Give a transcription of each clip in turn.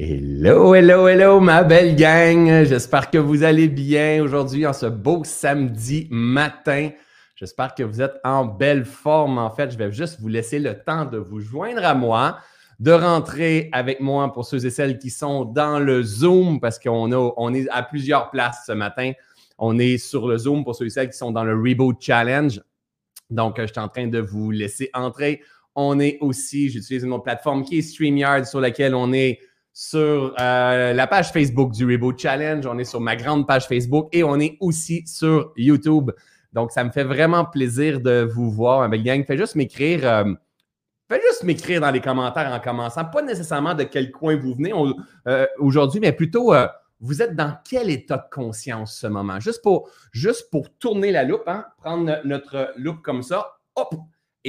Hello, hello, hello, ma belle gang. J'espère que vous allez bien aujourd'hui en ce beau samedi matin. J'espère que vous êtes en belle forme. En fait, je vais juste vous laisser le temps de vous joindre à moi, de rentrer avec moi pour ceux et celles qui sont dans le Zoom parce qu'on on est à plusieurs places ce matin. On est sur le Zoom pour ceux et celles qui sont dans le Reboot Challenge. Donc, je suis en train de vous laisser entrer. On est aussi, j'utilise une autre plateforme qui est StreamYard sur laquelle on est sur euh, la page Facebook du Reboot Challenge, on est sur ma grande page Facebook et on est aussi sur YouTube. Donc, ça me fait vraiment plaisir de vous voir, belle gang. Faites juste m'écrire. Euh, juste m'écrire dans les commentaires en commençant. Pas nécessairement de quel coin vous venez euh, aujourd'hui, mais plutôt vous êtes dans quel état de conscience ce moment? Juste pour, juste pour tourner la loupe, hein? prendre notre loupe comme ça, hop,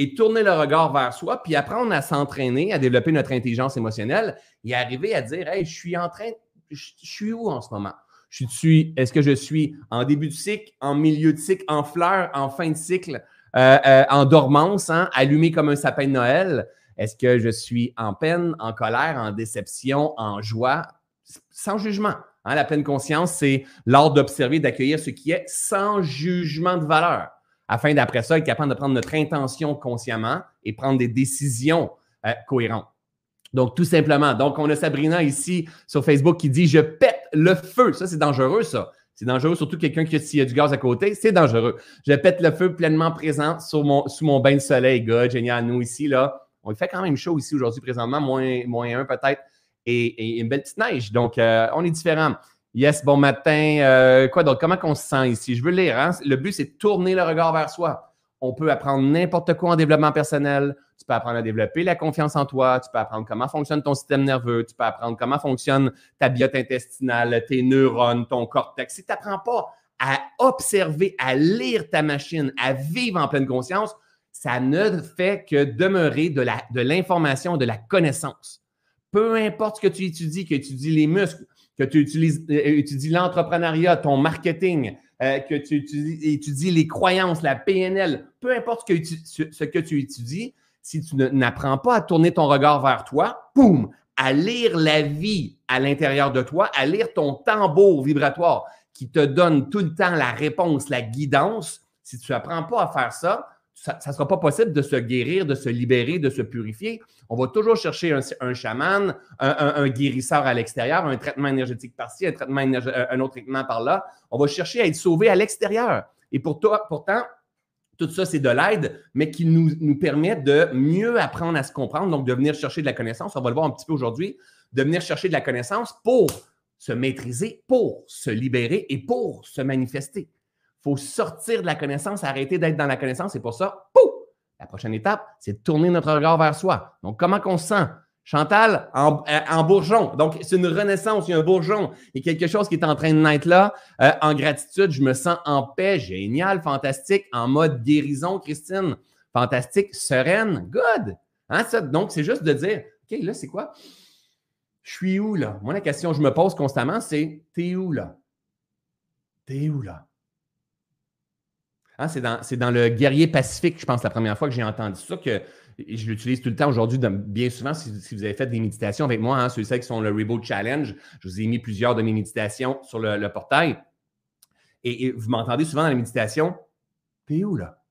et tourner le regard vers soi, puis apprendre à s'entraîner, à développer notre intelligence émotionnelle et arriver à dire Hey, je suis en train, je, suis où en ce moment? Je suis, est-ce que je suis en début de cycle, en milieu de cycle, en fleur, en fin de cycle, euh, euh, en dormance, hein, allumé comme un sapin de Noël? Est-ce que je suis en peine, en colère, en déception, en joie, sans jugement? Hein, la pleine conscience, c'est l'art d'observer, d'accueillir ce qui est sans jugement de valeur afin d'après ça être capable de prendre notre intention consciemment et prendre des décisions euh, cohérentes. Donc, tout simplement. Donc, on a Sabrina ici sur Facebook qui dit Je pète le feu. Ça, c'est dangereux, ça. C'est dangereux, surtout quelqu'un qui s'il y a du gaz à côté, c'est dangereux. Je pète le feu pleinement présent sur mon, sous mon bain de soleil, gars. Génial. Nous, ici, là, on fait quand même chaud ici aujourd'hui, présentement, moins, un peut-être, et, une belle petite neige. Donc, euh, on est différent. Yes, bon matin. Euh, quoi donc, comment on se sent ici? Je veux lire. Hein? Le but, c'est de tourner le regard vers soi. On peut apprendre n'importe quoi en développement personnel. Tu peux apprendre à développer la confiance en toi. Tu peux apprendre comment fonctionne ton système nerveux. Tu peux apprendre comment fonctionne ta biote intestinale, tes neurones, ton cortex. Si tu n'apprends pas à observer, à lire ta machine, à vivre en pleine conscience, ça ne fait que demeurer de l'information, de, de la connaissance. Peu importe ce que tu étudies, que tu étudies les muscles, que tu utilises, euh, étudies l'entrepreneuriat, ton marketing, euh, que tu étudies, les croyances, la PNL, peu importe ce que, tu, ce que tu étudies, si tu n'apprends pas à tourner ton regard vers toi, boum, à lire la vie à l'intérieur de toi, à lire ton tambour vibratoire qui te donne tout le temps la réponse, la guidance, si tu n'apprends pas à faire ça, ça ne sera pas possible de se guérir, de se libérer, de se purifier. On va toujours chercher un, chaman, un, guérisseur à l'extérieur, un traitement énergétique par-ci, un, un autre traitement par-là. On va chercher à être sauvé à l'extérieur. Et pourtant, tout ça, c'est de l'aide, mais qui nous permet de mieux apprendre à se comprendre, donc de venir chercher de la connaissance. On va le voir un petit peu aujourd'hui, de venir chercher de la connaissance pour se maîtriser, pour se libérer et pour se manifester faut sortir de la connaissance, arrêter d'être dans la connaissance. Et pour ça, pouf, la prochaine étape, c'est de tourner notre regard vers soi. Donc, comment qu'on se sent? Chantal, en, euh, bourgeon. Donc, c'est une renaissance, il y a un bourgeon. Il y a quelque chose qui est en train de naître là. Euh, en gratitude, je me sens en paix. Génial, fantastique. En mode guérison, Christine. Fantastique, sereine. Good. Hein, ça, donc, c'est juste de dire, OK, là, c'est quoi? Je suis où là? Moi, la question que je me pose constamment, c'est T'es où là? T'es où là? Hein, c'est, dans, le guerrier pacifique, je pense, la première fois que j'ai entendu ça, que je l'utilise tout le temps aujourd'hui, bien souvent, si, vous avez fait des méditations avec moi, hein, ceux-ci qui sont le Reboot Challenge, je vous ai mis plusieurs de mes méditations sur le, portail. Et, vous m'entendez souvent dans la méditation, t'es où là?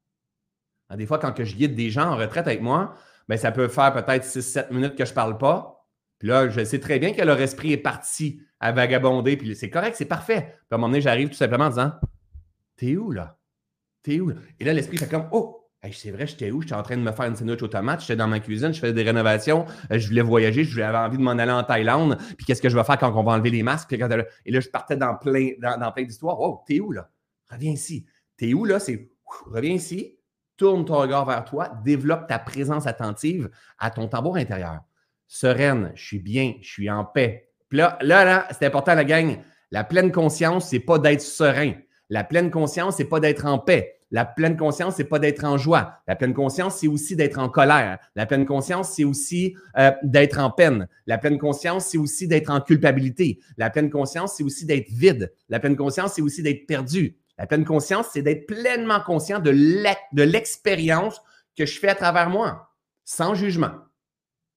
Hein, des fois, quand je guide des gens en retraite avec moi, ben, ça peut faire peut-être 6-7 minutes que je ne parle pas. Puis là, je sais très bien que leur esprit est parti à vagabonder, puis c'est correct, c'est parfait. Puis à un moment donné, j'arrive tout simplement en disant T'es où là? T'es où? Et là, l'esprit fait comme Oh, c'est vrai, j'étais où? J'étais en train de me faire une sandwich automate, j'étais dans ma cuisine, je faisais des rénovations, euh, je voulais voyager, j'avais envie de m'en aller en Thaïlande, puis qu'est-ce que je vais faire quand on va enlever les masques? Et là, je partais dans plein, dans, plein d'histoires. Oh, t'es où là? Reviens ici. T'es où là? C'est reviens ici, tourne ton regard vers toi, développe ta présence attentive à ton tambour intérieur. Sereine, je suis bien, je suis en paix. Puis là, là, là c'est important, la gang. La pleine conscience, c'est pas d'être serein. La pleine conscience, c'est pas d'être en paix. La pleine conscience, c'est pas d'être en joie. La pleine conscience, c'est aussi d'être en colère. La pleine conscience, c'est aussi euh, d'être en peine. La pleine conscience, c'est aussi d'être en culpabilité. La pleine conscience, c'est aussi d'être vide. La pleine conscience, c'est aussi d'être perdu. La pleine conscience, c'est d'être pleinement conscient de l'expérience que je fais à travers moi, sans jugement.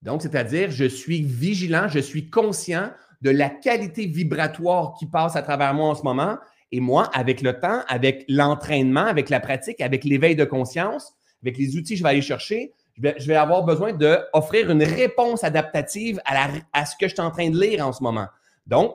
Donc, c'est-à-dire, je suis vigilant, je suis conscient de la qualité vibratoire qui passe à travers moi en ce moment. Et moi, avec le temps, avec l'entraînement, avec la pratique, avec l'éveil de conscience, avec les outils que je vais aller chercher, je vais, avoir besoin d'offrir une réponse adaptative à, ce que je suis en train de lire en ce moment. Donc,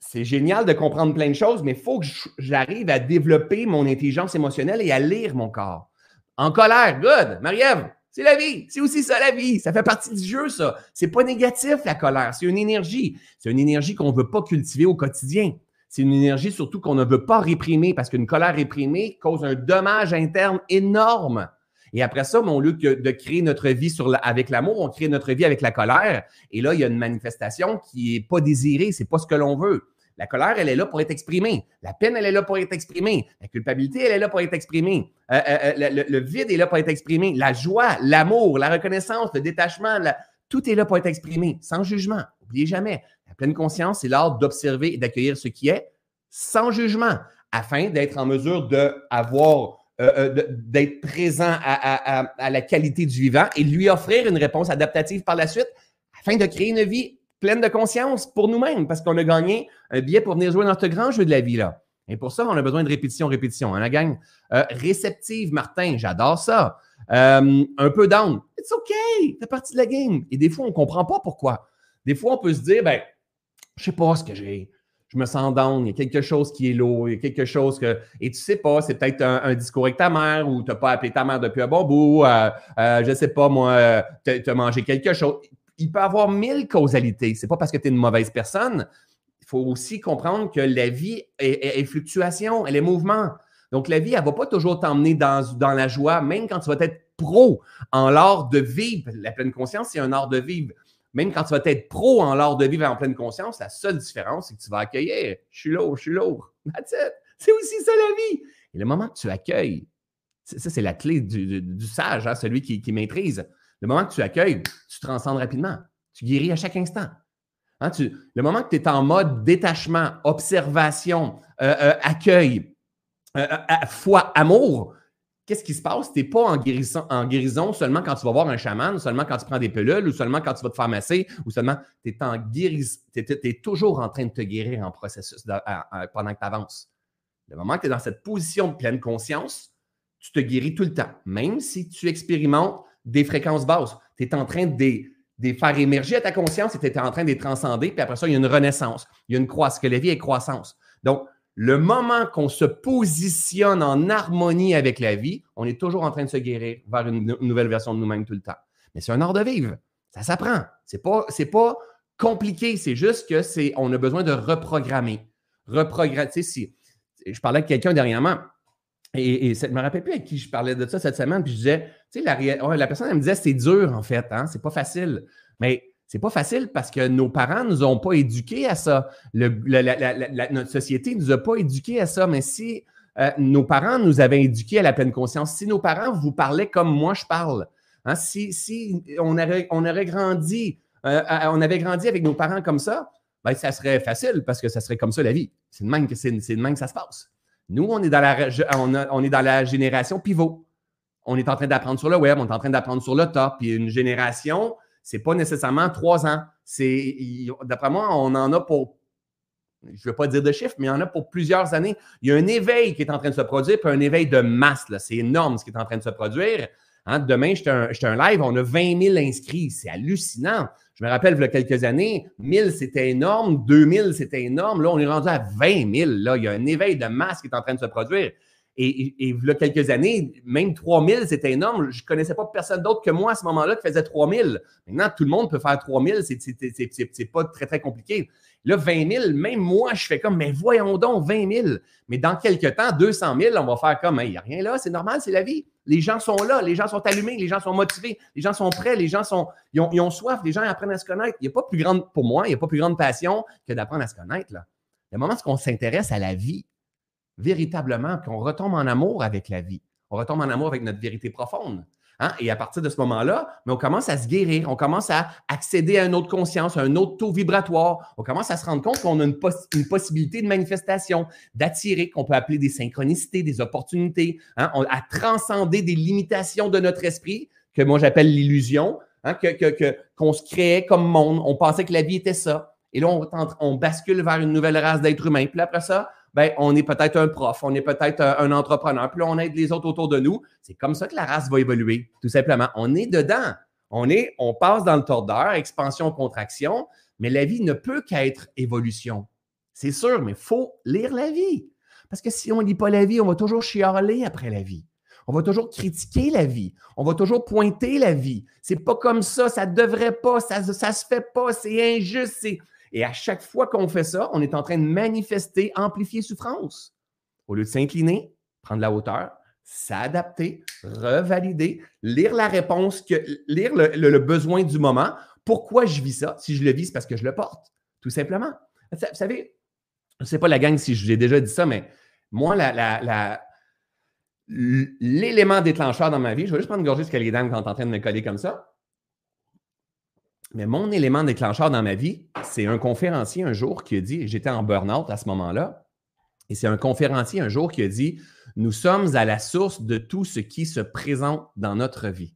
c'est génial de comprendre plein de choses, mais il faut que j'arrive à développer mon intelligence émotionnelle et à lire mon corps. En colère, good. Marie-Ève, c'est la vie. C'est aussi ça la vie. Ça fait partie du jeu, ça. C'est pas négatif, la colère. C'est une énergie. C'est une énergie qu'on ne veut pas cultiver au quotidien. C'est une énergie surtout qu'on ne veut pas réprimer parce qu'une colère réprimée cause un dommage interne énorme. Et après ça, au lieu de créer notre vie avec l'amour, on crée notre vie avec la colère. Et là, il y a une manifestation qui n'est pas désirée. C'est pas ce que l'on veut. La colère, elle est là pour être exprimée. La peine, elle est là pour être exprimée. La culpabilité, elle est là pour être exprimée. Euh, euh, euh, le, vide est là pour être exprimé. La joie, l'amour, la reconnaissance, le détachement, tout est là pour être exprimé, sans jugement. N'oubliez jamais, la pleine conscience, c'est l'art d'observer et d'accueillir ce qui est sans jugement, afin d'être en mesure d'avoir d'être présent à, la qualité du vivant et lui offrir une réponse adaptative par la suite afin de créer une vie pleine de conscience pour nous-mêmes parce qu'on a gagné un billet pour venir jouer dans ce grand jeu de la vie-là. Et pour ça, on a besoin de répétition, répétition. Hein, la gang? Euh, réceptive, Martin, j'adore ça. Euh, un peu down. It's OK, c'est partie de la game. Et des fois, on ne comprend pas pourquoi. Des fois, on peut se dire, ben, je sais pas ce que j'ai. Je me sens down, il y a quelque chose qui est lourd, il y a quelque chose que. Et tu sais pas, c'est peut-être un, discours avec ta mère ou tu n'as pas appelé ta mère depuis un bon bout, euh, je ne sais pas, moi, tu as mangé quelque chose il peut avoir mille causalités. C'est pas parce que tu es une mauvaise personne. Il faut aussi comprendre que la vie est, fluctuation, elle est mouvement. Donc, la vie, elle ne va pas toujours t'emmener dans, dans la joie, même quand tu vas être pro en l'art de vivre. La pleine conscience, c'est un art de vivre. Même quand tu vas être pro en l'art de vivre en pleine conscience, la seule différence, c'est que tu vas accueillir. Je suis lourd, je suis lourd. C'est aussi ça la vie. Et le moment que tu accueilles, ça, c'est la clé du, sage, hein, celui qui, maîtrise. Le moment que tu accueilles, tu transcendes rapidement. Tu guéris à chaque instant. Hein, le moment que tu es en mode détachement, observation, euh, euh, accueil, euh, foi, amour, qu'est-ce qui se passe? Tu n'es pas en guérison, en guérison seulement quand tu vas voir un chaman, ou seulement quand tu prends des pilules, ou seulement quand tu vas te faire masser, ou seulement tu es en guérison. Tu toujours en train de te guérir en processus pendant que tu avances. Le moment que tu es dans cette position de pleine conscience, tu te guéris tout le temps, même si tu expérimentes des fréquences basses. Tu es en train de faire émerger ta conscience et tu es en train de les transcender. Puis après ça, il y a une renaissance. Il y a une croissance. Que la vie est croissance. Donc, le moment qu'on se positionne en harmonie avec la vie, on est toujours en train de se guérir vers une, nouvelle version de nous-mêmes tout le temps. Mais c'est un art de vivre. Ça s'apprend. C'est pas, pas compliqué. C'est juste que c'est, on a besoin de reprogrammer. Reprogrammer. si je parlais avec quelqu'un dernièrement, et, je ne me rappelle plus avec qui je parlais de ça cette semaine, puis je disais, tu sais, la, la, personne, elle me disait, c'est dur en fait, hein, c'est pas facile. Mais c'est pas facile parce que nos parents nous ont pas éduqués à ça. notre société nous a pas éduqués à ça. Mais si euh, nos parents nous avaient éduqués à la pleine conscience, si nos parents vous parlaient comme moi je parle, hein, si, on, aurait, on aurait grandi, euh, on avait grandi avec nos parents comme ça, ben, ça serait facile parce que ça serait comme ça la vie. C'est de même que, c'est, de même que ça se passe. Nous, on est dans la, on, est dans la génération pivot. On est en train d'apprendre sur le web, on est en train d'apprendre sur le top. Puis une génération, c'est pas nécessairement trois ans. D'après moi, on en a pour, je ne veux pas dire de chiffres, mais il y en a pour plusieurs années. Il y a un éveil qui est en train de se produire, puis un éveil de masse. C'est énorme ce qui est en train de se produire. Hein, demain, j'étais un, un, live, on a 20 000 inscrits. C'est hallucinant. Je me rappelle, il y a quelques années, 1000, c'était énorme, 2000, c'était énorme. Là, on est rendu à 20 000. Là, il y a un éveil de masse qui est en train de se produire. Et, il y a quelques années, même 3000, c'était énorme. Je ne connaissais pas personne d'autre que moi à ce moment-là qui faisait 3000. Maintenant, tout le monde peut faire 3000. Ce n'est pas très, très compliqué. Là, 20 000, même moi, je fais comme, mais voyons donc, 20 000. Mais dans quelques temps, 200 000, on va faire comme, il n'y a rien là, c'est normal, c'est la vie. Les gens sont là, les gens sont allumés, les gens sont motivés, les gens sont prêts, les gens sont, ils ont, soif, les gens apprennent à se connaître. Il n'y a pas plus grande, pour moi, il n'y a pas plus grande passion que d'apprendre à se connaître. Là. Le moment où on s'intéresse à la vie, véritablement, qu'on retombe en amour avec la vie, on retombe en amour avec notre vérité profonde. Hein? Et à partir de ce moment-là, on commence à se guérir, on commence à accéder à une autre conscience, à un autre taux vibratoire. On commence à se rendre compte qu'on a une, possibilité de manifestation, d'attirer, qu'on peut appeler des synchronicités, des opportunités, hein? à transcender des limitations de notre esprit, que moi j'appelle l'illusion. hein, que, qu'on se créait comme monde. On pensait que la vie était ça. Et là, on, on bascule vers une nouvelle race d'êtres humains. Puis après ça, ben, on est peut-être un prof, on est peut-être un, entrepreneur, puis on aide les autres autour de nous. C'est comme ça que la race va évoluer, tout simplement. On est dedans. On, est, on passe dans le tordeur, expansion, contraction, mais la vie ne peut qu'être évolution. C'est sûr, mais il faut lire la vie. Parce que si on ne lit pas la vie, on va toujours chialer après la vie. On va toujours critiquer la vie. On va toujours pointer la vie. C'est pas comme ça, ça devrait pas, ça ne se fait pas, c'est injuste. Et à chaque fois qu'on fait ça, on est en train de manifester, amplifier souffrance. Au lieu de s'incliner, prendre la hauteur, s'adapter, revalider, lire la réponse, que, lire le, besoin du moment. Pourquoi je vis ça? Si je le vis, c'est parce que je le porte, tout simplement. Vous savez, je ne sais pas la gang si je vous ai déjà dit ça, mais moi, l'élément déclencheur dans ma vie, je vais juste prendre une gorgée de dames quand en train de me coller comme ça. Mais mon élément déclencheur dans ma vie, c'est un conférencier un jour qui a dit, j'étais en burn-out à ce moment-là, et c'est un conférencier un jour qui a dit, nous sommes à la source de tout ce qui se présente dans notre vie.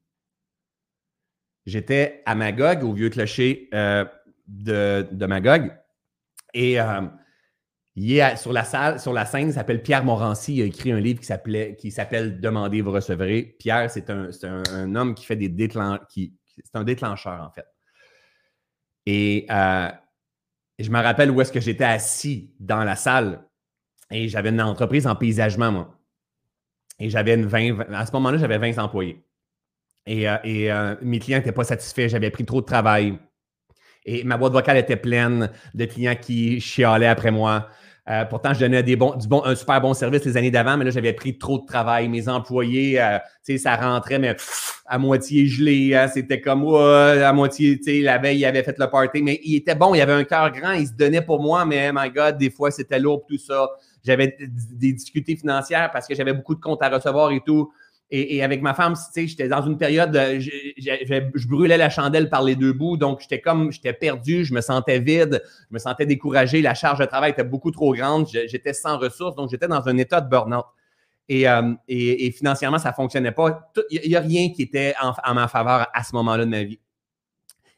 J'étais à Magog, au vieux clocher euh, de, Magog, et euh, il est sur la salle, sur la scène, il s'appelle Pierre Morancy. Il a écrit un livre qui s'appelle qui s'appelle Demandez, vous recevrez. Pierre, c'est un, homme qui fait des déclencheurs, c'est un déclencheur en fait. Et euh, je me rappelle où est-ce que j'étais assis dans la salle et j'avais une entreprise en paysagement, moi. Et j'avais une 20, à ce moment-là, j'avais 20 employés. Et, euh, euh, mes clients n'étaient pas satisfaits, j'avais pris trop de travail. Et ma boîte vocale était pleine de clients qui chialaient après moi. Euh, pourtant, je donnais des bons, du bon, un super bon service les années d'avant, mais là, j'avais pris trop de travail. Mes employés, euh, tu sais, ça rentrait, mais à moitié gelé. Hein. C'était comme, à moitié, tu sais, la veille, il avait fait le party, mais il était bon, il avait un cœur grand, il se donnait pour moi, mais my God, des fois, c'était lourd, tout ça. J'avais des difficultés financières parce que j'avais beaucoup de comptes à recevoir et tout. Et, avec ma femme, tu sais, j'étais dans une période, je, brûlais la chandelle par les deux bouts, donc j'étais comme, j'étais perdu, je me sentais vide, je me sentais découragé, la charge de travail était beaucoup trop grande, j'étais sans ressources, donc j'étais dans un état de burn-out. Et, euh, financièrement, ça ne fonctionnait pas. Il n'y a, rien qui était en, ma faveur à ce moment-là de ma vie.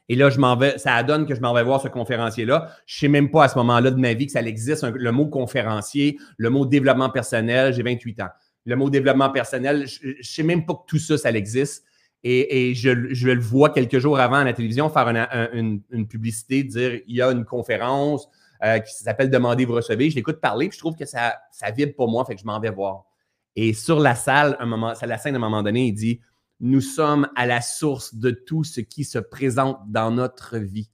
Et là, je m'en vais, ça donne que je m'en vais voir ce conférencier-là. Je ne sais même pas à ce moment-là de ma vie que ça existe, le mot conférencier, le mot développement personnel. J'ai 28 ans le mot développement personnel. Je ne sais même pas que tout ça, ça existe. Et, je, le vois quelques jours avant à la télévision faire une, publicité, dire il y a une conférence euh, qui s'appelle Demandez, vous recevez. Je l'écoute parler, puis je trouve que ça, vibre pour moi, fait que je m'en vais voir. Et sur la salle, un la scène, à un moment donné, il dit Nous sommes à la source de tout ce qui se présente dans notre vie.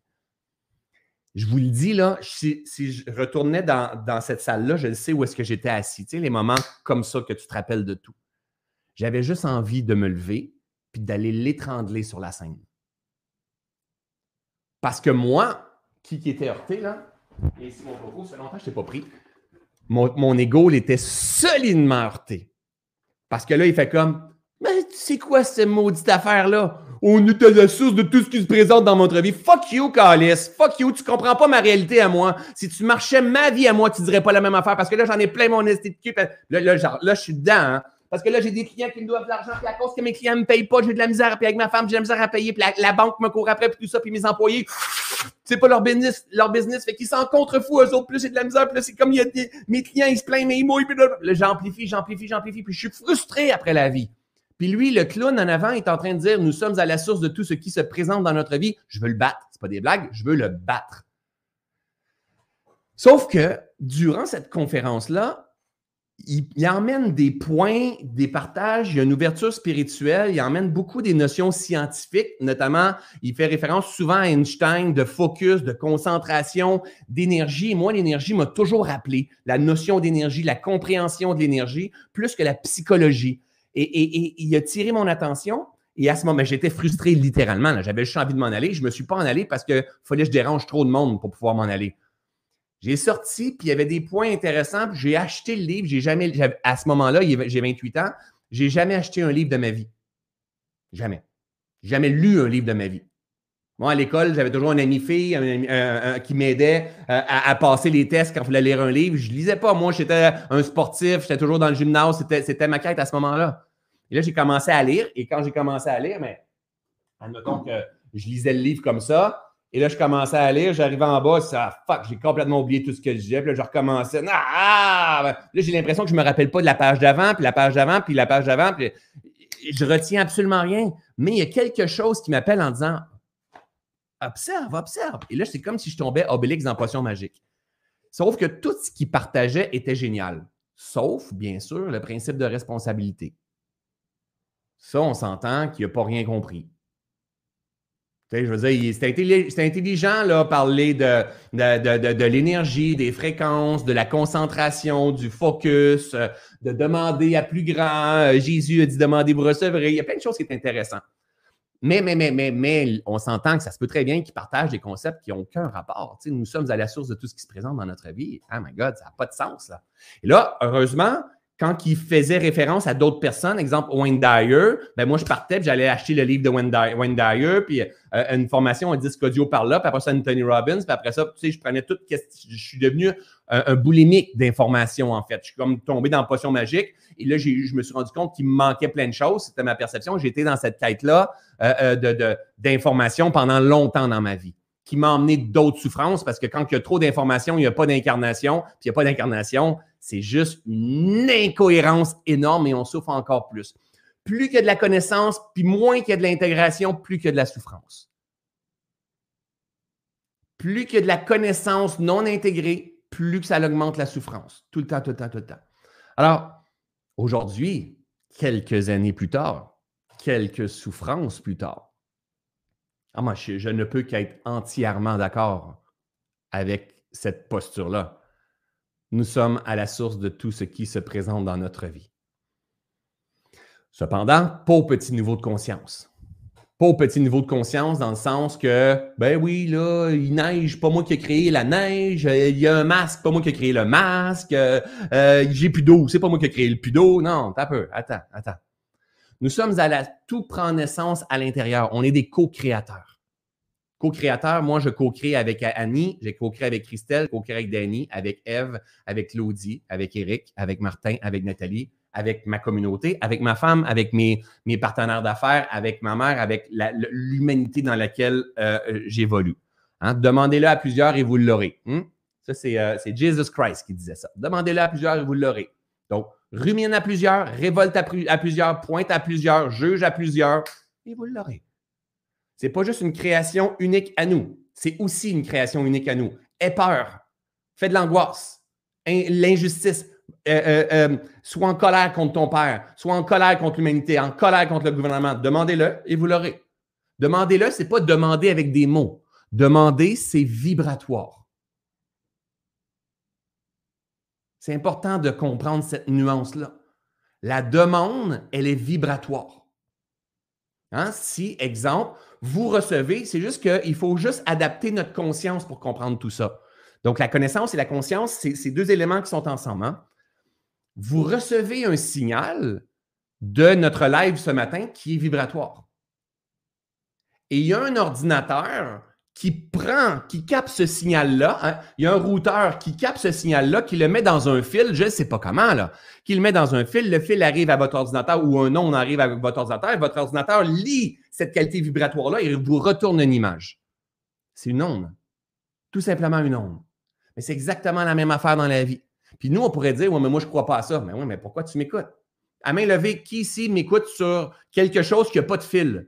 Je vous le dis, là, si, je retournais dans, cette salle-là, je sais où est-ce que j'étais assis. Tu sais, les moments comme ça que tu te rappelles de tout. J'avais juste envie de me lever puis d'aller l'étrangler sur la scène. Parce que moi, qui, qui était heurté, là, et ici mon propos, ça longtemps je t'ai pas pris, mon, mon ego, était solidement heurté. Parce que là, il fait comme, mais c'est quoi cette maudite affaire-là? On est à la source de tout ce qui se présente dans notre vie. Fuck you, Calis. Fuck you. Tu comprends pas ma réalité à moi. Si tu marchais ma vie à moi, tu dirais pas la même affaire parce que là, j'en ai plein mon esthétique. Là, là, là, je suis dedans. Hein. Parce que là, j'ai des clients qui me doivent de l'argent, puis à cause que mes clients ne me payent pas, j'ai de la misère, puis avec ma femme, j'ai de la misère à payer, puis la, banque me court après, puis tout ça, puis mes employés, c'est pas leur business, leur business, fait qu'ils s'en contrefouent eux autres, plus j'ai de la misère, puis c'est comme il y a des, mes clients, ils se plaignent, mais ils mouillent, puis là, j'amplifie, j'amplifie, j'amplifie, puis je suis frustré après la vie. Puis lui, le clown en avant est en train de dire Nous sommes à la source de tout ce qui se présente dans notre vie. Je veux le battre. Ce pas des blagues, je veux le battre. Sauf que durant cette conférence-là, il, emmène des points, des partages, il y a une ouverture spirituelle, il emmène beaucoup des notions scientifiques, notamment, il fait référence souvent à Einstein de focus, de concentration, d'énergie. moi, l'énergie m'a toujours rappelé la notion d'énergie, la compréhension de l'énergie, plus que la psychologie. Et, il a tiré mon attention. Et à ce moment, j'étais frustré littéralement. J'avais juste envie de m'en aller. Je ne me suis pas en allé parce qu'il fallait que je dérange trop de monde pour pouvoir m'en aller. J'ai sorti, puis il y avait des points intéressants. J'ai acheté le livre. J'ai jamais, à ce moment-là, j'ai 28 ans. J'ai jamais acheté un livre de ma vie. Jamais. Jamais lu un livre de ma vie. Moi, à l'école, j'avais toujours un ami fille qui m'aidait euh, à, passer les tests quand il fallait lire un livre. Je lisais pas. Moi, j'étais un sportif, j'étais toujours dans le gymnase. C'était ma quête à ce moment-là. Et là, j'ai commencé à lire. Et quand j'ai commencé à lire, mais admettons que je lisais le livre comme ça. Et là, je commençais à lire, j'arrivais en bas, ça, fuck, j'ai complètement oublié tout ce que je disais. Puis là, je recommençais. Ah! Là, j'ai l'impression que je ne me rappelle pas de la page d'avant, puis la page d'avant, puis la page d'avant. Puis je retiens absolument rien. Mais il y a quelque chose qui m'appelle en disant Observe, observe. Et là, c'est comme si je tombais Obélix dans Potion Magique. Sauf que tout ce qu'il partageait était génial. Sauf, bien sûr, le principe de responsabilité. Ça, on s'entend qu'il n'a pas rien compris. je veux dire, c'est intelligent, là, parler de, de, l'énergie, des fréquences, de la concentration, du focus, euh, de demander à plus grand. Euh, Jésus a dit demandez, vous recevrez. Il y a plein de choses qui sont intéressantes. Mais, mais, mais, mais, mais, on s'entend que ça se peut très bien qu'ils partagent des concepts qui n'ont aucun rapport. nous sommes à la source de tout ce qui se présente dans notre vie. Oh my God, ça n'a pas de sens. Là. Et là, heureusement, quand il faisait référence à d'autres personnes, exemple Wayne Dyer, ben moi je partais puis j'allais acheter le livre de Wayne Dyer, puis euh, une formation, un disque audio par là, puis après ça Anthony Robbins, puis après ça, tu sais, je prenais tout, je suis devenu un, boulimique d'informations en fait. Je suis comme tombé dans la potion magique et là je me suis rendu compte qu'il me manquait plein de choses, c'était ma perception. J'étais dans cette quête-là euh, euh d'informations pendant longtemps dans ma vie qui m'a emmené d'autres souffrances parce que quand il y a trop d'informations, il n'y a pas d'incarnation, puis il n'y a pas d'incarnation, c'est juste une incohérence énorme et on souffre encore plus. Plus qu'il y a de la connaissance, puis moins qu'il y a de l'intégration, plus qu'il y a de la souffrance. Plus qu'il y a de la connaissance non intégrée, plus que ça augmente la souffrance. Tout le temps, tout le temps, tout le temps. Alors, aujourd'hui, quelques années plus tard, quelques souffrances plus tard, ah, moi, je ne peux qu'être entièrement d'accord avec cette posture-là nous sommes à la source de tout ce qui se présente dans notre vie. Cependant, pas petit niveau de conscience. Pas au petit niveau de conscience dans le sens que, ben oui, là, il neige, pas moi qui ai créé la neige, il y a un masque, pas moi qui ai créé le masque, euh, j'ai plus d'eau, c'est pas moi qui ai créé le plus d'eau. Non, t'as peu, attends, attends. Nous sommes à la tout prend naissance à l'intérieur. On est des co-créateurs co-créateur, moi, je co-crée avec Annie, j'ai co-créé avec Christelle, co-créé avec Danny, avec Eve, avec Claudie, avec Eric, avec Martin, avec Nathalie, avec ma communauté, avec ma femme, avec mes, partenaires d'affaires, avec ma mère, avec l'humanité dans laquelle euh, j'évolue. Hein? Demandez-le à plusieurs et vous l'aurez. Hein? Ça, euh, c'est Jesus Christ qui disait ça. Demandez-le à plusieurs et vous l'aurez. Donc, rumine à plusieurs, révolte à, à plusieurs, pointe à plusieurs, juge à plusieurs et vous l'aurez. C'est pas juste une création unique à nous, c'est aussi une création unique à nous. Aie peur, fais de l'angoisse, l'injustice, euh, euh, euh, en colère contre ton père, sois en colère contre l'humanité, en colère contre le gouvernement. Demandez-le et vous l'aurez. Demandez-le, ce n'est pas demander avec des mots. Demander, c'est vibratoire. C'est important de comprendre cette nuance-là. La demande, elle est vibratoire. Hein? Si, exemple, vous recevez, c'est juste qu'il faut juste adapter notre conscience pour comprendre tout ça. Donc, la connaissance et la conscience, c'est deux éléments qui sont ensemble. Hein? Vous recevez un signal de notre live ce matin qui est vibratoire. Et il y a un ordinateur qui prend, qui capte ce signal-là. Hein. Il y a un routeur qui capte ce signal-là, qui le met dans un fil, je ne sais pas comment, là, qui le met dans un fil. Le fil arrive à votre ordinateur ou un nom arrive à votre ordinateur. Votre ordinateur lit cette qualité vibratoire-là et vous retourne une image. C'est une onde. Tout simplement une onde. Mais c'est exactement la même affaire dans la vie. Puis nous, on pourrait dire, oui, mais moi, je ne crois pas à ça. Mais oui, mais pourquoi tu m'écoutes? À main levée, qui ici m'écoute sur quelque chose qui n'a pas de fil?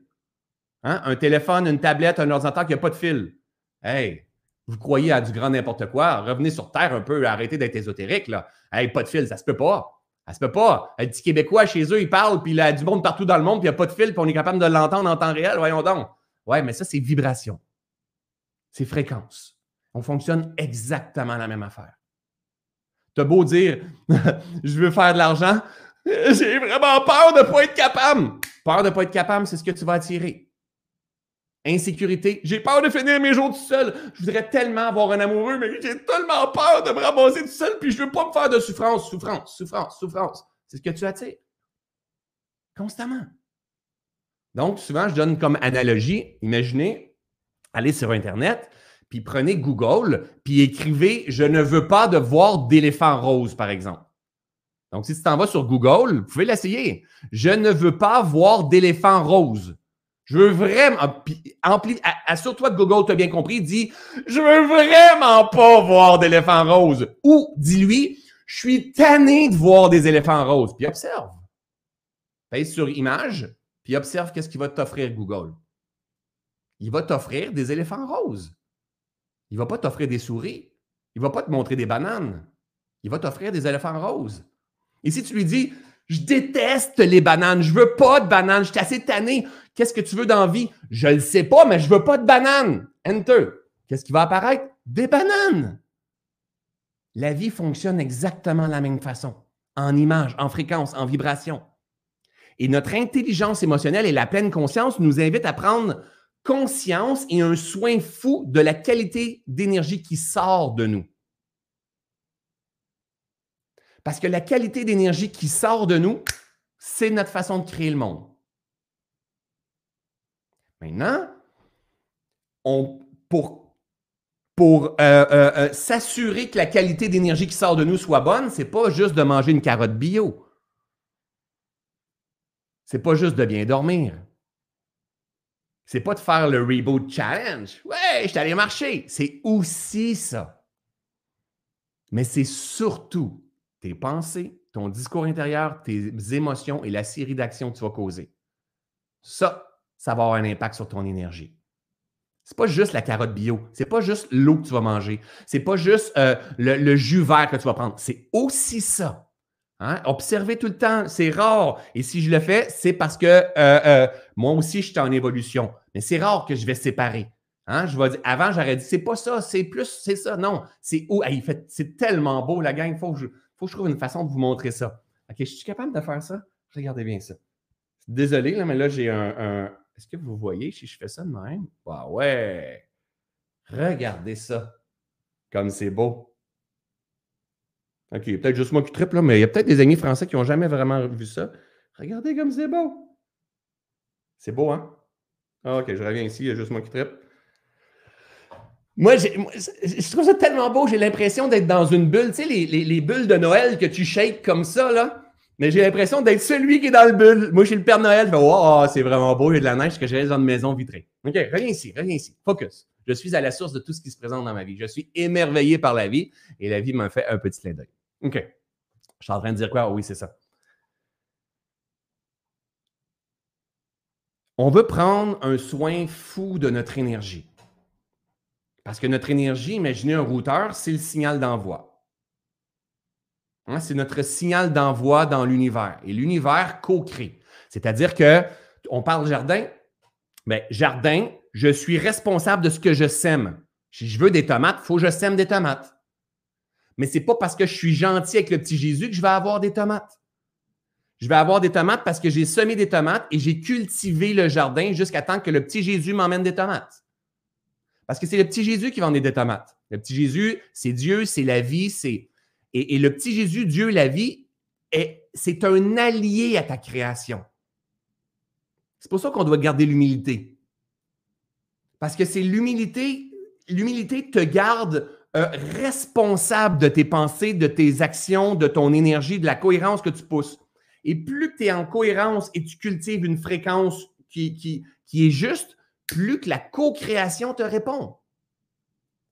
Hein? Un téléphone, une tablette, un ordinateur qui n'a pas de fil. Hey, vous croyez à du grand n'importe quoi, revenez sur Terre un peu, arrêtez d'être ésotérique. Là. Hey, pas de fil, ça se peut pas. Ça se peut pas. Un petit Québécois chez eux, ils parlent, puis il a du monde partout dans le monde, puis il a pas de fil, puis on est capable de l'entendre en temps réel. Voyons donc. Ouais, mais ça, c'est vibration. C'est fréquence. On fonctionne exactement la même affaire. T'as beau dire, je veux faire de l'argent, j'ai vraiment peur de ne pas être capable. Peur de ne pas être capable, c'est ce que tu vas attirer. Insécurité. J'ai peur de finir mes jours tout seul. Je voudrais tellement avoir un amoureux, mais j'ai tellement peur de me ramasser tout seul, puis je veux pas me faire de souffrance, souffrance, souffrance, souffrance. C'est ce que tu attires. Constamment. Donc, souvent, je donne comme analogie, imaginez, allez sur Internet, puis prenez Google, puis écrivez Je ne veux pas de voir d'éléphant rose, par exemple. Donc, si tu t'en vas sur Google, vous pouvez l'essayer. Je ne veux pas voir d'éléphant rose. Je veux vraiment. Assure-toi que Google t'a bien compris. Dis Je veux vraiment pas voir d'éléphants roses. Ou dis-lui Je suis tanné de voir des éléphants roses. Puis observe. Pèse sur image, puis observe qu'est-ce qu'il va t'offrir Google. Il va t'offrir des éléphants roses. Il ne va pas t'offrir des souris. Il ne va pas te montrer des bananes. Il va t'offrir des éléphants roses. Et si tu lui dis je déteste les bananes. Je veux pas de bananes. Je suis assez tanné. Qu'est-ce que tu veux dans vie? Je le sais pas, mais je veux pas de bananes. Enter. Qu'est-ce qui va apparaître? Des bananes. La vie fonctionne exactement de la même façon. En image, en fréquence, en vibration. Et notre intelligence émotionnelle et la pleine conscience nous invitent à prendre conscience et un soin fou de la qualité d'énergie qui sort de nous. Parce que la qualité d'énergie qui sort de nous, c'est notre façon de créer le monde. Maintenant, on, pour, euh, euh, euh, s'assurer que la qualité d'énergie qui sort de nous soit bonne, c'est pas juste de manger une carotte bio. C'est pas juste de bien dormir. C'est pas de faire le Reboot Challenge. Ouais, je suis allé marcher. C'est aussi ça. Mais c'est surtout tes pensées, ton discours intérieur, tes émotions et la série d'actions que tu vas causer. Ça, ça va avoir un impact sur ton énergie. C'est pas juste la carotte bio, c'est pas juste l'eau que tu vas manger, c'est pas juste euh, le, jus vert que tu vas prendre, c'est aussi ça. Hein? Observer tout le temps, c'est rare. Et si je le fais, c'est parce que euh, euh, moi aussi, je suis en évolution. Mais c'est rare que je vais séparer. Hein? Je avant, j'aurais dit, c'est pas ça, c'est plus, c'est ça. Non, c'est où? c'est tellement beau, la gang. Il faut que je, faut que je trouve une façon de vous montrer ça. OK, je suis capable de faire ça? Regardez bien ça. Désolé, mais là, j'ai un, Est-ce que vous voyez si je fais ça de même? Bah ouais! Regardez ça. Comme c'est beau. OK, peut-être juste moi qui triple, là, mais il y a peut-être des amis français qui n'ont jamais vraiment vu ça. Regardez comme c'est beau. C'est beau, hein? Ah, OK, je reviens ici, il y a juste moi qui triple. Moi, je trouve ça tellement beau, j'ai l'impression d'être dans une bulle. Tu sais, les, bulles de Noël que tu shakes comme ça, là. Mais j'ai l'impression d'être celui qui est dans le bulle. Moi, je suis le Père Noël. Je fais, oh, c'est vraiment beau, a de la neige que j'ai dans une maison vitrée. OK, reviens ici, reviens ici. Focus. Je suis à la source de tout ce qui se présente dans ma vie. Je suis émerveillé par la vie et la vie m'a fait un petit clin d'œil. OK. Je suis en train de dire quoi? oui, c'est ça. On veut prendre un soin fou de notre énergie. Parce que notre énergie, imaginez un routeur, c'est le signal d'envoi. Hein, c'est notre signal d'envoi dans l'univers. Et l'univers co-crée. C'est-à-dire que, on parle jardin, mais jardin, je suis responsable de ce que je sème. Si je veux des tomates, il faut que je sème des tomates. Mais ce n'est pas parce que je suis gentil avec le petit Jésus que je vais avoir des tomates. Je vais avoir des tomates parce que j'ai semé des tomates et j'ai cultivé le jardin jusqu'à temps que le petit Jésus m'emmène des tomates. Parce que c'est le petit Jésus qui vend des tomates. Le petit Jésus, c'est Dieu, c'est la vie, c'est. Et, le petit Jésus, Dieu, la vie, c'est un allié à ta création. C'est pour ça qu'on doit garder l'humilité. Parce que c'est l'humilité, l'humilité te garde euh, responsable de tes pensées, de tes actions, de ton énergie, de la cohérence que tu pousses. Et plus tu es en cohérence et tu cultives une fréquence qui est juste, plus que la co-création te répond.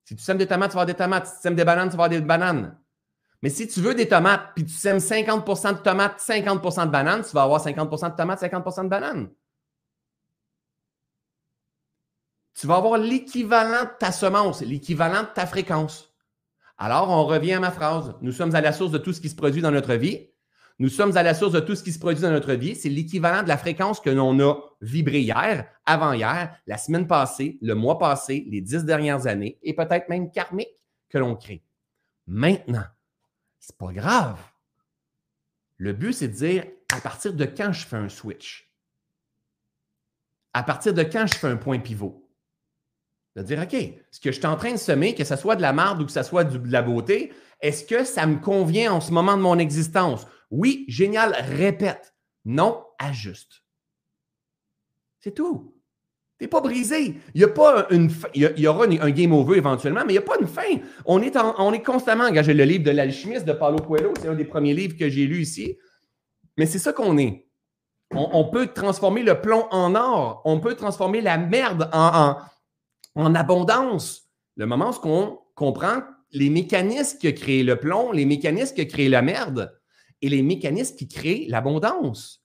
Si tu sèmes des tomates, tu vas avoir des tomates. Si tu sèmes des bananes, tu vas avoir des bananes. Mais si tu veux des tomates, puis tu sèmes 50% de tomates, 50% de bananes, tu vas avoir 50% de tomates, 50% de bananes. Tu vas avoir l'équivalent de ta semence, l'équivalent de ta fréquence. Alors, on revient à ma phrase. Nous sommes à la source de tout ce qui se produit dans notre vie. Nous sommes à la source de tout ce qui se produit dans notre vie. C'est l'équivalent de la fréquence que l'on a vibré hier, avant-hier, la semaine passée, le mois passé, les dix dernières années et peut-être même karmique que l'on crée. Maintenant, c'est pas grave. Le but, c'est de dire à partir de quand je fais un switch? À partir de quand je fais un point pivot? De dire, OK, ce que je suis en train de semer, que ce soit de la marde ou que ce soit de la beauté, est-ce que ça me convient en ce moment de mon existence? Oui, génial, répète. Non, ajuste. C'est tout. Tu n'es pas brisé. Il y, a pas une il, y aura un game over éventuellement, mais il n'y a pas une fin. On est, on est constamment engagé. Le livre de l'alchimiste de Paulo Coelho, c'est un des premiers livres que j'ai lu ici. Mais c'est ça qu'on est. On, peut transformer le plomb en or. On peut transformer la merde en, en, abondance. Le moment où on comprend les mécanismes qui créent le plomb, les mécanismes qui créent la merde et les mécanismes qui créent l'abondance.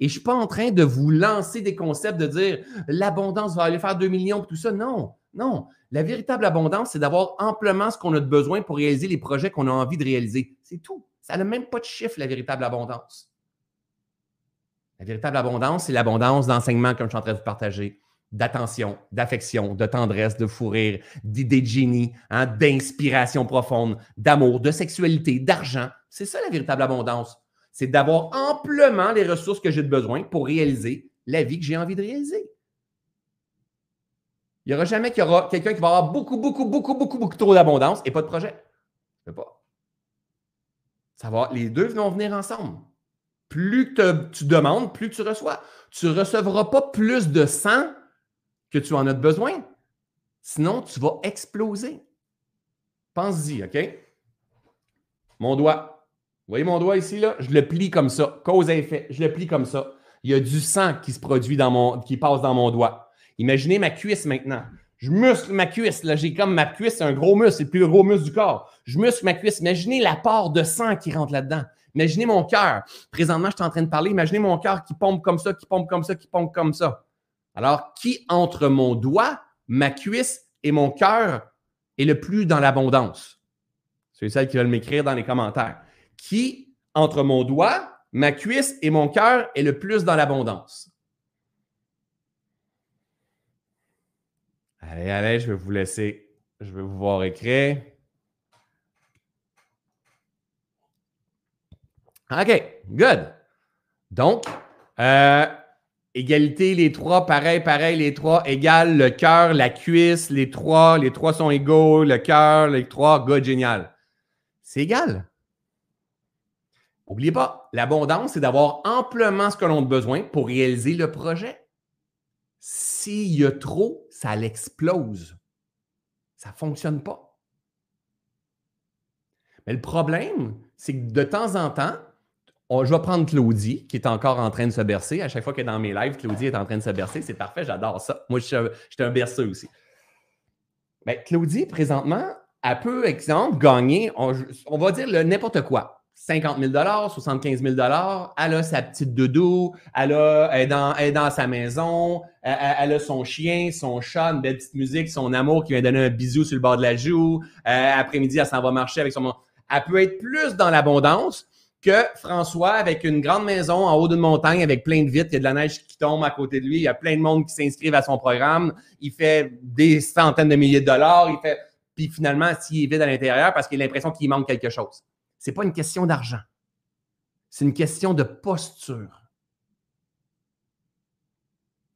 Et je ne suis pas en train de vous lancer des concepts de dire l'abondance va aller faire 2 millions, tout ça. Non, non. La véritable abondance, c'est d'avoir amplement ce qu'on a de besoin pour réaliser les projets qu'on a envie de réaliser. C'est tout. Ça n'a même pas de chiffre, la véritable abondance. La véritable abondance, c'est l'abondance d'enseignement, comme je suis en train de vous partager, d'attention, d'affection, de tendresse, de fou rire, d'idées de génie, hein, d'inspiration profonde, d'amour, de sexualité, d'argent. C'est ça la véritable abondance. C'est d'avoir amplement les ressources que j'ai de besoin pour réaliser la vie que j'ai envie de réaliser. Il n'y aura jamais qu'il y aura quelqu'un qui va avoir beaucoup, beaucoup, beaucoup, beaucoup, beaucoup trop d'abondance et pas de projet. Je ne pas. Ça va, les deux vont venir ensemble. Plus tu demandes, plus tu reçois. Tu ne recevras pas plus de sang que tu en as besoin. Sinon, tu vas exploser. Pense-y, OK? Mon doigt. Vous voyez mon doigt ici, là? Je le plie comme ça. Cause à effet. Je le plie comme ça. Il y a du sang qui se produit dans mon, qui passe dans mon doigt. Imaginez ma cuisse maintenant. Je muscle ma cuisse. Là, j'ai comme ma cuisse, c'est un gros muscle, c'est le plus gros muscle du corps. Je muscle ma cuisse. Imaginez l'apport de sang qui rentre là-dedans. Imaginez mon cœur. Présentement, je suis en train de parler. Imaginez mon cœur qui pompe comme ça, qui pompe comme ça, qui pompe comme ça. Alors, qui entre mon doigt, ma cuisse et mon cœur est le plus dans l'abondance? C'est celles qui veulent m'écrire dans les commentaires. Qui entre mon doigt, ma cuisse et mon cœur est le plus dans l'abondance? Allez, allez, je vais vous laisser. Je vais vous voir écrire. OK, good. Donc, euh, égalité, les trois, pareil, pareil, les trois, égal, le cœur, la cuisse, les trois, les trois sont égaux, le cœur, les trois, good, génial. C'est égal. N'oubliez pas, l'abondance, c'est d'avoir amplement ce que l'on a besoin pour réaliser le projet. S'il y a trop, ça l'explose. Ça ne fonctionne pas. Mais le problème, c'est que de temps en temps, je vais prendre Claudie, qui est encore en train de se bercer. À chaque fois qu'elle est dans mes lives, Claudie est en train de se bercer. C'est parfait, j'adore ça. Moi, je suis un, berceux aussi. Mais ben, Claudie, présentement, elle peut, exemple, gagner, on, va dire n'importe quoi. 50 000 75 000 Elle a sa petite doudou, elle, a, est, dans, dans sa maison, elle, a son chien, son chat, une belle petite musique, son amour qui vient donner un bisou sur le bord de la joue. Euh, après-midi, elle s'en va marcher avec son... Elle peut être plus dans l'abondance que François avec une grande maison en haut d'une montagne avec plein de vitres, il y a de la neige qui tombe à côté de lui, il y a plein de monde qui s'inscrivent à son programme, il fait des centaines de milliers de dollars, il fait... Puis finalement, s'il est vide à l'intérieur parce qu'il a l'impression qu'il manque quelque chose. Ce n'est pas une question d'argent. C'est une question de posture.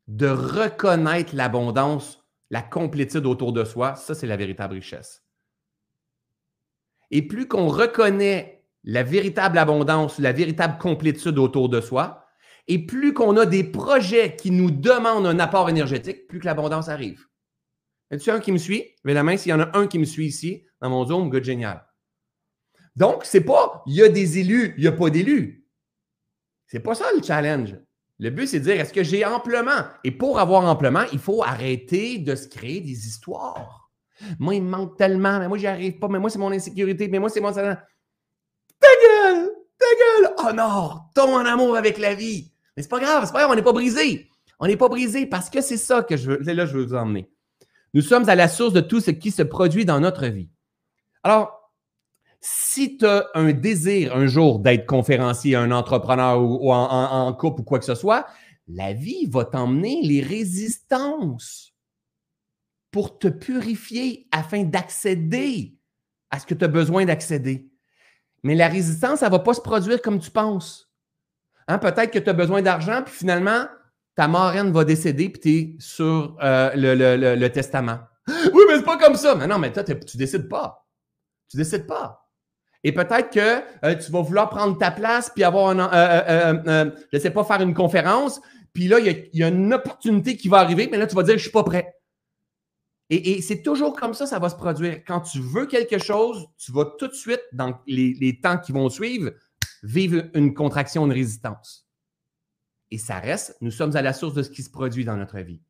De reconnaître l'abondance, la complétude autour de soi, ça, c'est la véritable richesse. Et plus qu'on reconnaît la véritable abondance, la véritable complétude autour de soi, et plus qu'on a des projets qui nous demandent un apport énergétique, plus que l'abondance arrive. A-t-il un qui me suit? Levez la main s'il y en a un qui me suit ici dans mon Zoom. Good, génial. Donc, c'est pas il y a des élus, il n'y a pas d'élus. C'est pas ça le challenge. Le but, c'est de dire est-ce que j'ai amplement? Et pour avoir amplement, il faut arrêter de se créer des histoires. Moi, il me manque tellement, mais moi, j'y arrive pas, mais moi, c'est mon insécurité, mais moi, c'est mon. Ta gueule! Ta gueule! Oh non! Tombe en amour avec la vie! Mais c'est pas grave, c'est pas grave, on n'est pas brisé. On n'est pas brisé parce que c'est ça que je veux. Là, je veux vous emmener. Nous sommes à la source de tout ce qui se produit dans notre vie. Alors, si tu as un désir un jour d'être conférencier, un entrepreneur ou, en, couple ou quoi que ce soit, la vie va t'emmener les résistances pour te purifier afin d'accéder à ce que tu as besoin d'accéder. Mais la résistance, elle ne va pas se produire comme tu penses. Hein, peut-être que tu as besoin d'argent, puis finalement, ta marraine va décéder, puis tu sur euh, le, testament. Oui, mais c'est pas comme ça. Mais non, mais toi, tu décides pas. Tu décides pas. Et peut-être que euh, tu vas vouloir prendre ta place puis avoir un, euh, je ne sais pas, faire une conférence. Puis là, il y, a, une opportunité qui va arriver, mais là, tu vas dire, je suis pas prêt. Et, c'est toujours comme ça, ça va se produire. Quand tu veux quelque chose, tu vas tout de suite, dans les, les temps qui vont suivre, vivre une contraction, une résistance. et ça reste, nous sommes à la source de ce qui se produit dans notre vie.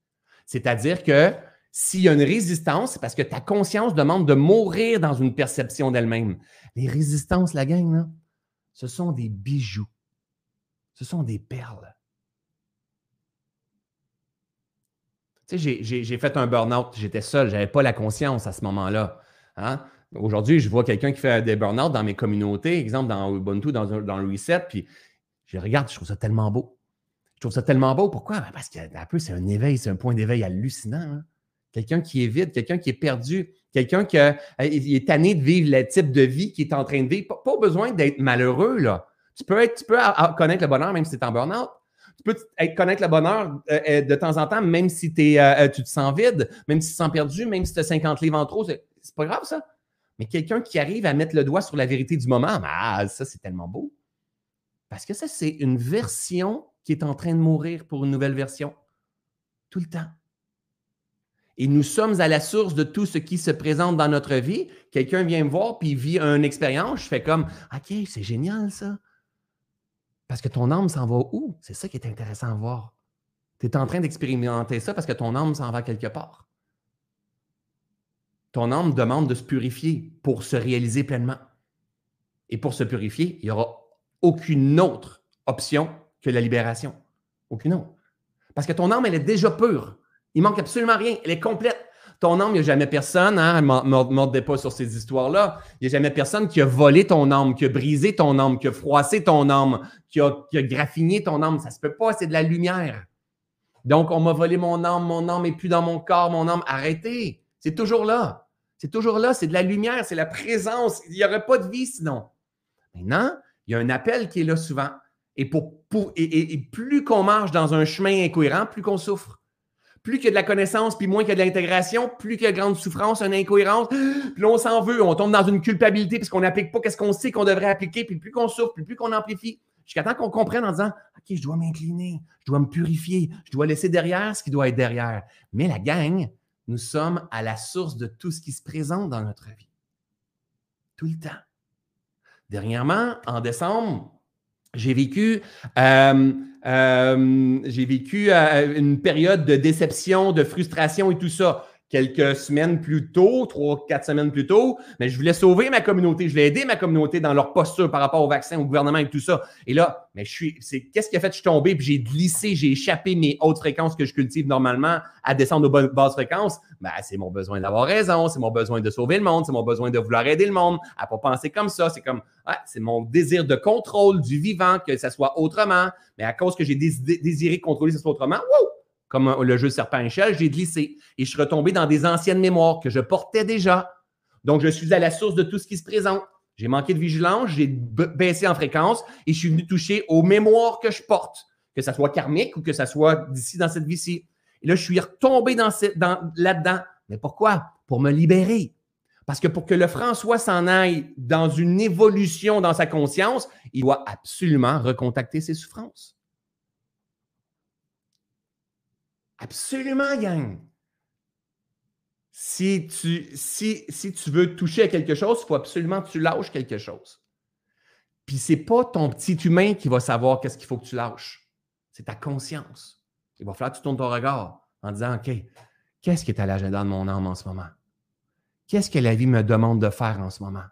C'est-à-dire que s'il y a une résistance, c'est parce que ta conscience demande de mourir dans une perception d'elle-même. Les résistances, la gang, ce sont des bijoux. Ce sont des perles. Tu sais, j'ai fait un burn-out, j'étais seul, je n'avais pas la conscience à ce moment-là. Hein. Aujourd'hui, je vois quelqu'un qui fait des burn-out dans mes communautés, exemple dans Ubuntu, dans, dans le Reset, puis je regarde, je trouve ça tellement beau. Je trouve ça tellement beau. Pourquoi? Ben, parce que peu, c'est un éveil, c'est un point d'éveil hallucinant. Hein. Quelqu'un qui est vide, quelqu'un qui est perdu, quelqu'un qui est tanné de vivre le type de vie qu'il est en train de vivre. Pas, besoin d'être malheureux, là. Tu peux, tu peux connaître le bonheur même si tu es en burn-out. Tu peux connaître le bonheur euh, euh, de temps en temps, même si euh, tu te sens vide, même si tu te sens perdu, même si tu as 50 livres en trop. C'est pas grave, ça. Mais quelqu'un qui arrive à mettre le doigt sur la vérité du moment, ah, ça, c'est tellement beau. Parce que ça, c'est une version qui est en train de mourir pour une nouvelle version. Tout le temps. Et nous sommes à la source de tout ce qui se présente dans notre vie. Quelqu'un vient me voir puis vit une expérience. Je fais comme OK, c'est génial ça. Parce que ton âme s'en va où? C'est ça qui est intéressant à voir. Tu es en train d'expérimenter ça parce que ton âme s'en va quelque part. Ton âme demande de se purifier pour se réaliser pleinement. Et pour se purifier, il n'y aura aucune autre option que la libération. Aucune autre. Parce que ton âme, elle est déjà pure. Il manque absolument rien. Elle est complète. Ton âme, il n'y a jamais personne, hein, mordez pas sur ces histoires-là. Il n'y a jamais personne qui a volé ton âme, qui a brisé ton âme, qui a froissé ton âme, qui a, graffiné ton âme. Ça ne se peut pas, c'est de la lumière. Donc, on m'a volé mon âme, mon âme n'est plus dans mon corps, mon âme. Arrêtez. C'est toujours là. C'est toujours là. C'est de la lumière, c'est la présence. Il n'y aurait pas de vie sinon. Maintenant, il y a un appel qui est là souvent. Et, pour, et plus qu'on marche dans un chemin incohérent, plus qu'on souffre plus qu'il y a de la connaissance, puis moins qu'il y a de l'intégration, plus qu'il y a grande souffrance, une incohérence, puis on s'en veut, on tombe dans une culpabilité parce qu'on n'applique pas ce qu'on sait qu'on devrait appliquer, puis plus qu'on souffre, plus, plus qu'on amplifie, jusqu'à temps qu'on comprenne en disant OK, je dois m'incliner, je dois me purifier, je dois laisser derrière ce qui doit être derrière. Mais la gang, nous sommes à la source de tout ce qui se présente dans notre vie. Tout le temps. Dernièrement, en décembre, j'ai vécu, euh, euh, j'ai vécu euh, une période de déception, de frustration et tout ça quelques semaines plus tôt, trois, quatre semaines plus tôt, mais je voulais sauver ma communauté, je voulais aider ma communauté dans leur posture par rapport au vaccin, au gouvernement et tout ça. Et là, mais je suis, c'est qu'est-ce qui a fait que je suis tombé? Puis j'ai glissé, j'ai échappé mes hautes fréquences que je cultive normalement à descendre aux basses fréquences. Ben, c'est mon besoin d'avoir raison, c'est mon besoin de sauver le monde, c'est mon besoin de vouloir aider le monde, à pas penser comme ça. C'est comme, c'est mon désir de contrôle du vivant, que ça soit autrement. Mais à cause que j'ai désiré contrôler ça soit autrement, wow, comme le jeu serpent-échelle, j'ai glissé et je suis retombé dans des anciennes mémoires que je portais déjà. Donc, je suis à la source de tout ce qui se présente. J'ai manqué de vigilance, j'ai baissé en fréquence et je suis venu toucher aux mémoires que je porte, que ça soit karmique ou que ça soit d'ici dans cette vie-ci. Et là, je suis retombé dans, dans là-dedans. Mais pourquoi? Pour me libérer. Parce que pour que le François s'en aille dans une évolution dans sa conscience, il doit absolument recontacter ses souffrances. Absolument, gang. Si tu, si, si veux toucher à quelque chose, il faut absolument que tu lâches quelque chose. Puis c'est pas ton petit humain qui va savoir qu'est-ce qu'il faut que tu lâches. C'est ta conscience. Il va falloir que tu tournes ton regard en disant OK, qu'est-ce qui est à l'agenda de mon âme en ce moment? Qu'est-ce que la vie me demande de faire en ce moment?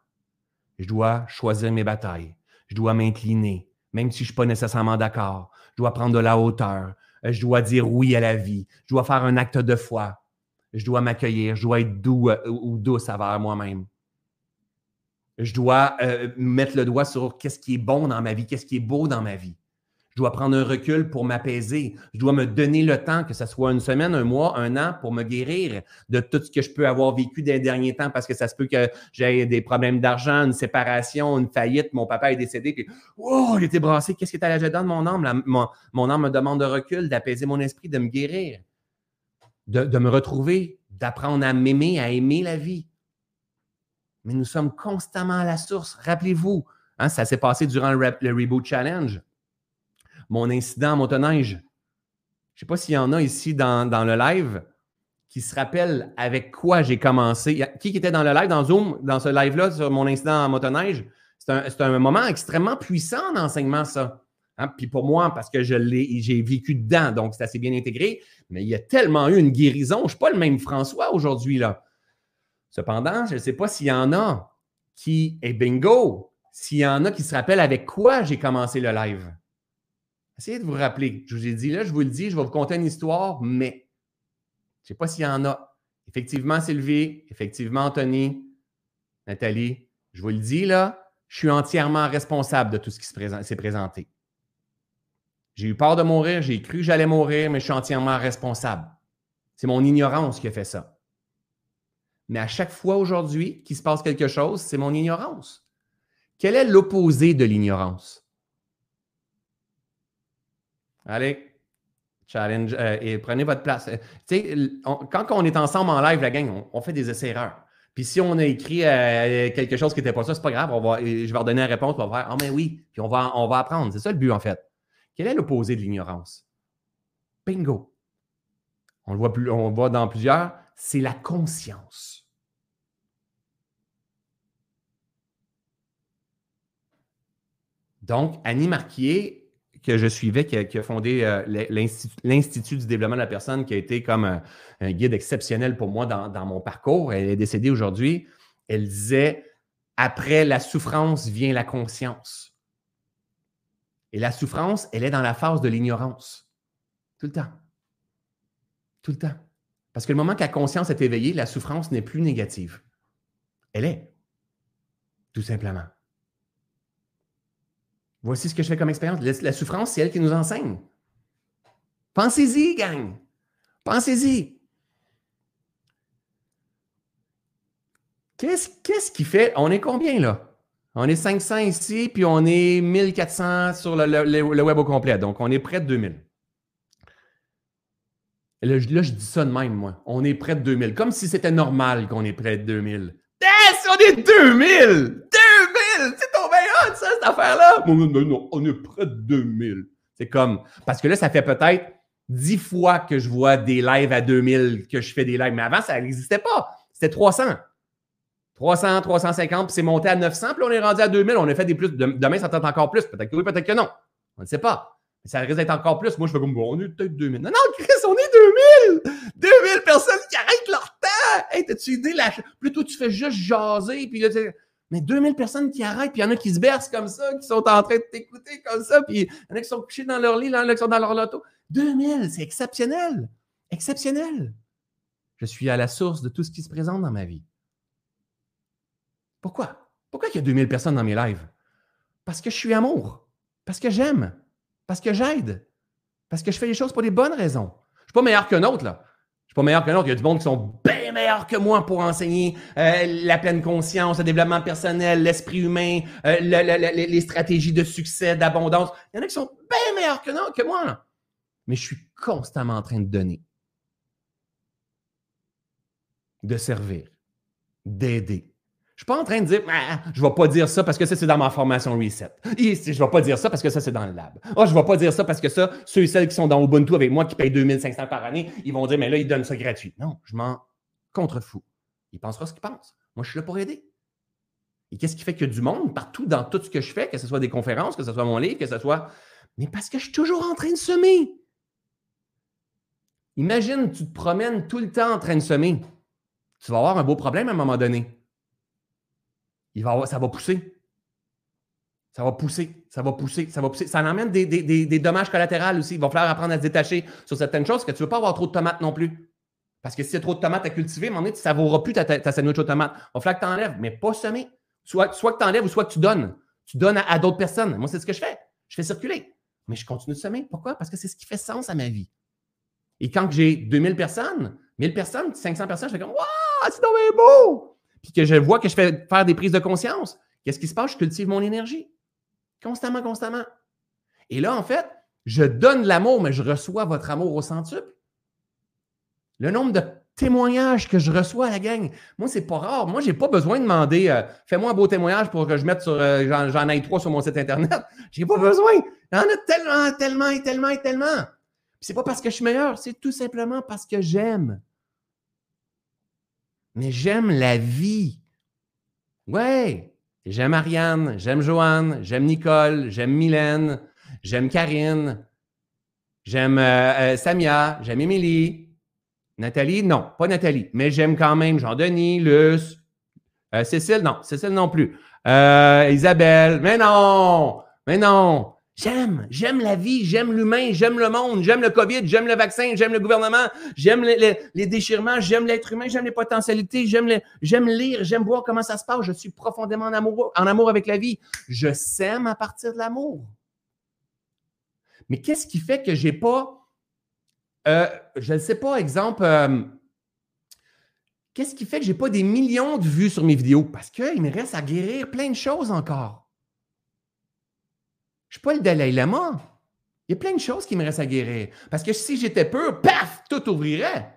Je dois choisir mes batailles. Je dois m'incliner, même si je ne suis pas nécessairement d'accord. Je dois prendre de la hauteur. Je dois dire oui à la vie, je dois faire un acte de foi, je dois m'accueillir, je dois être doux euh, ou douce envers moi-même. Je dois euh, mettre le doigt sur qu'est-ce qui est bon dans ma vie, qu'est-ce qui est beau dans ma vie. Je dois prendre un recul pour m'apaiser. Je dois me donner le temps, que ce soit une semaine, un mois, un an, pour me guérir de tout ce que je peux avoir vécu des derniers temps parce que ça se peut que j'ai des problèmes d'argent, une séparation, une faillite, mon papa est décédé, puis oh, il était brassé. Qu'est-ce qui est à l'agenda de mon âme? mon, âme me demande de recul, d'apaiser mon esprit, de me guérir, de, me retrouver, d'apprendre à m'aimer, à aimer la vie. Mais nous sommes constamment à la source. Rappelez-vous, hein, ça s'est passé durant le Reboot Challenge mon incident en motoneige. Je ne sais pas s'il y en a ici dans, le live qui se rappellent avec quoi j'ai commencé. Qui était dans le live, dans Zoom, dans ce live-là, sur mon incident en motoneige? C'est un, moment extrêmement puissant d'enseignement, ça. Hein? Puis pour moi, parce que je j'ai vécu dedans, donc c'est assez bien intégré, mais il y a tellement eu une guérison. Je ne suis pas le même François aujourd'hui. là. Cependant, je ne sais pas s'il y en a qui est bingo, s'il y en a qui se rappellent avec quoi j'ai commencé le live. Essayez de vous rappeler. Je vous ai dit là, je vous le dis, je vais vous conter une histoire, mais je ne sais pas s'il y en a. Effectivement, Sylvie, effectivement, Anthony, Nathalie, je vous le dis là, je suis entièrement responsable de tout ce qui s'est présenté. J'ai eu peur de mourir, j'ai cru que j'allais mourir, mais je suis entièrement responsable. C'est mon ignorance qui a fait ça. Mais à chaque fois aujourd'hui qu'il se passe quelque chose, c'est mon ignorance. Quel est l'opposé de l'ignorance? Allez, challenge euh, et prenez votre place. Euh, quand on est ensemble en live, la gang, on, fait des essais-erreurs. Puis si on a écrit euh, quelque chose qui n'était pas ça, c'est pas grave. Je vais redonner la réponse. On va faire Ah, mais oui. Puis on va, on va apprendre. C'est ça le but, en fait. Quel est l'opposé de l'ignorance? Bingo. On le voit, plus, on le voit dans plusieurs. C'est la conscience. Donc, Annie Marquier, que je suivais, qui a, fondé euh, l'Institut du développement de la personne, qui a été comme un, guide exceptionnel pour moi dans, dans, mon parcours. Elle est décédée aujourd'hui. Elle disait Après la souffrance vient la conscience. Et la souffrance, elle est dans la phase de l'ignorance. Tout le temps. Tout le temps. Parce que le moment que la conscience est éveillée, la souffrance n'est plus négative. Elle est. Tout simplement. Voici ce que je fais comme expérience. La souffrance, c'est elle qui nous enseigne. Pensez-y, gang. Pensez-y. Qu'est-ce qui fait. On est combien là? On est 500 ici, puis on est 1400 sur le, web au complet. Donc, on est près de 2000. Là, là, je dis ça de même, moi. On est près de 2000. Comme si c'était normal qu'on est près de 2000. Yes! On est 2000! 2000! C'est ton meilleur, ça, cette affaire-là! Non, non, non, on est près de 2000. C'est comme. Parce que là, ça fait peut-être 10 fois que je vois des lives à 2000, que je fais des lives. Mais avant, ça n'existait pas. C'était 300. 300, 350, puis c'est monté à 900, puis on est rendu à 2000. On a fait des plus. Demain, ça tente encore plus. Peut-être que oui, peut-être que non. On ne sait pas. Mais ça risque d'être encore plus. Moi, je fais comme, bon, on est peut-être 2000. Non, non, Chris, on est 2000! 2000 personnes qui arrêtent leur temps! Hey, t'as-tu idée? La... Plutôt, tu fais juste jaser, puis là, mais 2000 personnes qui arrêtent, puis il y en a qui se bercent comme ça, qui sont en train de t'écouter comme ça, puis il y en a qui sont couchés dans leur lit, il y en a qui sont dans leur loto. 2000, c'est exceptionnel! Exceptionnel! Je suis à la source de tout ce qui se présente dans ma vie. Pourquoi? Pourquoi il y a 2000 personnes dans mes lives? Parce que je suis amour. Parce que j'aime. Parce que j'aide. Parce que je fais les choses pour les bonnes raisons. Je ne suis pas meilleur qu'un autre, là. Je suis pas meilleur qu'un autre. Il y a du monde qui sont bien meilleurs que moi pour enseigner euh, la pleine conscience, le développement personnel, l'esprit humain, euh, les stratégies de succès, d'abondance. Il y en a qui sont bien meilleurs que, que moi. Mais je suis constamment en train de donner, de servir, d'aider, je suis pas en train de dire, ah, je vais pas dire ça parce que ça, c'est dans ma formation Reset. Et je vais pas dire ça parce que ça, c'est dans le lab. Oh, je vais pas dire ça parce que ça, ceux et celles qui sont dans Ubuntu avec moi qui payent 2500 par année, ils vont dire, mais là, ils donnent ça gratuit. Non, je m'en contrefous. Il pensera ce qu'il pense. Moi, je suis là pour aider. Et qu'est-ce qui fait a du monde partout dans tout ce que je fais, que ce soit des conférences, que ce soit mon livre, que ce soit? Mais parce que je suis toujours en train de semer. Imagine, tu te promènes tout le temps en train de semer. Tu vas avoir un beau problème à un moment donné il va ça va pousser. Ça va pousser, ça va pousser, ça va pousser. Ça amène des, des, dommages collatéraux aussi. Il va falloir apprendre à se détacher sur certaines choses que tu ne veux pas avoir trop de tomates non plus. Parce que si tu as trop de tomates à cultiver, à un moment donné, tu ne savoureras plus ta, ta, sandwich aux tomates. Il va falloir que tu enlèves, mais pas semer. Soit, soit que tu enlèves ou soit que tu donnes. Tu donnes à, d'autres personnes. Moi, c'est ce que je fais. Je fais circuler. Mais je continue de semer. Pourquoi? Parce que c'est ce qui fait sens à ma vie. Et quand j'ai 2000 personnes, 1000 personnes, 500 personnes, je fais comme Waouh, c'est donc beau! Puis que je vois que je fais faire des prises de conscience, qu'est-ce qui se passe? Je cultive mon énergie. Constamment, constamment. Et là, en fait, je donne l'amour, mais je reçois votre amour au centuple. Le nombre de témoignages que je reçois la gang, moi, c'est pas rare. Moi, je n'ai pas besoin de demander euh, fais-moi un beau témoignage pour que je mette sur euh, j'en aille trois sur mon site Internet. J'ai pas besoin. Il y en a tellement, tellement et tellement et tellement. C'est pas parce que je suis meilleur, c'est tout simplement parce que j'aime mais j'aime la vie. Ouais, j'aime Ariane, j'aime Joanne, j'aime Nicole, j'aime Mylène, j'aime Karine, j'aime euh, euh, Samia, j'aime Émilie. Nathalie, non, pas Nathalie, mais j'aime quand même Jean-Denis, Luce, euh, Cécile, non, Cécile non plus. Isabelle, mais non, mais non. J'aime, j'aime la vie, j'aime l'humain, j'aime le monde, j'aime le COVID, j'aime le vaccin, j'aime le gouvernement, j'aime les, déchirements, j'aime l'être humain, j'aime les potentialités, j'aime lire, j'aime voir comment ça se passe. Je suis profondément en amour, en amour avec la vie. Je sème à partir de l'amour. Mais qu'est-ce qui fait que j'ai pas, euh, je ne sais pas, exemple, euh, qu'est-ce qui fait que j'ai pas des millions de vues sur mes vidéos? Parce qu'il me reste à guérir plein de choses encore. Je suis pas le Dalai Lama. Il y a plein de choses qui me restent à guérir. Parce que si j'étais pur, paf, tout ouvrirait.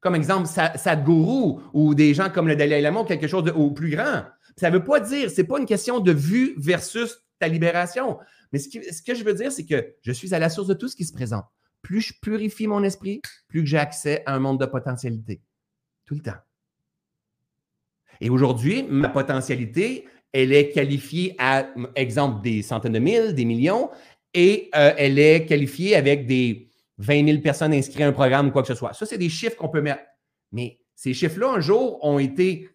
Comme exemple, Sadhguru ou des gens comme le Dalai Lama ou quelque chose de ou plus grand. Ça ne veut pas dire, ce n'est pas une question de vue versus ta libération. Mais ce, que je veux dire, c'est que je suis à la source de tout ce qui se présente. Plus je purifie mon esprit, plus j'ai accès à un monde de potentialité. Tout le temps. Et aujourd'hui, ma potentialité, elle est qualifiée à, exemple, des centaines de mille, des millions, et euh, elle est qualifiée avec des 20 000 personnes inscrites à un programme ou quoi que ce soit. Ça, c'est des chiffres qu'on peut mettre. Mais ces chiffres-là, un jour, ont été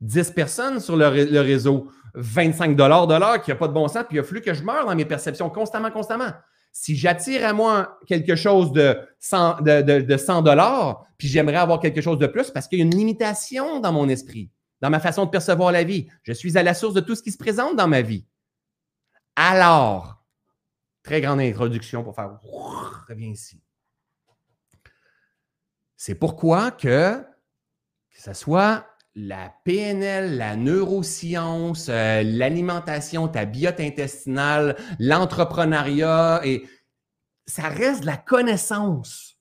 10 personnes sur le, réseau, 25 dollars de l'heure, qui n'a pas de bon sens, puis il a fallu que je meure dans mes perceptions constamment, constamment. Si j'attire à moi quelque chose de 100 dollars, puis j'aimerais avoir quelque chose de plus, parce qu'il y a une limitation dans mon esprit dans ma façon de percevoir la vie. Je suis à la source de tout ce qui se présente dans ma vie. Alors, très grande introduction pour faire reviens ici. C'est pourquoi que, que ce soit la PNL, la neuroscience, euh, l'alimentation, ta biote intestinale, l'entrepreneuriat, et ça reste de la connaissance.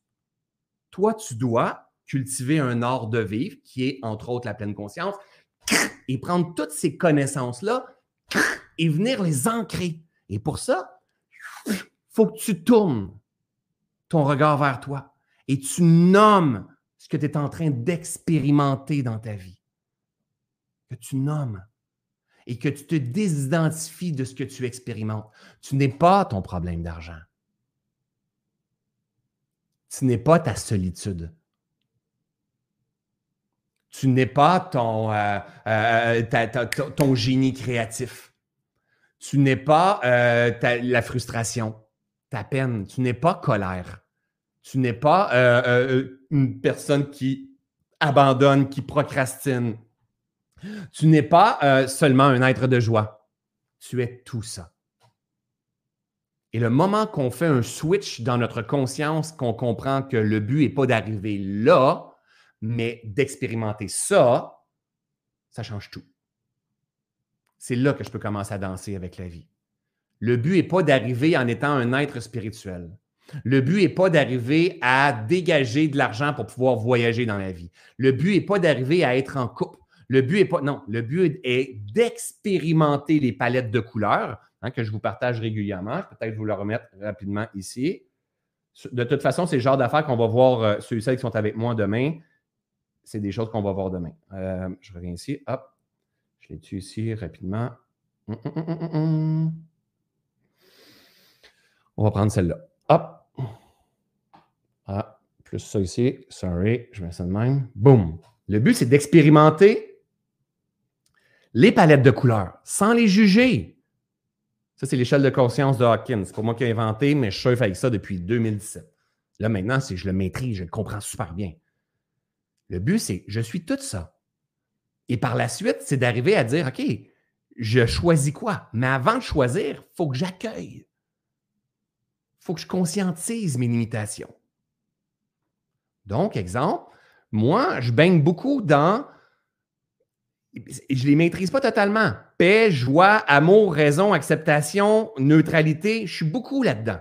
Toi, tu dois cultiver un art de vivre qui est, entre autres, la pleine conscience, et prendre toutes ces connaissances-là et venir les ancrer. Et pour ça, il faut que tu tournes ton regard vers toi et tu nommes ce que tu es en train d'expérimenter dans ta vie. Que tu nommes et que tu te désidentifies de ce que tu expérimentes. Tu n'es pas ton problème d'argent. Tu n'es pas ta solitude tu n'es pas ton, euh, euh, ton génie créatif. Tu n'es pas euh, la frustration, ta peine. Tu n'es pas colère. Tu n'es pas une personne qui abandonne, qui procrastine. Tu n'es pas seulement un être de joie. Tu es tout ça. Et le moment qu'on fait un switch dans notre conscience, qu'on comprend que le but n'est pas d'arriver là, mais d'expérimenter ça, ça change tout. C'est là que je peux commencer à danser avec la vie. Le but n'est pas d'arriver en étant un être spirituel. Le but n'est pas d'arriver à dégager de l'argent pour pouvoir voyager dans la vie. Le but n'est pas d'arriver à être en couple. Le but est pas. Non, le but est d'expérimenter les palettes de couleurs hein, que je vous partage régulièrement. Je peux peut-être vous le remettre rapidement ici. De toute façon, c'est le genre d'affaires qu'on va voir euh, ceux et celles qui sont avec moi demain c'est des choses qu'on va voir demain. Euh, je reviens ici. Hop. Je l'ai tué ici rapidement? Hum, hum, hum, On va prendre celle-là. Hop. Ah, plus ça ici. Sorry, je mets ça de même. Boum. Le but, c'est d'expérimenter les palettes de couleurs sans les juger. Ça, c'est l'échelle de conscience de Hawkins. C'est pas moi qui ai inventé, mais je surfe avec ça depuis 2017. Là, maintenant, je le maîtrise, je le comprends super bien. Le but, c'est je suis tout ça. Et par la suite, c'est d'arriver à dire OK, je choisis quoi? Mais avant de choisir, il faut que j'accueille. Il faut que je conscientise mes limitations. Donc, exemple, moi, je baigne beaucoup dans. Je ne les maîtrise pas totalement. Paix, joie, amour, raison, acceptation, neutralité, je suis beaucoup là-dedans.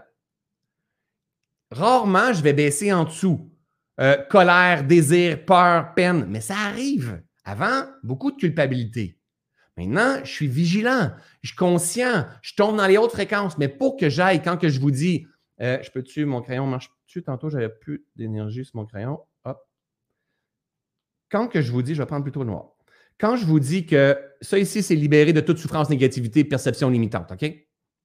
Rarement, je vais baisser en dessous. Euh, colère, désir, peur, peine. Mais ça arrive. Avant, beaucoup de culpabilité. Maintenant, je suis vigilant, je suis conscient, je tombe dans les hautes fréquences. Mais pour que j'aille, quand que je vous dis, euh, je peux-tu, mon crayon marche-tu? Tantôt, j'avais plus d'énergie sur mon crayon. Hop. Quand que je vous dis, je vais prendre plutôt le noir. Quand je vous dis que ça ici, c'est libéré de toute souffrance, négativité, perception limitante, OK?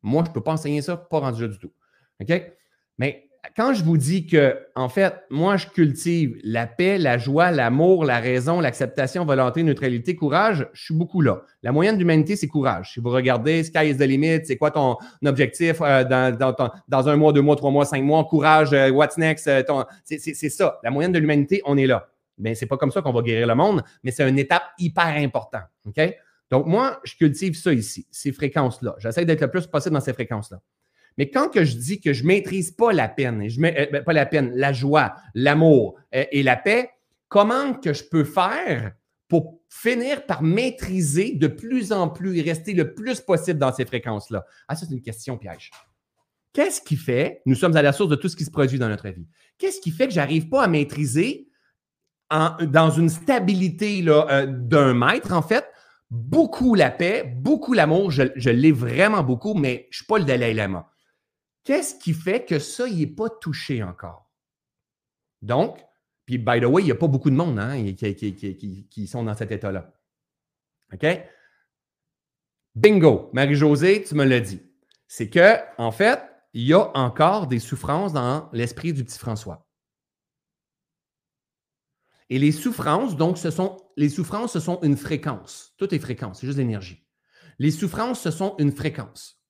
Moi, je ne peux pas enseigner ça, pas rendu du tout. OK? Mais quand je vous dis que, en fait, moi, je cultive la paix, la joie, l'amour, la raison, l'acceptation, volonté, neutralité, courage, je suis beaucoup là. La moyenne de l'humanité, c'est courage. Si vous regardez Sky is the limit, c'est quoi ton objectif euh, dans, un mois, deux mois, trois mois, cinq mois, courage, euh, what's next, euh, c'est ça. La moyenne de l'humanité, on est là. Mais c'est pas comme ça qu'on va guérir le monde, mais c'est une étape hyper importante. OK? Donc, moi, je cultive ça ici, ces fréquences-là. J'essaie d'être le plus possible dans ces fréquences-là. Mais quand que je dis que je ne maîtrise pas la peine, je euh, ben, pas la peine, la joie, l'amour euh, et la paix, comment que je peux faire pour finir par maîtriser de plus en plus et rester le plus possible dans ces fréquences-là? Ah, ça, c'est une question piège. Qu'est-ce qui fait, nous sommes à la source de tout ce qui se produit dans notre vie, qu'est-ce qui fait que je n'arrive pas à maîtriser dans une stabilité euh, d'un mètre, en fait, beaucoup la paix, beaucoup l'amour, je, l'ai vraiment beaucoup, mais je ne suis pas le Dalai Lama. Qu'est-ce qui fait que ça, il n'est pas touché encore? Donc, puis by the way, il n'y a pas beaucoup de monde hein, qui, sont dans cet état-là. OK? Bingo! Marie-Josée, tu me l'as dit. C'est que, en fait, il y a encore des souffrances dans l'esprit du petit François. Et les souffrances, donc, ce sont les souffrances, ce sont une fréquence. Tout est fréquence, c'est juste l'énergie. Les souffrances, ce sont une fréquence.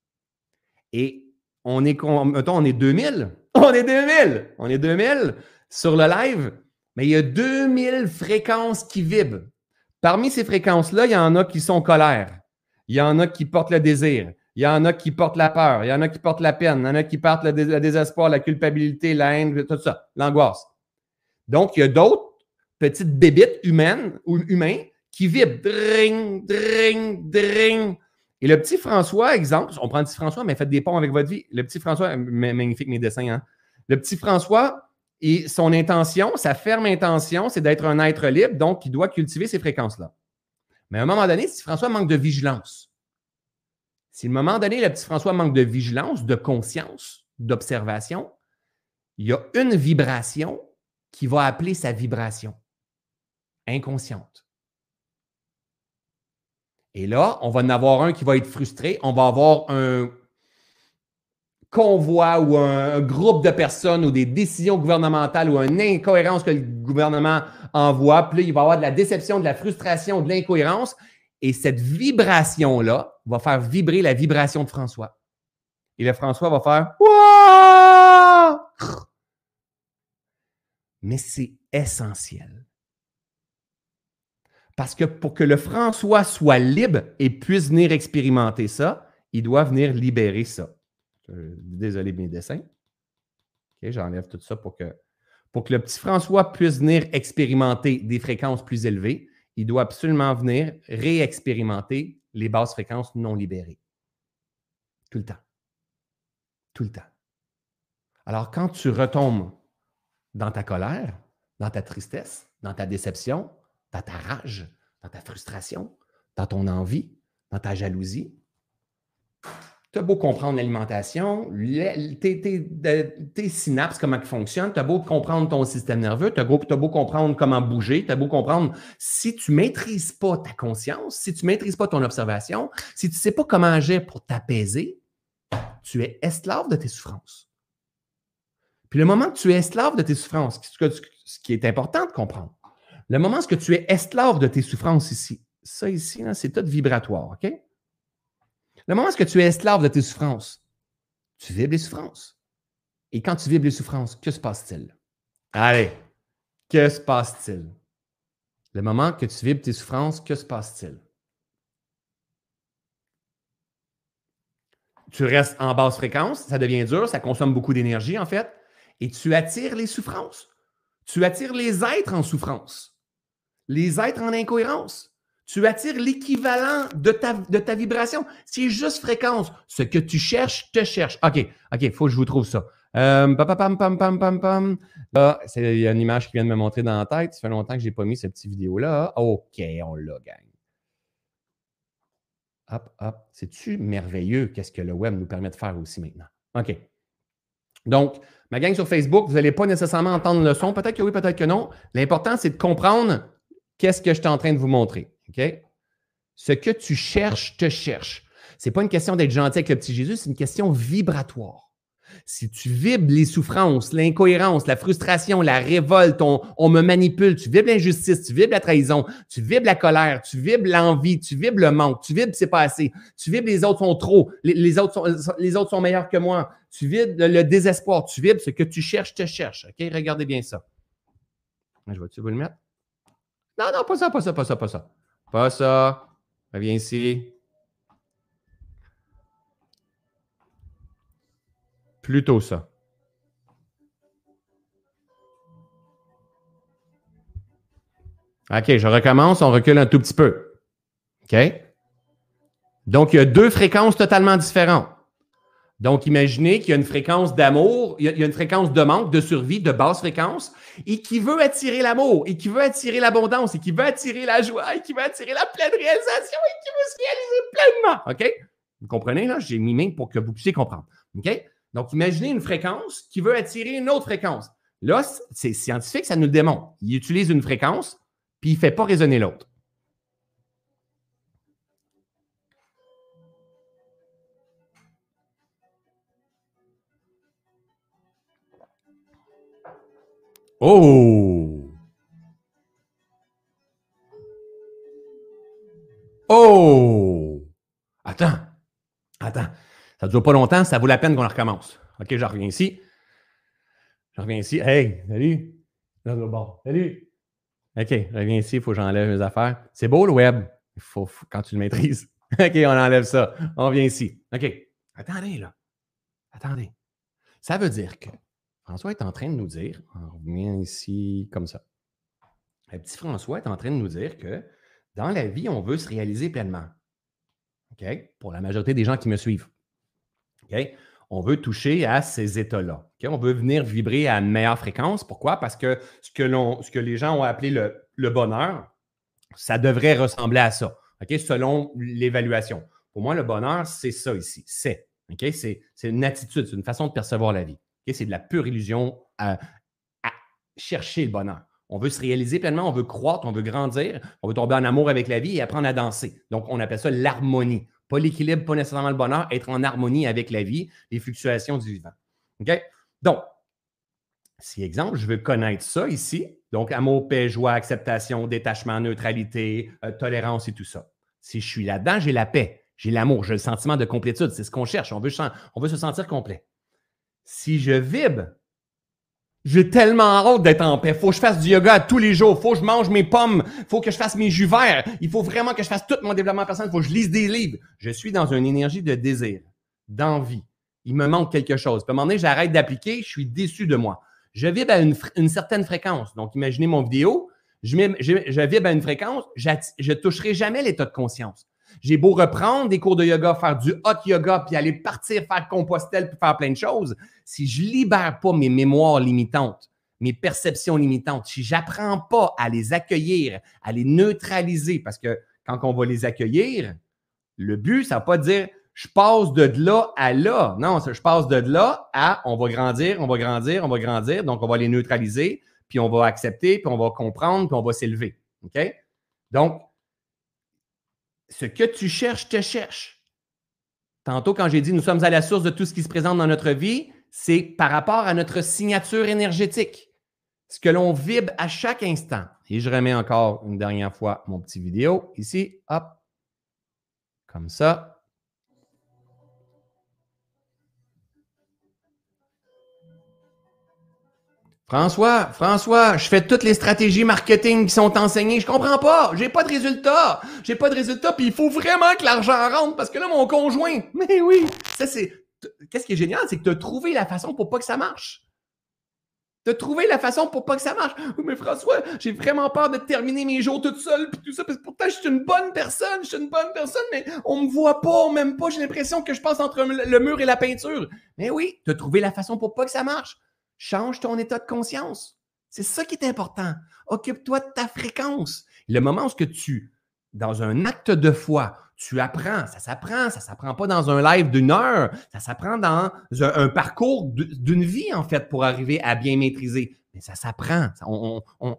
Et on est, mettons, on est 2000. On est 2000. On est 2000 sur le live. Mais il y a 2000 fréquences qui vibrent. Parmi ces fréquences-là, il y en a qui sont colère. Il y en a qui portent le désir. Il y en a qui portent la peur. Il y en a qui portent la peine. Il y en a qui portent le, désespoir, la culpabilité, la haine, tout ça, l'angoisse. Donc, il y a d'autres petites bébites humaines ou humains qui vibrent. Dring, dring, dring. Et le petit François, exemple, on prend le petit François, mais faites des ponts avec votre vie. Le petit François, magnifique mes dessins, hein? Le petit François, et son intention, sa ferme intention, c'est d'être un être libre, donc il doit cultiver ces fréquences-là. Mais à un moment donné, petit François manque de vigilance. Si à un moment donné, le petit François manque de vigilance, de conscience, d'observation, il y a une vibration qui va appeler sa vibration inconsciente. Et là, on va en avoir un qui va être frustré. On va avoir un convoi ou un, groupe de personnes ou des décisions gouvernementales ou une incohérence que le gouvernement envoie. Puis là, il va y avoir de la déception, de la frustration, de l'incohérence. Et cette vibration-là va faire vibrer la vibration de François. Et le François va faire Mais c'est essentiel. Parce que pour que le François soit libre et puisse venir expérimenter ça, il doit venir libérer ça. Euh, désolé mes dessins. J'enlève tout ça pour que, pour que le petit François puisse venir expérimenter des fréquences plus élevées. Il doit absolument venir réexpérimenter les basses fréquences non libérées. Tout le temps. Tout le temps. Alors, quand tu retombes dans ta colère, dans ta tristesse, dans ta déception, dans ta rage, dans ta frustration, dans ton envie, dans ta jalousie. Tu as beau comprendre l'alimentation, tes, synapses, comment ils fonctionnent, tu as beau comprendre ton système nerveux, tu as, beau comprendre comment bouger, tu as beau comprendre si tu ne maîtrises pas ta conscience, si tu ne maîtrises pas ton observation, si tu ne sais pas comment agir pour t'apaiser, tu es esclave de tes souffrances. Puis le moment que tu es esclave de tes souffrances, ce qui est important de comprendre, le moment où tu es esclave de tes souffrances ici, ça ici, c'est tout vibratoire, OK? Le moment où tu es esclave de tes souffrances, tu vibres les souffrances. Et quand tu vibres les souffrances, que se passe-t-il? Allez, que se passe-t-il? Le moment que tu vibres tes souffrances, que se passe-t-il? Tu restes en basse fréquence, ça devient dur, ça consomme beaucoup d'énergie en fait, et tu attires les souffrances. Tu attires les êtres en souffrance les êtres en incohérence. Tu attires l'équivalent de ta, vibration. C'est juste fréquence. Ce que tu cherches, te cherche. OK, OK, il faut que je vous trouve ça. Euh, pam, pam, pam, pam, Là, il y a une image qui vient de me montrer dans la tête. Ça fait longtemps que je n'ai pas mis cette petite vidéo-là. OK, on l'a, gang. Hop, hop. C'est-tu merveilleux? Qu'est-ce que le web nous permet de faire aussi maintenant? OK. Donc, ma gang sur Facebook, vous n'allez pas nécessairement entendre le son. Peut-être que oui, peut-être que non. L'important, c'est de comprendre Qu'est-ce que je suis en train de vous montrer? Ce que tu cherches te cherche. Ce n'est pas une question d'être gentil avec le petit Jésus, c'est une question vibratoire. Si tu vibres les souffrances, l'incohérence, la frustration, la révolte, on, me manipule, tu vibres l'injustice, tu vibres la trahison, tu vibres la colère, tu vibres l'envie, tu vibres le manque, tu vibres c'est pas assez, tu vibres les autres sont trop, les, autres, sont, les autres sont meilleurs que moi, tu vibres le, désespoir, tu vibres ce que tu cherches, te cherche. OK? Regardez bien ça. Je vais-tu vous le mettre? Non, non, pas ça, pas ça, pas ça, pas ça. Pas ça. Viens ici. Plutôt ça. OK, je recommence, on recule un tout petit peu. OK? Donc, il y a deux fréquences totalement différentes. Donc, imaginez qu'il y a une fréquence d'amour, il, y a une fréquence de manque, de survie, de basse fréquence, et qui veut attirer l'amour, et qui veut attirer l'abondance, et qui veut attirer la joie, et qui veut attirer la pleine réalisation, et qui veut se réaliser pleinement. OK? Vous comprenez, là? J'ai mis main pour que vous puissiez comprendre. OK? Donc, imaginez une fréquence qui veut attirer une autre fréquence. Là, c'est scientifique, ça nous le démontre. Il utilise une fréquence, puis il ne fait pas résonner l'autre. Oh! Oh! Attends. Attends. Ça ne dure pas longtemps, ça vaut la peine qu'on recommence. OK, je reviens ici. Je reviens ici. Hey, salut. Là, bon. Salut. OK, je reviens ici, il faut que j'enlève mes affaires. C'est beau le web. Il faut, quand tu le maîtrises. OK, on enlève ça. On vient ici. OK. Attendez, là. Attendez. Ça veut dire que François est en train de nous dire, on revient ici comme ça. Le petit François est en train de nous dire que dans la vie, on veut se réaliser pleinement. Pour la majorité des gens qui me suivent. On veut toucher à ces états-là. On veut venir vibrer à une meilleure fréquence. Pourquoi? Parce que ce que, ce que les gens ont appelé le, bonheur, ça devrait ressembler à ça, selon l'évaluation. Pour moi, le bonheur, c'est ça ici. C'est. C'est une attitude, c'est une façon de percevoir la vie. C'est de la pure illusion à, chercher le bonheur. On veut se réaliser pleinement, on veut croître, on veut grandir, on veut tomber en amour avec la vie et apprendre à danser. Donc, on appelle ça l'harmonie. Pas l'équilibre, pas nécessairement le bonheur, être en harmonie avec la vie, les fluctuations du vivant. OK? Donc, si exemple, je veux connaître ça ici, donc amour, paix, joie, acceptation, détachement, neutralité, euh, tolérance et tout ça. Si je suis là-dedans, j'ai la paix, j'ai l'amour, j'ai le sentiment de complétude. C'est ce qu'on cherche. On veut se sentir complet. Si je vibre j'ai tellement hâte d'être en paix. Faut que je fasse du yoga tous les jours. Faut que je mange mes pommes. Faut que je fasse mes jus verts. Il faut vraiment que je fasse tout mon développement personnel. Faut que je lise des livres. Je suis dans une énergie de désir, d'envie. Il me manque quelque chose. À un moment donné, j'arrête d'appliquer. Je suis déçu de moi. Je vibre à une, certaine fréquence. Donc, imaginez mon vidéo. Je, je, vibre à une fréquence. Je toucherai jamais l'état de conscience. J'ai beau reprendre des cours de yoga, faire du hot yoga, puis aller partir faire Compostelle, puis faire plein de choses. Si je libère pas mes mémoires limitantes, mes perceptions limitantes, si j'apprends pas à les accueillir, à les neutraliser, parce que quand on va les accueillir, le but, ça ne va pas dire je passe de là à là. Non, je passe de là à on va grandir, on va grandir, on va grandir. Donc, on va les neutraliser, puis on va accepter, puis on va comprendre, puis on va s'élever. OK? Donc, ce que tu cherches te cherche. Tantôt, quand j'ai dit nous sommes à la source de tout ce qui se présente dans notre vie, c'est par rapport à notre signature énergétique, ce que l'on vibre à chaque instant. Et je remets encore une dernière fois mon petit vidéo ici, hop, comme ça. François, François, je fais toutes les stratégies marketing qui sont enseignées. Je comprends pas. J'ai pas de résultats. J'ai pas de résultats. Puis il faut vraiment que l'argent rentre parce que là, mon conjoint. Mais oui, ça c'est. Qu'est-ce qui est génial, c'est que tu as trouvé la façon pour pas que ça marche. Tu as trouvé la façon pour pas que ça marche. mais François, j'ai vraiment peur de terminer mes jours toute seule, puis tout ça, parce que pourtant, je suis une bonne personne, je suis une bonne personne, mais on me voit pas, on m'aime pas, j'ai l'impression que je passe entre le mur et la peinture. Mais oui, tu as trouvé la façon pour pas que ça marche. Change ton état de conscience. C'est ça qui est important. Occupe-toi de ta fréquence. Le moment où ce que tu, dans un acte de foi, tu apprends, ça s'apprend, ça s'apprend pas dans un live d'une heure, ça s'apprend dans un, parcours d'une vie, en fait, pour arriver à bien maîtriser. Mais ça s'apprend.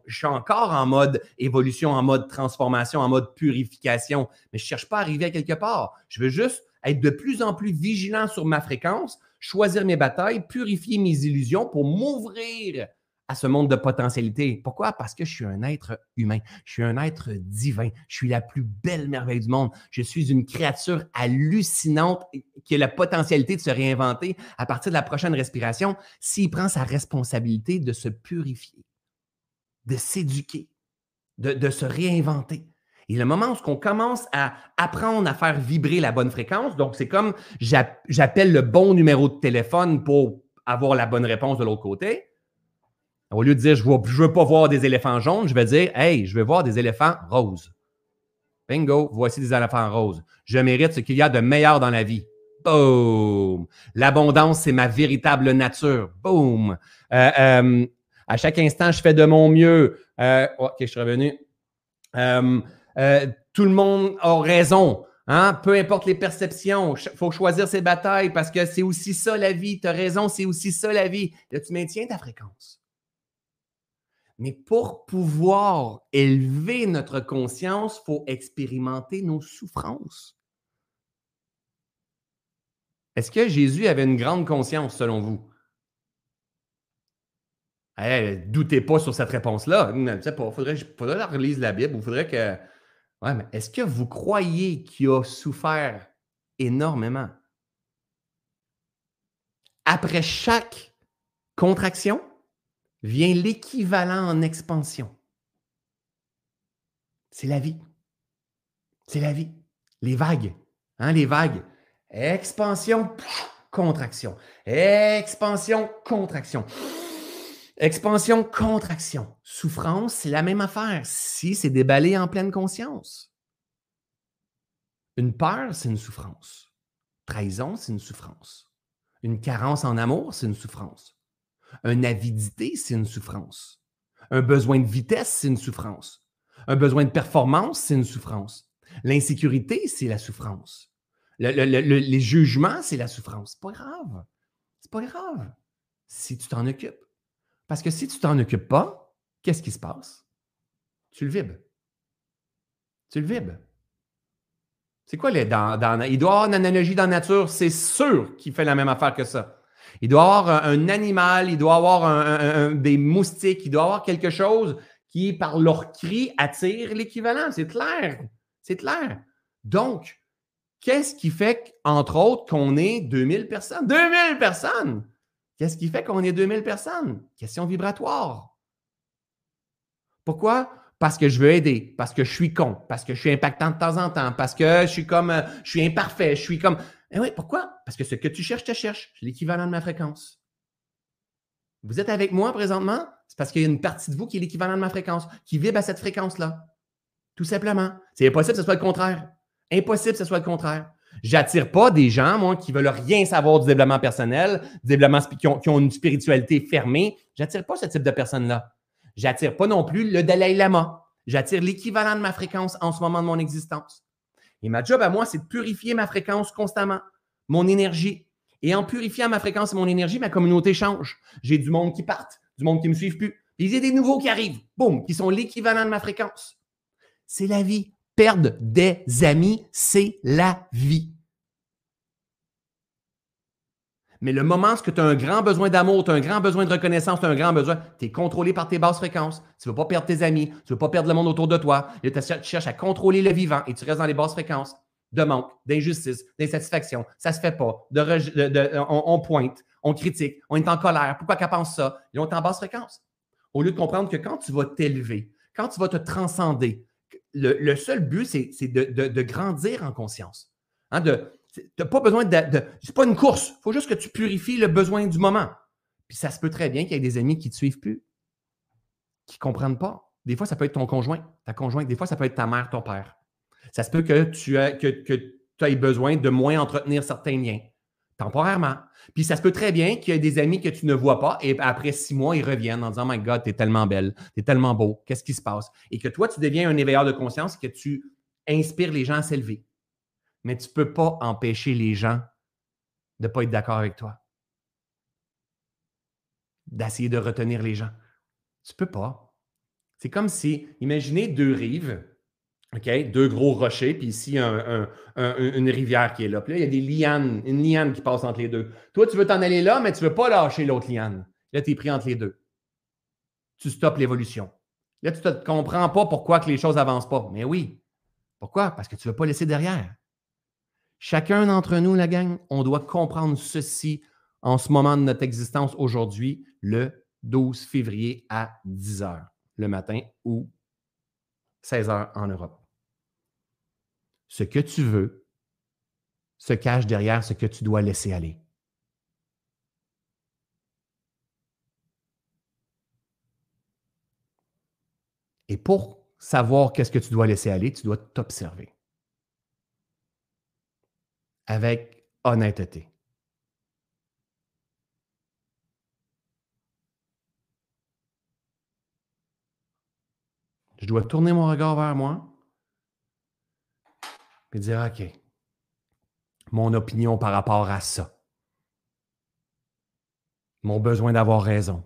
je suis encore en mode évolution, en mode transformation, en mode purification, mais je ne cherche pas à arriver à quelque part. Je veux juste être de plus en plus vigilant sur ma fréquence, choisir mes batailles, purifier mes illusions pour m'ouvrir à ce monde de potentialité. Pourquoi? Parce que je suis un être humain, je suis un être divin, je suis la plus belle merveille du monde, je suis une créature hallucinante qui a la potentialité de se réinventer à partir de la prochaine respiration s'il prend sa responsabilité de se purifier, de s'éduquer, de, de se réinventer. Et le moment où on commence à apprendre à faire vibrer la bonne fréquence, donc c'est comme j'appelle le bon numéro de téléphone pour avoir la bonne réponse de l'autre côté. Au lieu de dire je ne veux pas voir des éléphants jaunes, je vais dire Hey, je veux voir des éléphants roses. Bingo, voici des éléphants roses. Je mérite ce qu'il y a de meilleur dans la vie. Boom! L'abondance, c'est ma véritable nature. Boom! Euh, euh, à chaque instant, je fais de mon mieux. Euh, ok, je suis revenu. Tout le monde a raison. Hein? Peu importe les perceptions, il faut choisir ses batailles parce que c'est aussi ça la vie. Tu as raison, c'est aussi ça la vie. Là, tu maintiens ta fréquence. Mais pour pouvoir élever notre conscience, il faut expérimenter nos souffrances. Est-ce que Jésus avait une grande conscience selon vous? Eh, doutez pas sur cette réponse-là. Il faudrait, faudrait que relise la Bible il faudrait que. Ouais, mais est-ce que vous croyez qu'il a souffert énormément? Après chaque contraction, vient l'équivalent en expansion. C'est la vie. C'est la vie. Les vagues. Hein, les vagues. Expansion, contraction. Expansion, contraction. Expansion, contraction. Souffrance, c'est la même affaire. Si c'est déballé en pleine conscience. Une peur, c'est une souffrance. Trahison, c'est une souffrance. Une carence en amour, c'est une souffrance. Une avidité, c'est une souffrance. Un besoin de vitesse, c'est une souffrance. Un besoin de performance, c'est une souffrance. L'insécurité, c'est la souffrance. les jugements, c'est la souffrance. C'est pas grave. C'est pas grave si tu t'en occupes. Parce que si tu t'en occupes pas, qu'est-ce qui se passe? Tu le vibres. Tu le vibres. C'est quoi les. Dans, dans, il doit avoir une analogie dans la nature, c'est sûr qu'il fait la même affaire que ça. Il doit avoir un, animal, il doit avoir des moustiques, il doit avoir quelque chose qui, par leur cri, attire l'équivalent. C'est clair. C'est clair. Donc, qu'est-ce qui fait, entre autres, qu'on est 2000 personnes? 2000 personnes! Qu'est-ce qui fait qu'on est 2000 personnes? Question vibratoire. Pourquoi? Parce que je veux aider, parce que je suis con, parce que je suis impactant de temps en temps, parce que je suis comme, euh, je suis imparfait, je suis comme, eh oui, pourquoi? Parce que ce que tu cherches, te cherches. C'est l'équivalent de ma fréquence. Vous êtes avec moi présentement? C'est parce qu'il y a une partie de vous qui est l'équivalent de ma fréquence, qui vibre à cette fréquence-là. Tout simplement. C'est impossible que ce soit le contraire. Impossible que ce soit le contraire. J'attire pas des gens, moi, qui veulent rien savoir du développement personnel, du développement qui ont, une spiritualité fermée. J'attire pas ce type de personnes-là. J'attire pas non plus le Dalai Lama. J'attire l'équivalent de ma fréquence en ce moment de mon existence. Et ma job à moi, c'est de purifier ma fréquence constamment, mon énergie. Et en purifiant ma fréquence et mon énergie, ma communauté change. J'ai du monde qui part, du monde qui ne me suit plus. il y a des nouveaux qui arrivent, boum, qui sont l'équivalent de ma fréquence. C'est la vie. Perdre des amis, c'est la vie. Mais le moment où tu as un grand besoin d'amour, tu as un grand besoin de reconnaissance, tu as un grand besoin, tu es contrôlé par tes basses fréquences. Tu ne veux pas perdre tes amis, tu ne veux pas perdre le monde autour de toi. tu cherches à contrôler le vivant et tu restes dans les basses fréquences de manque, d'injustice, d'insatisfaction. Ça ne se fait pas. on, pointe, on critique, on est en colère. Pourquoi qu'elle pense ça? Et on est en basse fréquence. Au lieu de comprendre que quand tu vas t'élever, quand tu vas te transcender, le, seul but, c'est de, grandir en conscience. Hein, de, pas besoin de. c'est pas une course. Il faut juste que tu purifies le besoin du moment. Puis ça se peut très bien qu'il y ait des amis qui ne te suivent plus, qui ne comprennent pas. Des fois, ça peut être ton conjoint, ta conjointe. Des fois, ça peut être ta mère, ton père. Ça se peut que tu, aies besoin de moins entretenir certains liens, temporairement. Puis ça se peut très bien qu'il y ait des amis que tu ne vois pas et après six mois, ils reviennent en disant my God, es tellement belle, tu es tellement beau, qu'est-ce qui se passe? Et que toi, tu deviens un éveilleur de conscience, que tu inspires les gens à s'élever mais tu ne peux pas empêcher les gens de ne pas être d'accord avec toi. D'essayer de retenir les gens. Tu ne peux pas. C'est comme si, imaginez deux rives, OK? Deux gros rochers, puis ici, une rivière qui est là. Puis là, il y a des lianes, une liane qui passe entre les deux. Toi, tu veux t'en aller là, mais tu ne veux pas lâcher l'autre liane. Là, tu es pris entre les deux. Tu stoppes l'évolution. Là, tu ne comprends pas pourquoi que les choses n'avancent pas. Mais oui. Pourquoi? Parce que tu ne veux pas laisser derrière. Chacun d'entre nous, la gang, on doit comprendre ceci en ce moment de notre existence aujourd'hui, le 12 février à 10 h le matin ou 16 h en Europe. Ce que tu veux se cache derrière ce que tu dois laisser aller. Et pour savoir qu'est-ce que tu dois laisser aller, tu dois t'observer avec honnêteté. Je dois tourner mon regard vers moi et dire, OK, mon opinion par rapport à ça, mon besoin d'avoir raison,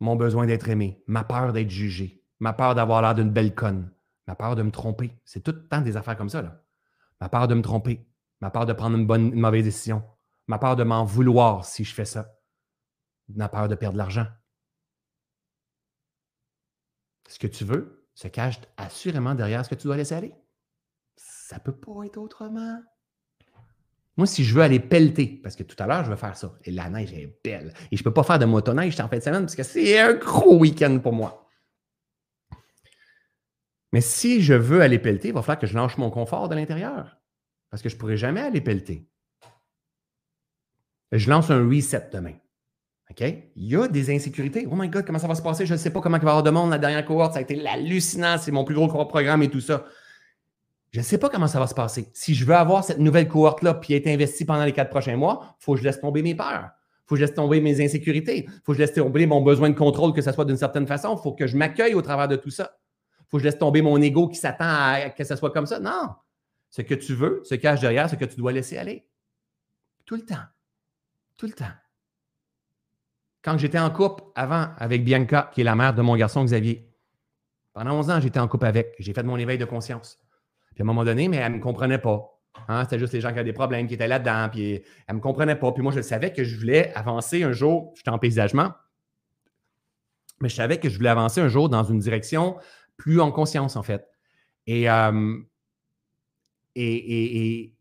mon besoin d'être aimé, ma peur d'être jugé, ma peur d'avoir l'air d'une belle conne, ma peur de me tromper. C'est tout le temps des affaires comme ça. Là. Ma peur de me tromper, ma peur de prendre une, bonne, une mauvaise décision, ma peur de m'en vouloir si je fais ça, ma peur de perdre de l'argent, ce que tu veux se cache assurément derrière ce que tu dois laisser aller. Ça peut pas être autrement. Moi, si je veux aller pelleter, parce que tout à l'heure, je veux faire ça, et la neige est belle, et je ne peux pas faire de motoneige en fin de semaine parce que c'est un gros week-end pour moi. Mais si je veux aller pelleter, il va falloir que je lâche mon confort de l'intérieur, parce que je ne pourrai jamais aller pelleter. Je lance un reset demain. Il y a des insécurités. Oh my God, comment ça va se passer? Je ne sais pas comment il va y avoir de monde. La dernière cohorte, ça a été hallucinant. C'est mon plus gros programme et tout ça. Je ne sais pas comment ça va se passer. Si je veux avoir cette nouvelle cohorte-là puis être investi pendant les quatre prochains mois, il faut que je laisse tomber mes peurs. Il faut que je laisse tomber mes insécurités. Il faut que je laisse tomber mon besoin de contrôle, que ce soit d'une certaine façon. Il faut que je m'accueille au travers de tout ça. Il faut que je laisse tomber mon ego qui s'attend à que ce soit comme ça. Non. Ce que tu veux se cache derrière ce que tu dois laisser aller. Tout le temps. Tout le temps quand j'étais en couple avant avec Bianca, qui est la mère de mon garçon Xavier. Pendant 11 ans, j'étais en couple avec. J'ai fait mon éveil de conscience. Puis à un moment donné, mais elle ne me comprenait pas. Hein, c'était juste les gens qui avaient des problèmes, qui étaient là-dedans. Puis elle ne me comprenait pas. Puis moi, je savais que je voulais avancer un jour. J'étais en paysagement. Mais je savais que je voulais avancer un jour dans une direction plus en conscience, en fait. Et, euh, et, et,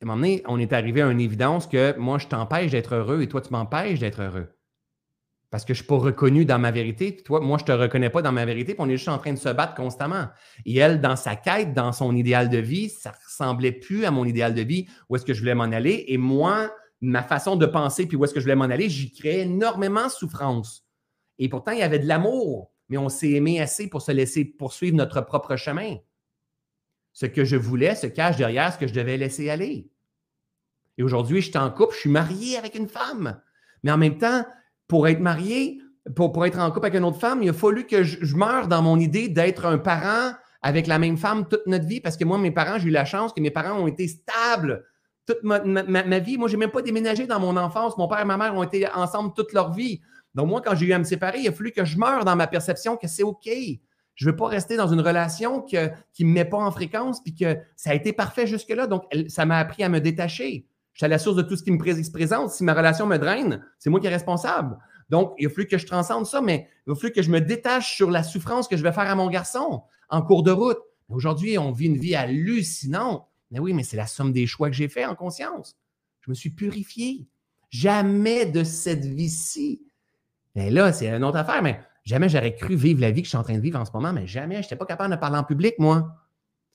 à un moment donné, on est arrivé à une évidence que moi, je t'empêche d'être heureux et toi, tu m'empêches d'être heureux. Parce que je ne suis pas reconnu dans ma vérité. Toi, moi, je ne te reconnais pas dans ma vérité, puis on est juste en train de se battre constamment. Et elle, dans sa quête, dans son idéal de vie, ça ne ressemblait plus à mon idéal de vie, où est-ce que je voulais m'en aller. Et moi, ma façon de penser, puis où est-ce que je voulais m'en aller, j'y créais énormément de souffrance. Et pourtant, il y avait de l'amour, mais on s'est aimé assez pour se laisser poursuivre notre propre chemin. Ce que je voulais se cache derrière ce que je devais laisser aller. Et aujourd'hui, je suis en couple, je suis marié avec une femme. Mais en même temps, pour être marié, pour, être en couple avec une autre femme, il a fallu que je, je meure dans mon idée d'être un parent avec la même femme toute notre vie parce que moi, mes parents, j'ai eu la chance que mes parents ont été stables toute ma, vie. Moi, je n'ai même pas déménagé dans mon enfance. Mon père et ma mère ont été ensemble toute leur vie. Donc, moi, quand j'ai eu à me séparer, il a fallu que je meure dans ma perception que c'est OK. Je ne veux pas rester dans une relation qui ne me met pas en fréquence puis que ça a été parfait jusque-là. Donc, ça m'a appris à me détacher. Je suis à la source de tout ce qui me présente. Si ma relation me draine, c'est moi qui est responsable. Donc, il a fallu que je transcende ça, mais il a fallu que je me détache sur la souffrance que je vais faire à mon garçon en cours de route. Aujourd'hui, on vit une vie hallucinante. Mais oui, mais c'est la somme des choix que j'ai faits en conscience. Je me suis purifié. Jamais de cette vie-ci. Mais là, c'est une autre affaire, mais jamais j'aurais cru vivre la vie que je suis en train de vivre en ce moment, mais jamais. Je n'étais pas capable de parler en public, moi.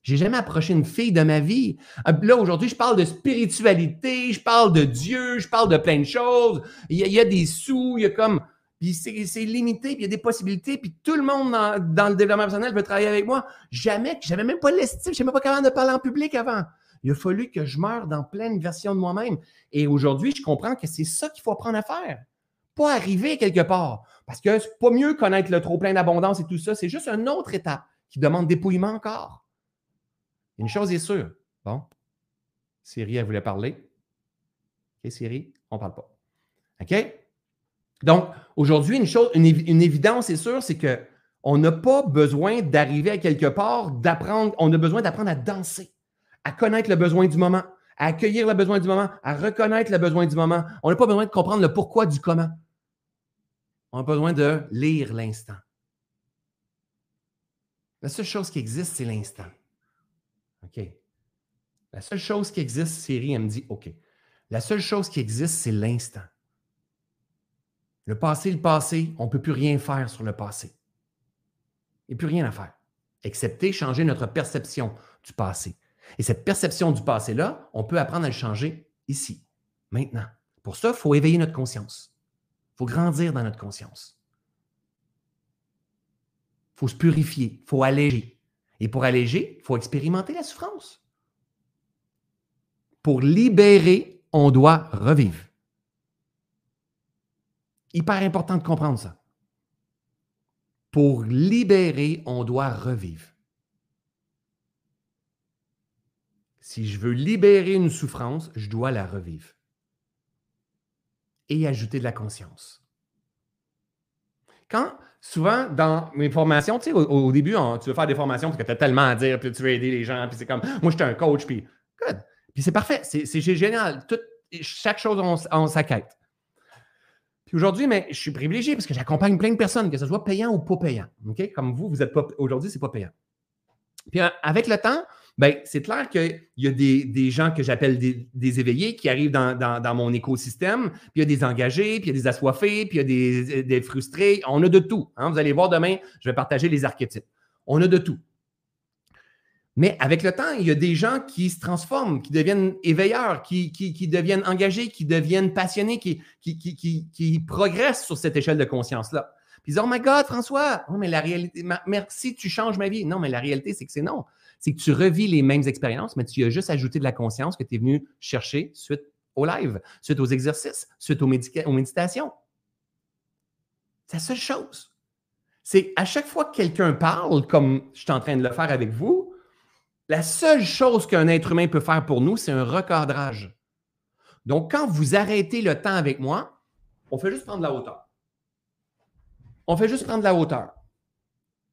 J'ai jamais approché une fille de ma vie. Euh, là, aujourd'hui, je parle de spiritualité, je parle de Dieu, je parle de plein de choses. Il y a, des sous, il y a comme. Puis c'est limité, puis il y a des possibilités, puis tout le monde dans, le développement personnel veut travailler avec moi. Jamais, j'avais même pas l'estime, je n'étais même pas capable de parler en public avant. Il a fallu que je meure dans plein de versions de moi-même. Et aujourd'hui, je comprends que c'est ça qu'il faut apprendre à faire. Pas arriver quelque part. Parce que c'est pas mieux connaître le trop plein d'abondance et tout ça. C'est juste une autre étape qui demande dépouillement encore. Une chose est sûre. Bon. Siri, elle voulait parler. OK, Siri, on ne parle pas. OK? Donc, aujourd'hui, une chose, une, évidence est sûre, c'est que On n'a pas besoin d'arriver à quelque part, d'apprendre. On a besoin d'apprendre à danser, à connaître le besoin du moment, à accueillir le besoin du moment, à reconnaître le besoin du moment. On n'a pas besoin de comprendre le pourquoi du comment. On a besoin de lire l'instant. La seule chose qui existe, c'est l'instant. OK. La seule chose qui existe, Siri, elle me dit OK. La seule chose qui existe, c'est l'instant. Le passé, le passé, on ne peut plus rien faire sur le passé. Il n'y a plus rien à faire, excepté changer notre perception du passé. Et cette perception du passé-là, on peut apprendre à le changer ici, maintenant. Pour ça, il faut éveiller notre conscience. Il faut grandir dans notre conscience. Il faut se purifier, il faut alléger. Et pour alléger, il faut expérimenter la souffrance. Pour libérer, on doit revivre. Hyper important de comprendre ça. Pour libérer, on doit revivre. Si je veux libérer une souffrance, je dois la revivre. Et ajouter de la conscience. Quand, souvent, dans mes formations, tu sais, au, début, tu veux faire des formations parce que tu as tellement à dire, puis tu veux aider les gens, puis c'est comme, moi, je suis un coach, puis, good. Puis c'est parfait, c'est génial. chaque chose en sa quête. Puis aujourd'hui, mais je suis privilégié parce que j'accompagne plein de personnes, que ce soit payant ou pas payant. Comme vous, vous êtes pas. Aujourd'hui, ce n'est pas payant. Puis euh, avec le temps, ben, c'est clair qu'il y a des, gens que j'appelle des, éveillés qui arrivent dans, mon écosystème, puis il y a des engagés, puis il y a des assoiffés, puis il y a des, frustrés. On a de tout. Hein. Vous allez voir demain, je vais partager les archétypes. On a de tout. Mais avec le temps, il y a des gens qui se transforment, qui deviennent éveilleurs, qui, deviennent engagés, qui deviennent passionnés, qui, qui, progressent sur cette échelle de conscience-là. Puis ils disent Oh my God, François, oh, mais la réalité, merci, tu changes ma vie. Non, mais la réalité, c'est que c'est non. C'est que tu revis les mêmes expériences, mais tu as juste ajouté de la conscience que tu es venu chercher suite au live, suite aux exercices, suite aux, méditations. C'est la seule chose. C'est à chaque fois que quelqu'un parle, comme je suis en train de le faire avec vous, la seule chose qu'un être humain peut faire pour nous, c'est un recadrage. Donc, quand vous arrêtez le temps avec moi, on fait juste prendre la hauteur. On fait juste prendre la hauteur.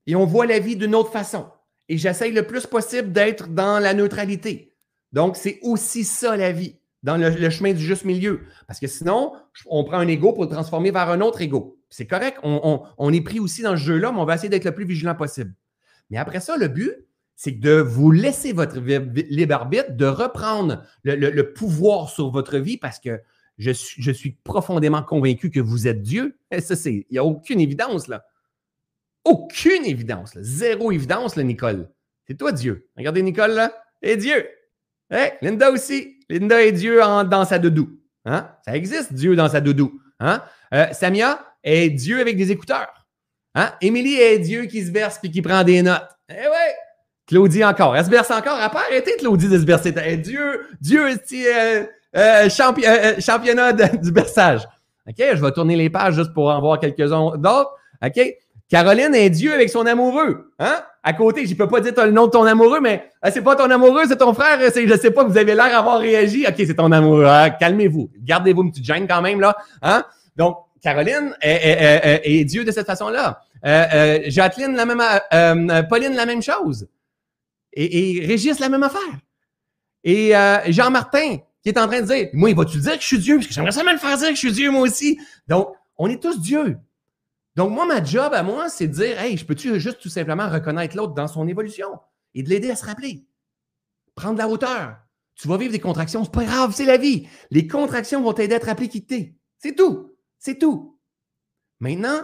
Et on voit la vie d'une autre façon. Et j'essaye le plus possible d'être dans la neutralité. Donc, c'est aussi ça la vie, dans le, chemin du juste milieu. Parce que sinon, on prend un ego pour le transformer vers un autre ego. C'est correct, on, est pris aussi dans ce jeu-là, mais on va essayer d'être le plus vigilant possible. Mais après ça, le but, c'est de vous laisser votre libre arbitre, de reprendre le, pouvoir sur votre vie parce que je suis, profondément convaincu que vous êtes Dieu. Et ça, il n'y a aucune évidence là. Aucune évidence. Zéro évidence, Nicole. C'est toi Dieu. Regardez Nicole là. Et Dieu. Linda aussi. Linda est Dieu dans sa doudou. Hein? Ça existe, Dieu dans sa doudou. Hein? Euh, Samia est Dieu avec des écouteurs. Hein? Émilie est Dieu qui se verse et qui prend des notes. Eh ouais! Claudie encore. Elle se berce encore. Elle pas arrêté, Claudie, de se bercer. Dieu, Dieu, euh, euh, championnat du berçage. OK? Je vais tourner les pages juste pour en voir quelques-uns d'autres. OK? Caroline est Dieu avec son amoureux. Hein? À côté, je ne peux pas dire le nom de ton amoureux, mais c'est pas ton amoureux, c'est ton frère. Je ne sais pas, vous avez l'air d'avoir réagi. OK, c'est ton amoureux. Hein? Calmez-vous. Gardez-vous une petite gêne quand même, là. Hein? Donc, Caroline est, Dieu de cette façon-là. Jacqueline, la même, Pauline, la même chose. Et, Régis, la même affaire. Et euh, Jean-Martin, qui est en train de dire, moi, il va-tu dire que je suis Dieu? Parce que j'aimerais ça le faire dire que je suis Dieu, moi aussi. Donc, on est tous Dieu. Donc, moi, ma job à moi, c'est de dire, hey, je peux-tu juste tout simplement reconnaître l'autre dans son évolution et de l'aider à se rappeler? Prendre la hauteur. Tu vas vivre des contractions, c'est pas grave, c'est la vie. Les contractions vont t'aider à te rappeler. C'est tout. C'est tout. Maintenant,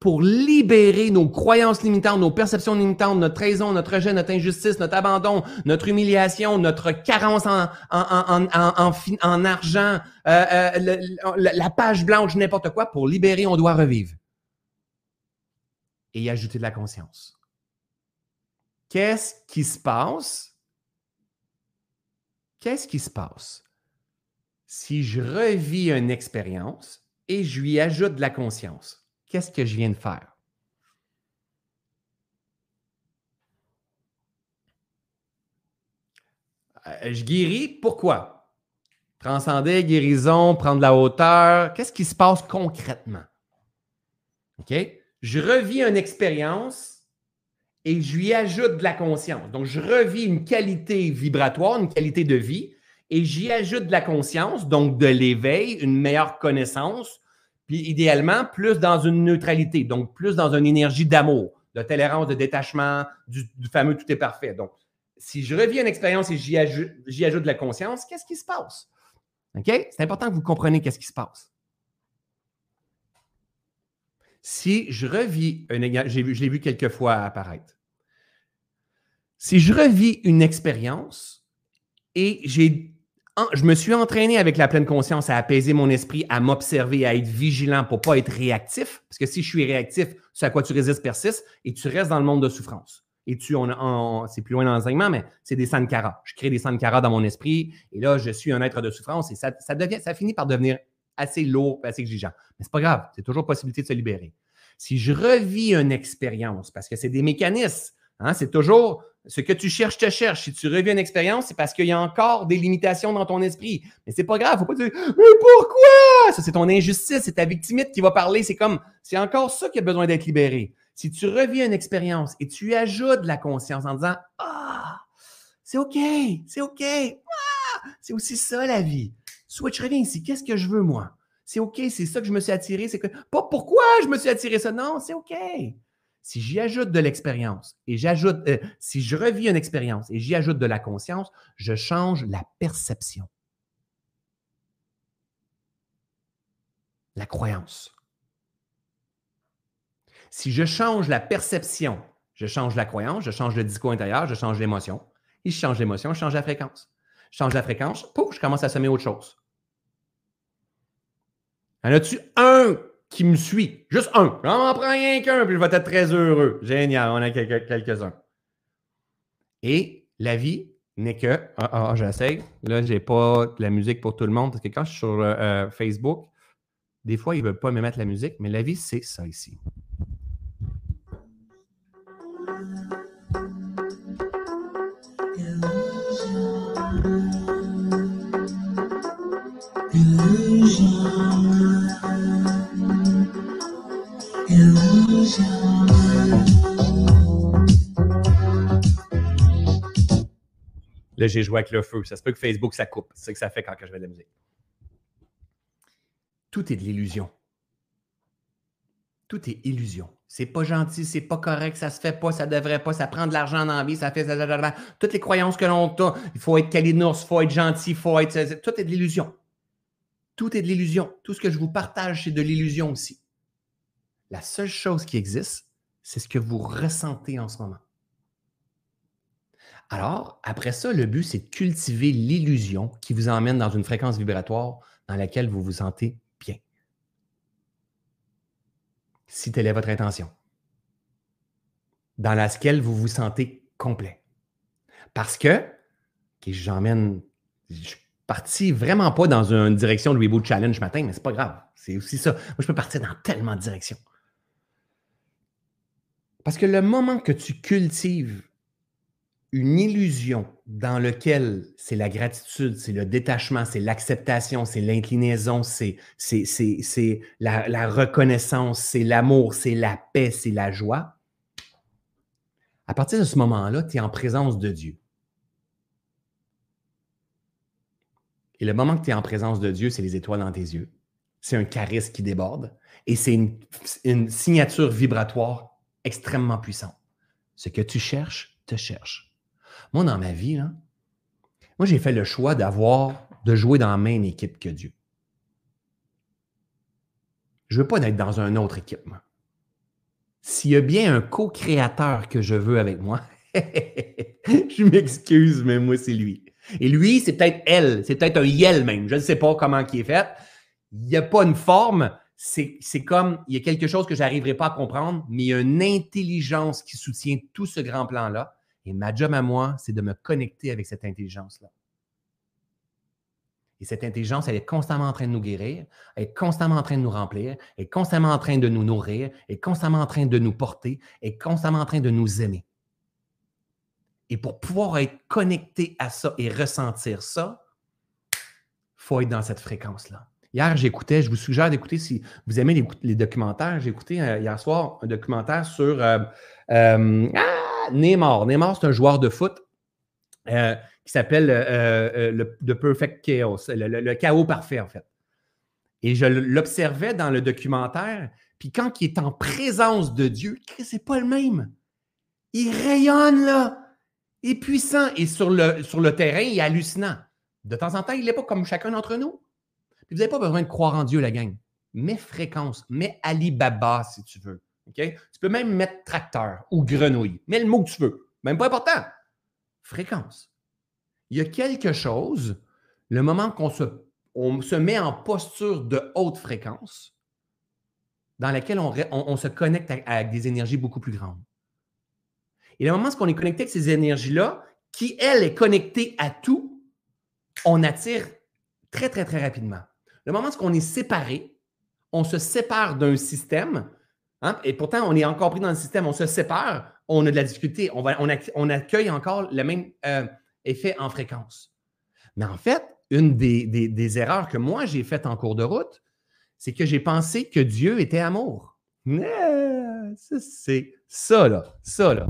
pour libérer nos croyances limitantes, nos perceptions limitantes, notre trahison, notre rejet, notre injustice, notre abandon, notre humiliation, notre carence en, en, en, en argent, la page blanche, n'importe quoi. Pour libérer, on doit revivre. Et y ajouter de la conscience. Qu'est-ce qui se passe? Qu'est-ce qui se passe? Si je revis une expérience et je lui ajoute de la conscience? Qu'est-ce que je viens de faire? Euh, je guéris, pourquoi? Transcender, guérison, prendre la hauteur. Qu'est-ce qui se passe concrètement? OK? Je revis une expérience et je lui ajoute de la conscience. Donc, je revis une qualité vibratoire, une qualité de vie, et j'y ajoute de la conscience, donc de l'éveil, une meilleure connaissance, puis idéalement, plus dans une neutralité, donc plus dans une énergie d'amour, de tolérance, de détachement, du, fameux tout est parfait. Donc, si je revis une expérience et j'y ajoute, de la conscience, qu'est-ce qui se passe? OK? C'est important que vous compreniez qu'est-ce qui se passe. Si je revis, un, je l'ai vu quelques fois apparaître. Si je revis une expérience et je me suis entraîné avec la pleine conscience à apaiser mon esprit, à m'observer, à être vigilant pour ne pas être réactif. Parce que si je suis réactif, ce à quoi tu résistes persiste et tu restes dans le monde de souffrance. Et tu, on, c'est plus loin dans l'enseignement, mais c'est des sankaras. Je crée des sankaras dans mon esprit et là, je suis un être de souffrance et ça finit par devenir assez lourd, assez exigeant. Mais c'est pas grave, c'est toujours possibilité de se libérer. Si je revis une expérience, parce que c'est des mécanismes, hein, c'est toujours ce que tu cherches te cherche. Si tu reviens une expérience, c'est parce qu'il y a encore des limitations dans ton esprit. Mais c'est pas grave, faut pas dire Mais pourquoi? Ça, c'est ton injustice, c'est ta victimite qui va parler. C'est comme c'est encore ça qui a besoin d'être libéré. Si tu reviens une expérience et tu ajoutes la conscience en disant Ah, c'est OK, c'est OK. Ah, c'est aussi ça la vie. Soit je reviens ici, qu'est-ce que je veux, moi? C'est OK, c'est ça que je me suis attiré. C'est que pas pourquoi je me suis attiré ça. Non, c'est OK. Si j'y ajoute de l'expérience et j'ajoute, euh, si je revis une expérience et j'y ajoute de la conscience, je change la perception. La croyance. Si je change la perception, je change la croyance, je change le discours intérieur, je change l'émotion. Et je change l'émotion, je change la fréquence. Je change la fréquence, pouf, je commence à semer autre chose. En as-tu un qui me suit? Juste un. On m'en prend rien qu'un, puis je vais être très heureux. Génial, on a quelques-uns. Et la vie n'est que. Ah, ah, ah j'essaie. Là, je n'ai pas la musique pour tout le monde parce que quand je suis sur euh, euh, Facebook, des fois, ils ne veulent pas me mettre la musique, mais la vie, c'est ça ici. Là, j'ai joué avec le feu. Ça se peut que Facebook, ça coupe. C'est ce que ça fait quand je mets de la musique. Tout est de l'illusion. Tout est illusion. C'est pas gentil, c'est pas correct, ça se fait pas, ça devrait pas, ça prend de l'argent dans la vie, ça fait. Toutes les croyances que l'on a, il faut être calinours, il faut être gentil, il faut être. Tout est de l'illusion. Tout est de l'illusion. Tout ce que je vous partage, c'est de l'illusion aussi. La seule chose qui existe, c'est ce que vous ressentez en ce moment. Alors, après ça, le but, c'est de cultiver l'illusion qui vous emmène dans une fréquence vibratoire dans laquelle vous vous sentez bien. Si telle est votre intention. Dans laquelle vous vous sentez complet. Parce que, j'emmène, je suis parti vraiment pas dans une direction de Reboot Challenge ce matin, mais c'est pas grave. C'est aussi ça. Moi, je peux partir dans tellement de directions. Parce que le moment que tu cultives une illusion dans laquelle c'est la gratitude, c'est le détachement, c'est l'acceptation, c'est l'inclinaison, c'est, la, la reconnaissance, c'est l'amour, c'est la paix, c'est la joie. À partir de ce moment-là, tu es en présence de Dieu. Et le moment que tu es en présence de Dieu, c'est les étoiles dans tes yeux. C'est un charisme qui déborde et c'est une signature vibratoire extrêmement puissante. Ce que tu cherches, te cherche. Moi, dans ma vie, moi, j'ai fait le choix d'avoir, de jouer dans la même équipe que Dieu. Je ne veux pas être dans une autre équipe, moi. S'il y a bien un co-créateur que je veux avec moi, je m'excuse, mais moi, c'est lui. Et lui, c'est peut-être elle, c'est peut-être un yel même. Je ne sais pas comment il est fait. Il n'y a pas une forme. C'est comme, il y a quelque chose que je n'arriverai pas à comprendre, mais il y a une intelligence qui soutient tout ce grand plan-là. Et ma job à moi, c'est de me connecter avec cette intelligence-là. Et cette intelligence, elle est constamment en train de nous guérir, elle est constamment en train de nous remplir, elle est constamment en train de nous nourrir, elle est constamment en train de nous porter, elle est constamment en train de nous aimer. Et pour pouvoir être connecté à ça et ressentir ça, il faut être dans cette fréquence-là. Hier, j'écoutais, je vous suggère d'écouter si vous aimez les, documentaires. J'ai écouté euh, hier soir un documentaire sur euh, euh, ah, Neymar. Neymar, c'est un joueur de foot qui s'appelle le The Perfect Chaos, le, chaos parfait, en fait. Et je l'observais dans le documentaire, puis quand il est en présence de Dieu, c'est pas le même. Il rayonne, là. Il est puissant. Et sur le, sur le terrain, il est hallucinant. De temps en temps, il n'est pas comme chacun d'entre nous. Vous n'avez pas besoin de croire en Dieu, la gang. Mets fréquence, mets Alibaba si tu veux. Tu peux même mettre tracteur ou grenouille. Mets le mot que tu veux. Même pas important. Fréquence. Il y a quelque chose, le moment qu'on se, on se met en posture de haute fréquence, dans laquelle on, se connecte avec des énergies beaucoup plus grandes. Et le moment où est connecté avec ces énergies-là, qui, elle, est connectée à tout, on attire très, très, très rapidement. Le moment où on est séparé, on se sépare d'un système, hein, et pourtant on est encore pris dans le système, on se sépare, on a de la difficulté, on, va, on, accueille encore le même euh, effet en fréquence. Mais en fait, une des, erreurs que moi j'ai faites en cours de route, c'est que j'ai pensé que Dieu était amour. c'est ça, là. Ça, là.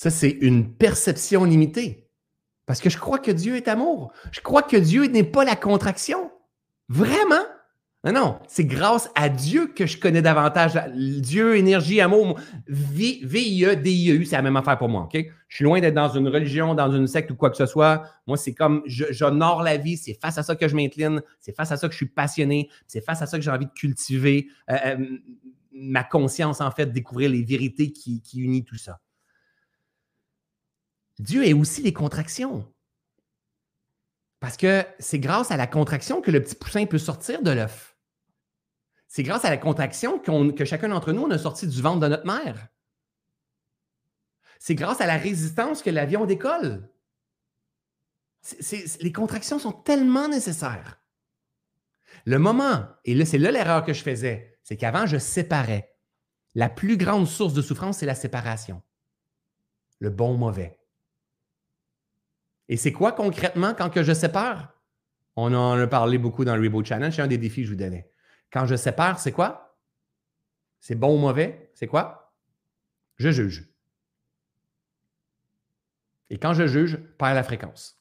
Ça, c'est une perception limitée. Parce que je crois que Dieu est amour. Je crois que Dieu n'est pas la contraction. Vraiment? Non, non, c'est grâce à Dieu que je connais davantage Dieu, énergie, amour. V, VIE, DIEU, c'est la même affaire pour moi. Je suis loin d'être dans une religion, dans une secte ou quoi que ce soit. Moi, c'est comme j'honore la vie. C'est face à ça que je m'incline. C'est face à ça que je suis passionné. C'est face à ça que j'ai envie de cultiver euh, euh, ma conscience, en fait, découvrir les vérités qui unissent tout ça. Dieu est aussi les contractions. Parce que c'est grâce à la contraction que le petit poussin peut sortir de l'œuf. C'est grâce à la contraction que chacun d'entre nous, on a sorti du ventre de notre mère. C'est grâce à la résistance que l'avion décolle. les contractions sont tellement nécessaires. Le moment, et là, c'est là l'erreur que je faisais, c'est qu'avant, je séparais. La plus grande source de souffrance, c'est la séparation. Le bon-mauvais. Et c'est quoi concrètement quand je sépare? On en a parlé beaucoup dans le Reboot Challenge. C'est un des défis que je vous donnais. Quand je sépare, c'est quoi? C'est bon ou mauvais? C'est quoi? Je juge. Et quand je juge, perds la fréquence.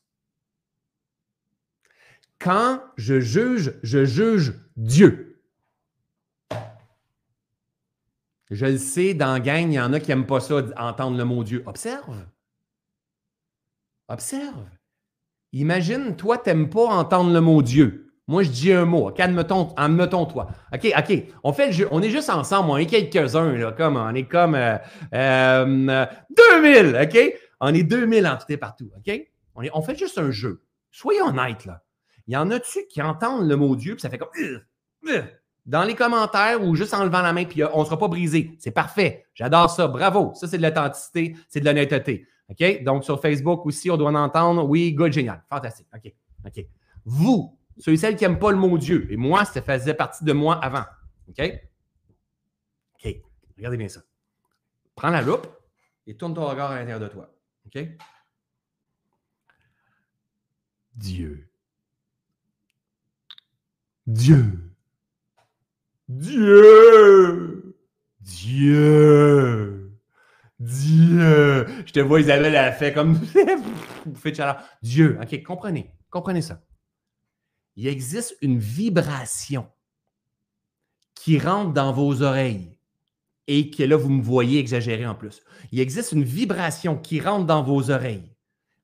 Quand je juge, je juge Dieu. Je le sais, dans la gang, il y en a qui n'aiment pas ça, entendre le mot Dieu. Observe. Observe. Imagine, toi, tu n'aimes pas entendre le mot Dieu. Moi, je dis un mot. Admettons toi. OK, OK. On fait le jeu. On est juste ensemble. On est quelques-uns, là. Comme, on est comme 2000, euh, euh, OK? On est 2000 en tout partout. OK? On, est, on fait juste un jeu. Soyons honnêtes, là. Il y en a-tu qui entendent le mot Dieu, puis ça fait comme. Dans les commentaires ou juste en levant la main, puis euh, on ne sera pas brisé. C'est parfait. J'adore ça. Bravo. Ça, c'est de l'authenticité, c'est de l'honnêteté. OK? Donc, sur Facebook aussi, on doit en entendre. Oui, good, génial. Fantastique. OK. OK. Vous, ceux et celles qui n'aiment pas le mot Dieu, et moi, ça faisait partie de moi avant. OK? OK. Regardez bien ça. Prends la loupe et tourne ton regard à l'intérieur de toi. OK? Dieu. Dieu. Dieu. Dieu. Dieu. Je te vois, Isabelle, elle a fait comme bouffée de chaleur. Dieu. OK, comprenez. Comprenez ça. Il existe une vibration qui rentre dans vos oreilles et que là, vous me voyez exagérer en plus. Il existe une vibration qui rentre dans vos oreilles,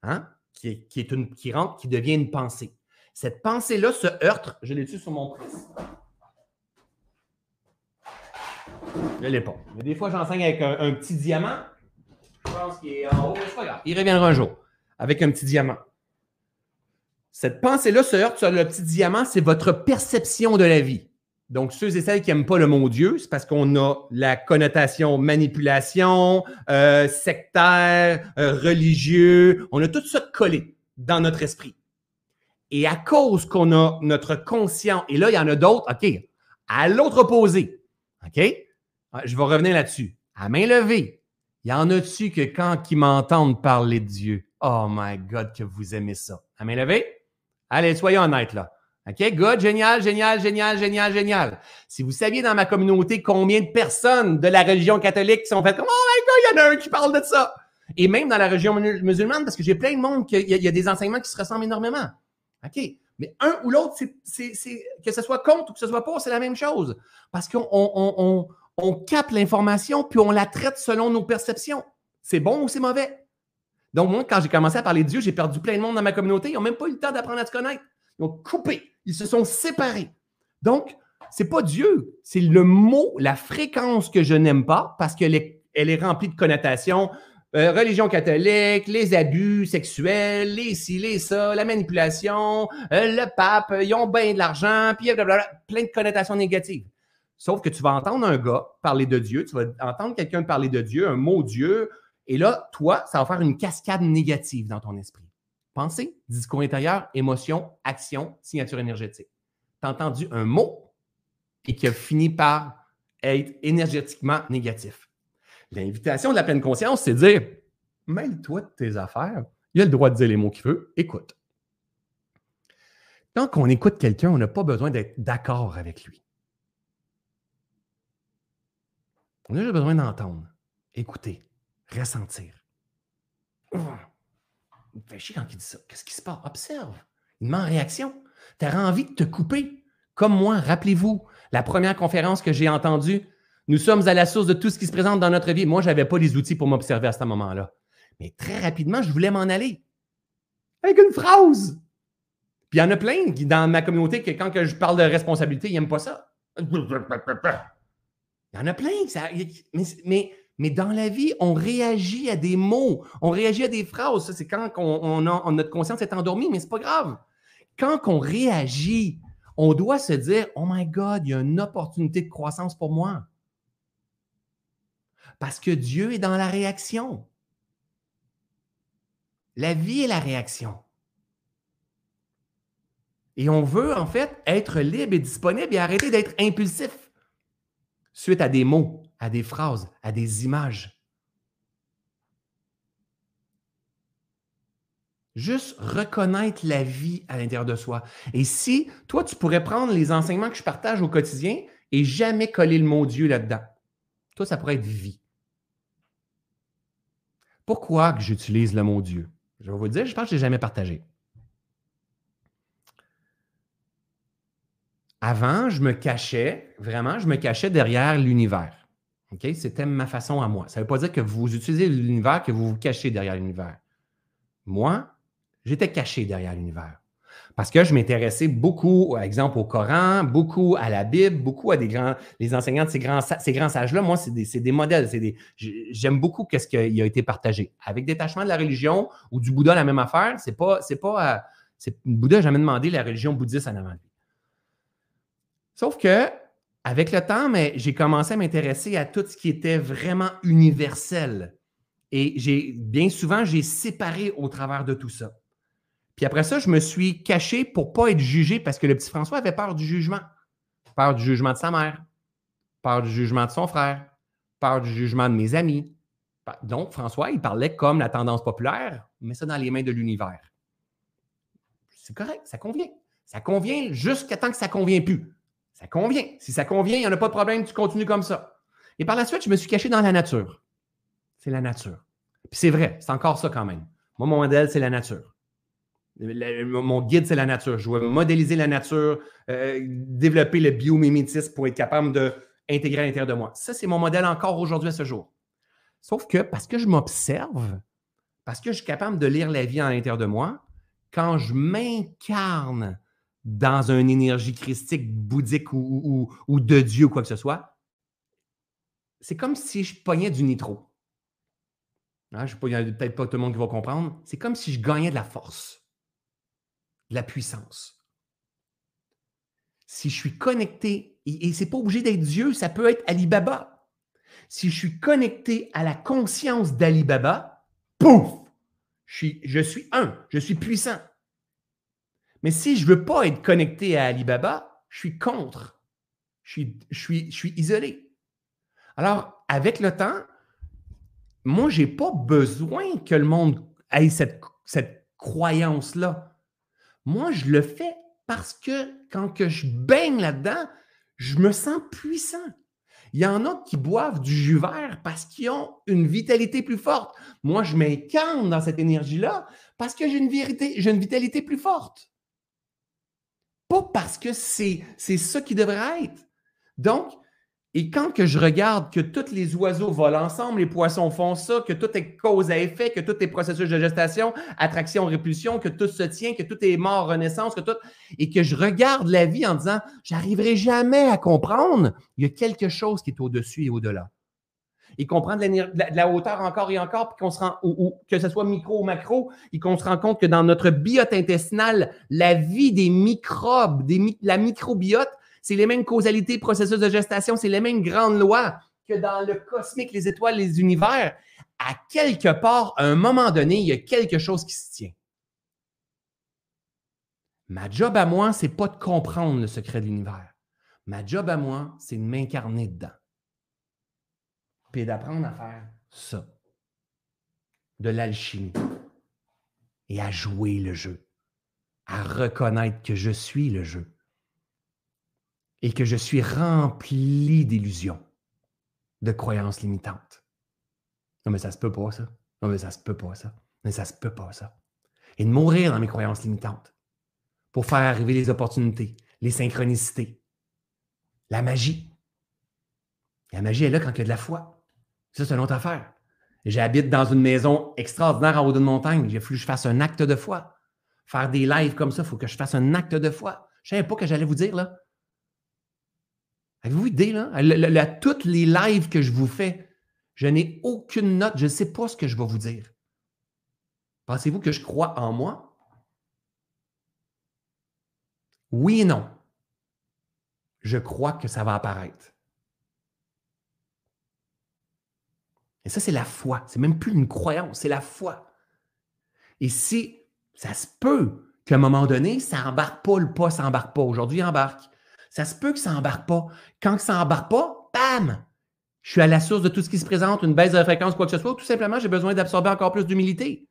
hein? qui, est, une, qui rentre, qui devient une pensée. Cette pensée-là se heurte, je l'ai-tu sur mon presse? Je l'ai pas. Mais des fois, j'enseigne avec un, petit diamant. Je pense qu'il est en haut, pas grave. Il reviendra un jour avec un petit diamant. Cette pensée-là se heurte sur le petit diamant, c'est votre perception de la vie. Donc, ceux et celles qui n'aiment pas le mot Dieu, c'est parce qu'on a la connotation manipulation, euh, sectaire, euh, religieux. On a tout ça collé dans notre esprit. Et à cause qu'on a notre conscient, et là, il y en a d'autres, OK, à l'autre opposé, OK? Ah, je vais revenir là-dessus. À main levée, Il y en a-tu que quand ils m'entendent parler de Dieu, oh my God, que vous aimez ça. À main levée? Allez, soyons honnêtes là. OK, good, génial, génial, génial, génial, génial. Si vous saviez dans ma communauté combien de personnes de la religion catholique qui sont faites comme Oh my God, il y en a un qui parle de ça. Et même dans la religion musulmane, parce que j'ai plein de monde qu'il y, a des enseignements qui se ressemblent énormément. OK? Mais un ou l'autre, que ce soit contre ou que ce soit pas, c'est la même chose. Parce qu'on on, on, capte l'information puis on la traite selon nos perceptions. C'est bon ou c'est mauvais? Donc, moi, quand j'ai commencé à parler de Dieu, j'ai perdu plein de monde dans ma communauté. Ils n'ont même pas eu le temps d'apprendre à se connaître. Ils ont coupé. Ils se sont séparés. Donc, c'est pas Dieu, c'est le mot, la fréquence que je n'aime pas parce qu'elle est, elle est remplie de connotations. Euh, religion catholique, les abus sexuels, les ci, les ça, la manipulation, euh, le pape, ils ont bien de l'argent, puis plein de connotations négatives. Sauf que tu vas entendre un gars parler de Dieu, tu vas entendre quelqu'un parler de Dieu, un mot Dieu, et là, toi, ça va faire une cascade négative dans ton esprit. Pensée, discours intérieur, émotion, action, signature énergétique. Tu as entendu un mot et qui a fini par être énergétiquement négatif. L'invitation de la pleine conscience, c'est de dire mêle-toi de tes affaires. Il a le droit de dire les mots qu'il veut. Écoute. Quand on écoute quelqu'un, on n'a pas besoin d'être d'accord avec lui. On a juste besoin d'entendre, écouter, ressentir. Il me fait chier quand il dit ça. Qu'est-ce qui se passe? Observe. Il en réaction. Tu as envie de te couper? Comme moi, rappelez-vous, la première conférence que j'ai entendue, nous sommes à la source de tout ce qui se présente dans notre vie. Moi, je n'avais pas les outils pour m'observer à ce moment-là. Mais très rapidement, je voulais m'en aller. Avec une phrase. Puis il y en a plein dans ma communauté que quand je parle de responsabilité, ils n'aiment pas ça. Il y en a plein. Mais, mais, dans la vie, on réagit à des mots, on réagit à des phrases. Ça, c'est quand on, notre conscience est endormie, mais ce n'est pas grave. Quand on réagit, on doit se dire Oh my God, il y a une opportunité de croissance pour moi. Parce que Dieu est dans la réaction. La vie est la réaction. Et on veut en fait être libre et disponible et arrêter d'être impulsif suite à des mots, à des phrases, à des images. Juste reconnaître la vie à l'intérieur de soi. Et si toi, tu pourrais prendre les enseignements que je partage au quotidien et jamais coller le mot Dieu là-dedans, toi, ça pourrait être vie. Pourquoi que j'utilise le mot Dieu? Je vais vous dire, je pense que je ne l'ai jamais partagé. Avant, je me cachais, vraiment, je me cachais derrière l'univers. C'était ma façon à moi. Ça ne veut pas dire que vous utilisez l'univers, que vous vous cachez derrière l'univers. Moi, j'étais caché derrière l'univers. Parce que je m'intéressais beaucoup, par exemple, au Coran, beaucoup à la Bible, beaucoup à des grands, les enseignants de ces grands, ces grands sages-là. Moi, c'est des, des, modèles. J'aime beaucoup ce qui a été partagé. Avec détachement de la religion ou du Bouddha, la même affaire, c'est pas, c'est pas, euh, Bouddha n'a jamais demandé la religion bouddhiste en avant. Sauf que, avec le temps, mais j'ai commencé à m'intéresser à tout ce qui était vraiment universel. Et j'ai, bien souvent, j'ai séparé au travers de tout ça. Puis après ça, je me suis caché pour ne pas être jugé parce que le petit François avait peur du jugement. Peur du jugement de sa mère, peur du jugement de son frère, peur du jugement de mes amis. Donc, François, il parlait comme la tendance populaire, mais ça dans les mains de l'univers. C'est correct, ça convient. Ça convient jusqu'à temps que ça ne convient plus. Ça convient. Si ça convient, il n'y en a pas de problème, tu continues comme ça. Et par la suite, je me suis caché dans la nature. C'est la nature. Puis c'est vrai, c'est encore ça quand même. Moi, mon modèle, c'est la nature mon guide, c'est la nature. Je vais modéliser la nature, euh, développer le biomimétisme pour être capable d'intégrer à l'intérieur de moi. Ça, c'est mon modèle encore aujourd'hui à ce jour. Sauf que parce que je m'observe, parce que je suis capable de lire la vie à l'intérieur de moi, quand je m'incarne dans une énergie christique, bouddhique ou, de Dieu ou quoi que ce soit, c'est comme si je pognais du nitro. Hein, je ne peut-être pas tout le monde qui va comprendre. C'est comme si je gagnais de la force la puissance. Si je suis connecté, et, ce n'est pas obligé d'être Dieu, ça peut être Alibaba. Si je suis connecté à la conscience d'Alibaba, pouf, je je suis un, je suis puissant. Mais si je ne veux pas être connecté à Alibaba, je suis contre. Je suis, isolé. Alors, avec le temps, moi, je n'ai pas besoin que le monde ait cette, croyance-là. Moi, je le fais parce que quand je baigne là-dedans, je me sens puissant. Il y en a qui boivent du jus vert parce qu'ils ont une vitalité plus forte. Moi, je m'incarne dans cette énergie-là parce que j'ai une, j'ai une vitalité plus forte. Pas parce que c'est, ça qui devrait être. Donc, et quand que je regarde que tous les oiseaux volent ensemble, les poissons font ça, que tout est cause à effet, que tout est processus de gestation, attraction, répulsion, que tout se tient, que tout est mort, renaissance, que tout, et que je regarde la vie en disant, j'arriverai jamais à comprendre, il y a quelque chose qui est au-dessus et au-delà. Et comprendre de la, hauteur encore et encore, puis qu'on se rend, que ce soit micro ou macro, et qu'on se rend compte que dans notre biote intestinale, la vie des microbes, la microbiote, c'est les mêmes causalités, processus de gestation, c'est les mêmes grandes lois que dans le cosmique, les étoiles, les univers. À quelque part, à un moment donné, il y a quelque chose qui se tient. Ma job à moi, c'est pas de comprendre le secret de l'univers. Ma job à moi, c'est de m'incarner dedans. Puis d'apprendre à faire ça. De l'alchimie. Et à jouer le jeu. À reconnaître que je suis le jeu et que je suis rempli d'illusions, de croyances limitantes. Non, mais ça se peut pas, ça. Non, mais ça se peut pas, ça. Mais ça se peut pas, ça. Et de mourir dans mes croyances limitantes pour faire arriver les opportunités, les synchronicités, la magie. La magie est là quand il y a de la foi. Ça, c'est une autre affaire. J'habite dans une maison extraordinaire en haut d'une montagne. J'ai fallu que je fasse un acte de foi. Faire des lives comme ça, il faut que je fasse un acte de foi. Je ne savais pas que j'allais vous dire, là. Avez-vous idée, là? À, toutes les lives que je vous fais, je n'ai aucune note, je ne sais pas ce que je vais vous dire. Pensez-vous que je crois en moi? Oui et non. Je crois que ça va apparaître. Et ça, c'est la foi. C'est même plus une croyance, c'est la foi. Et si ça se peut qu'à un moment donné, ça embarque pas, le pas s'embarque pas. Aujourd'hui, il embarque. Ça se peut que ça n'embarque pas. Quand ça n'embarque pas, bam! Je suis à la source de tout ce qui se présente, une baisse de fréquence, quoi que ce soit. Tout simplement, j'ai besoin d'absorber encore plus d'humilité.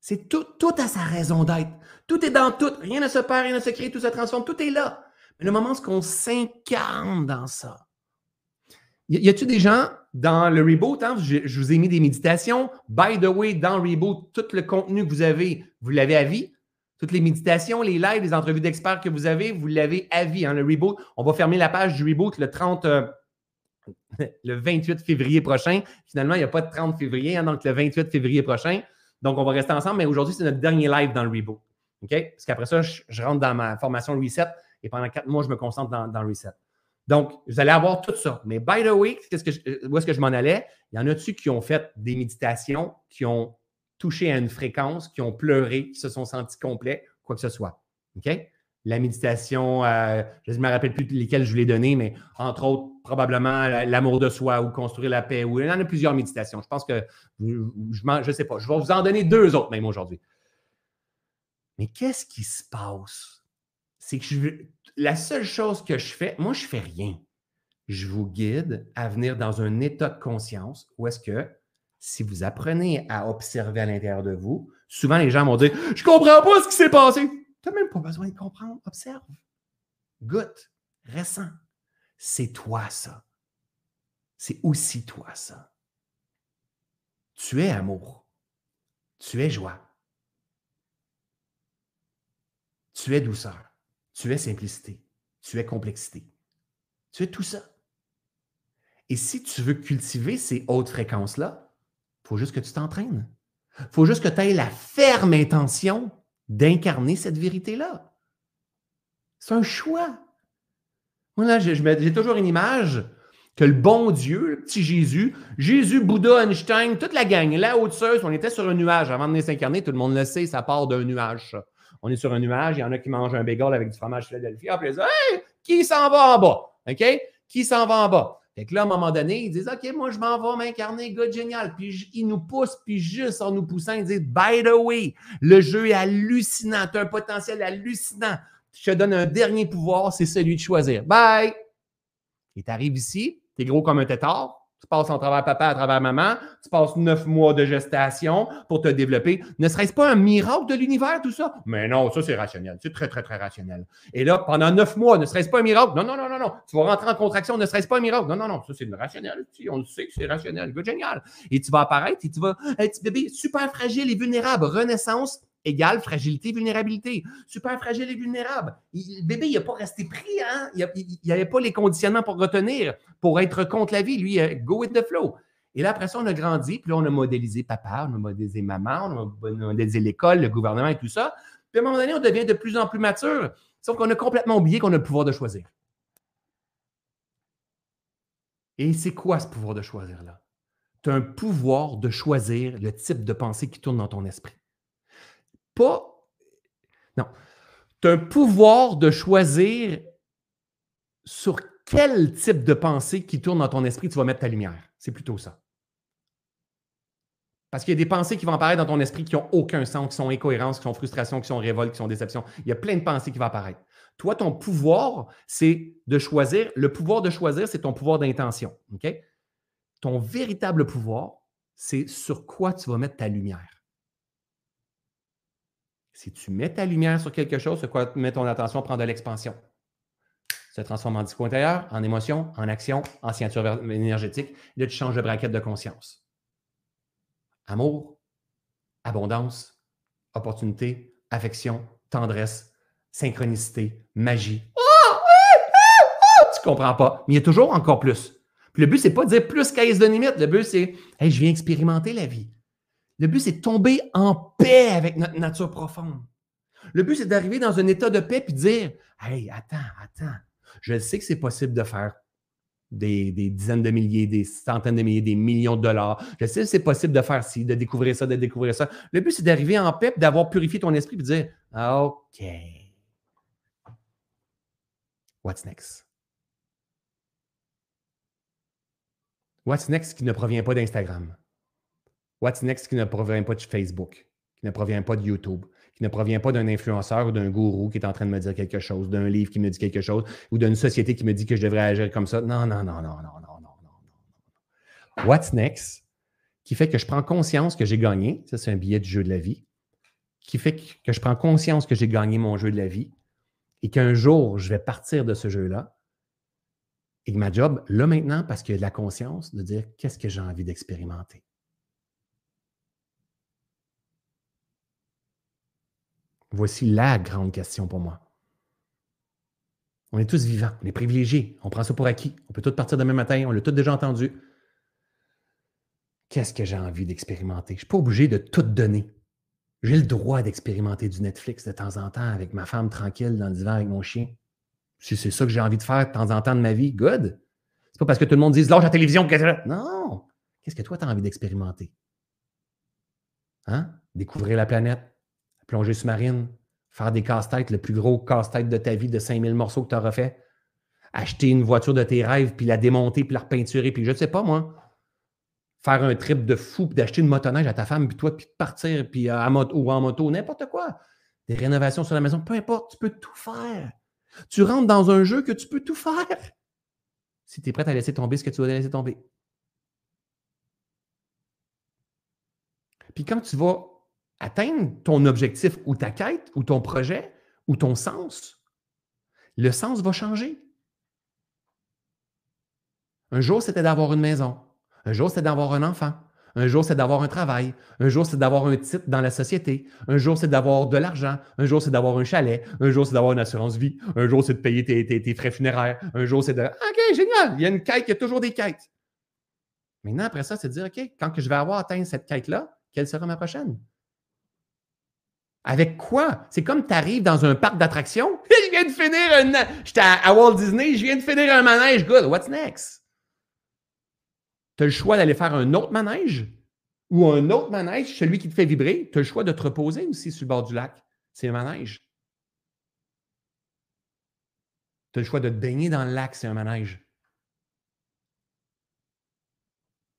C'est tout, tout a sa raison d'être. Tout est dans tout. Rien ne se perd, rien ne se crée, tout se transforme. Tout est là. Mais le moment où on s'incarne dans ça. Y a-t-il des gens dans le reboot? Hein, je, vous ai mis des méditations. By the way, dans reboot, tout le contenu que vous avez, vous l'avez à vie. Toutes les méditations, les lives, les entrevues d'experts que vous avez, vous l'avez à vie. Hein, le reboot, on va fermer la page du reboot le 30, euh, le 28 février prochain. Finalement, il n'y a pas de 30 février, hein, donc le 28 février prochain. Donc, on va rester ensemble, mais aujourd'hui, c'est notre dernier live dans le reboot. OK? Parce qu'après ça, je, rentre dans ma formation Reset et pendant quatre mois, je me concentre dans, dans Reset. Donc, vous allez avoir tout ça. Mais by the way, euh, où est-ce que je m'en allais? Il y en a-tu qui ont fait des méditations, qui ont touché à une fréquence, qui ont pleuré, qui se sont sentis complets, quoi que ce soit? OK? La méditation, euh, je ne me rappelle plus lesquelles je vous l'ai donné, mais entre autres, probablement l'amour de soi ou construire la paix. Il y en a plusieurs méditations. Je pense que je ne sais pas. Je vais vous en donner deux autres même aujourd'hui. Mais qu'est-ce qui se passe? C'est que je, la seule chose que je fais, moi, je fais rien. Je vous guide à venir dans un état de conscience où est-ce que si vous apprenez à observer à l'intérieur de vous, souvent les gens vont dire Je comprends pas ce qui s'est passé. Tu n'as même pas besoin de comprendre. Observe. Goûte. Ressens. C'est toi ça. C'est aussi toi ça. Tu es amour. Tu es joie. Tu es douceur. Tu es simplicité. Tu es complexité. Tu es tout ça. Et si tu veux cultiver ces hautes fréquences-là, faut juste que tu t'entraînes. Il faut juste que tu aies la ferme intention d'incarner cette vérité-là. C'est un choix. Moi, j'ai toujours une image que le bon Dieu, le petit Jésus, Jésus, Bouddha, Einstein, toute la gang, la haute on était sur un nuage avant de s'incarner. Tout le monde le sait, ça part d'un nuage. On est sur un nuage, il y en a qui mangent un bagel avec du fromage Philadelphie. Puis ils disent Hey, qui s'en va en bas? OK? Qui s'en va en bas? Fait que là, à un moment donné, ils disent OK, moi, je m'en vais m'incarner, gars génial. Puis ils nous poussent, puis juste en nous poussant, ils disent By the way, le jeu est hallucinant. Tu as un potentiel hallucinant. Je te donne un dernier pouvoir, c'est celui de choisir. Bye! Et tu ici, tu es gros comme un tétard, Tu passes en travers papa, à travers maman, tu passes neuf mois de gestation pour te développer. Ne serait-ce pas un miracle de l'univers, tout ça? Mais non, ça, c'est rationnel. C'est très, très, très rationnel. Et là, pendant neuf mois, ne serait-ce pas un miracle? Non, non, non, non, non. Tu vas rentrer en contraction, ne serait-ce pas un miracle? Non, non, non. Ça, c'est rationnel. On le sait que c'est rationnel. génial. Et tu vas apparaître et tu vas, un petit bébé super fragile et vulnérable. Renaissance égale fragilité, vulnérabilité. Super fragile et vulnérable. le bébé, il n'a pas resté pris, hein? Il n'y avait pas les conditionnements pour retenir, pour être contre la vie. Lui, go with the flow. Et là, après ça, on a grandi, puis là, on a modélisé papa, on a modélisé maman, on a modélisé l'école, le gouvernement et tout ça. Puis à un moment donné, on devient de plus en plus mature, sauf qu'on a complètement oublié qu'on a le pouvoir de choisir. Et c'est quoi ce pouvoir de choisir-là? Tu as un pouvoir de choisir le type de pensée qui tourne dans ton esprit pas. Non. Tu as un pouvoir de choisir sur quel type de pensée qui tourne dans ton esprit tu vas mettre ta lumière. C'est plutôt ça. Parce qu'il y a des pensées qui vont apparaître dans ton esprit qui n'ont aucun sens, qui sont incohérences, qui sont frustrations, qui sont révoltes, qui sont déceptions. Il y a plein de pensées qui vont apparaître. Toi, ton pouvoir, c'est de choisir. Le pouvoir de choisir, c'est ton pouvoir d'intention. Ton véritable pouvoir, c'est sur quoi tu vas mettre ta lumière. Si tu mets ta lumière sur quelque chose, sur quoi tu mets ton attention, prend de l'expansion. Se transforme en discours intérieur, en émotion, en action, en signature énergétique. Là, tu changes de braquette de conscience. Amour, abondance, opportunité, affection, tendresse, synchronicité, magie. Tu comprends pas. Mais il y a toujours encore plus. Puis le but, c'est pas de dire plus qu'à de limite. Le but, c'est hey, je viens expérimenter la vie. Le but, c'est de tomber en paix avec notre nature profonde. Le but, c'est d'arriver dans un état de paix et de dire Hey, attends, attends. Je sais que c'est possible de faire des, dizaines de milliers, des centaines de milliers, des millions de dollars. Je sais que c'est possible de faire ci, de découvrir ça, de découvrir ça. Le but, c'est d'arriver en paix, d'avoir purifié ton esprit et de dire OK. What's next? What's next qui ne provient pas d'Instagram? What's Next qui ne provient pas de Facebook, qui ne provient pas de YouTube, qui ne provient pas d'un influenceur ou d'un gourou qui est en train de me dire quelque chose, d'un livre qui me dit quelque chose ou d'une société qui me dit que je devrais agir comme ça. Non, non, non, non, non, non, non, non. What's Next qui fait que je prends conscience que j'ai gagné, ça c'est un billet du jeu de la vie, qui fait que je prends conscience que j'ai gagné mon jeu de la vie et qu'un jour je vais partir de ce jeu-là et que ma job, là maintenant, parce qu'il y a de la conscience, de dire qu'est-ce que j'ai envie d'expérimenter. Voici la grande question pour moi. On est tous vivants, on est privilégiés, on prend ça pour acquis, on peut tous partir demain matin, on l'a tous déjà entendu. Qu'est-ce que j'ai envie d'expérimenter? Je ne suis pas obligé de tout donner. J'ai le droit d'expérimenter du Netflix de temps en temps avec ma femme tranquille dans le divan avec mon chien. Si c'est ça que j'ai envie de faire de temps en temps de ma vie, good. C'est pas parce que tout le monde dit lâche la télévision. Non! Qu'est-ce que toi, tu as envie d'expérimenter? Hein? Découvrir la planète, plongée sous-marine, faire des casse-têtes, le plus gros casse-tête de ta vie de 5000 morceaux que tu auras fait, acheter une voiture de tes rêves, puis la démonter, puis la repeinturer, puis je ne sais pas moi, faire un trip de fou, puis d'acheter une motoneige à ta femme, puis toi, puis de partir, puis moto, ou en moto, n'importe quoi. Des rénovations sur la maison, peu importe, tu peux tout faire. Tu rentres dans un jeu que tu peux tout faire. Si tu es prêt à laisser tomber ce que tu vas laisser tomber. Puis quand tu vas atteindre ton objectif ou ta quête ou ton projet ou ton sens, le sens va changer. Un jour, c'était d'avoir une maison. Un jour, c'était d'avoir un enfant. Un jour, c'est d'avoir un travail. Un jour, c'est d'avoir un titre dans la société. Un jour, c'est d'avoir de l'argent. Un jour, c'est d'avoir un chalet. Un jour, c'est d'avoir une assurance vie. Un jour, c'est de payer tes, frais funéraires. Un jour, c'est de. OK, génial. Il y a une quête, il y a toujours des quêtes. Maintenant, après ça, c'est de dire OK, quand que je vais avoir atteint cette quête-là, quelle sera ma prochaine? Avec quoi? C'est comme tu arrives dans un parc d'attractions. Je viens de finir un. J'étais à, Walt Disney, je viens de finir un manège. Good. What's next? Tu as le choix d'aller faire un autre manège ou un autre manège, celui qui te fait vibrer. Tu as le choix de te reposer aussi sur le bord du lac. C'est un manège. Tu as le choix de te baigner dans le lac, c'est un manège.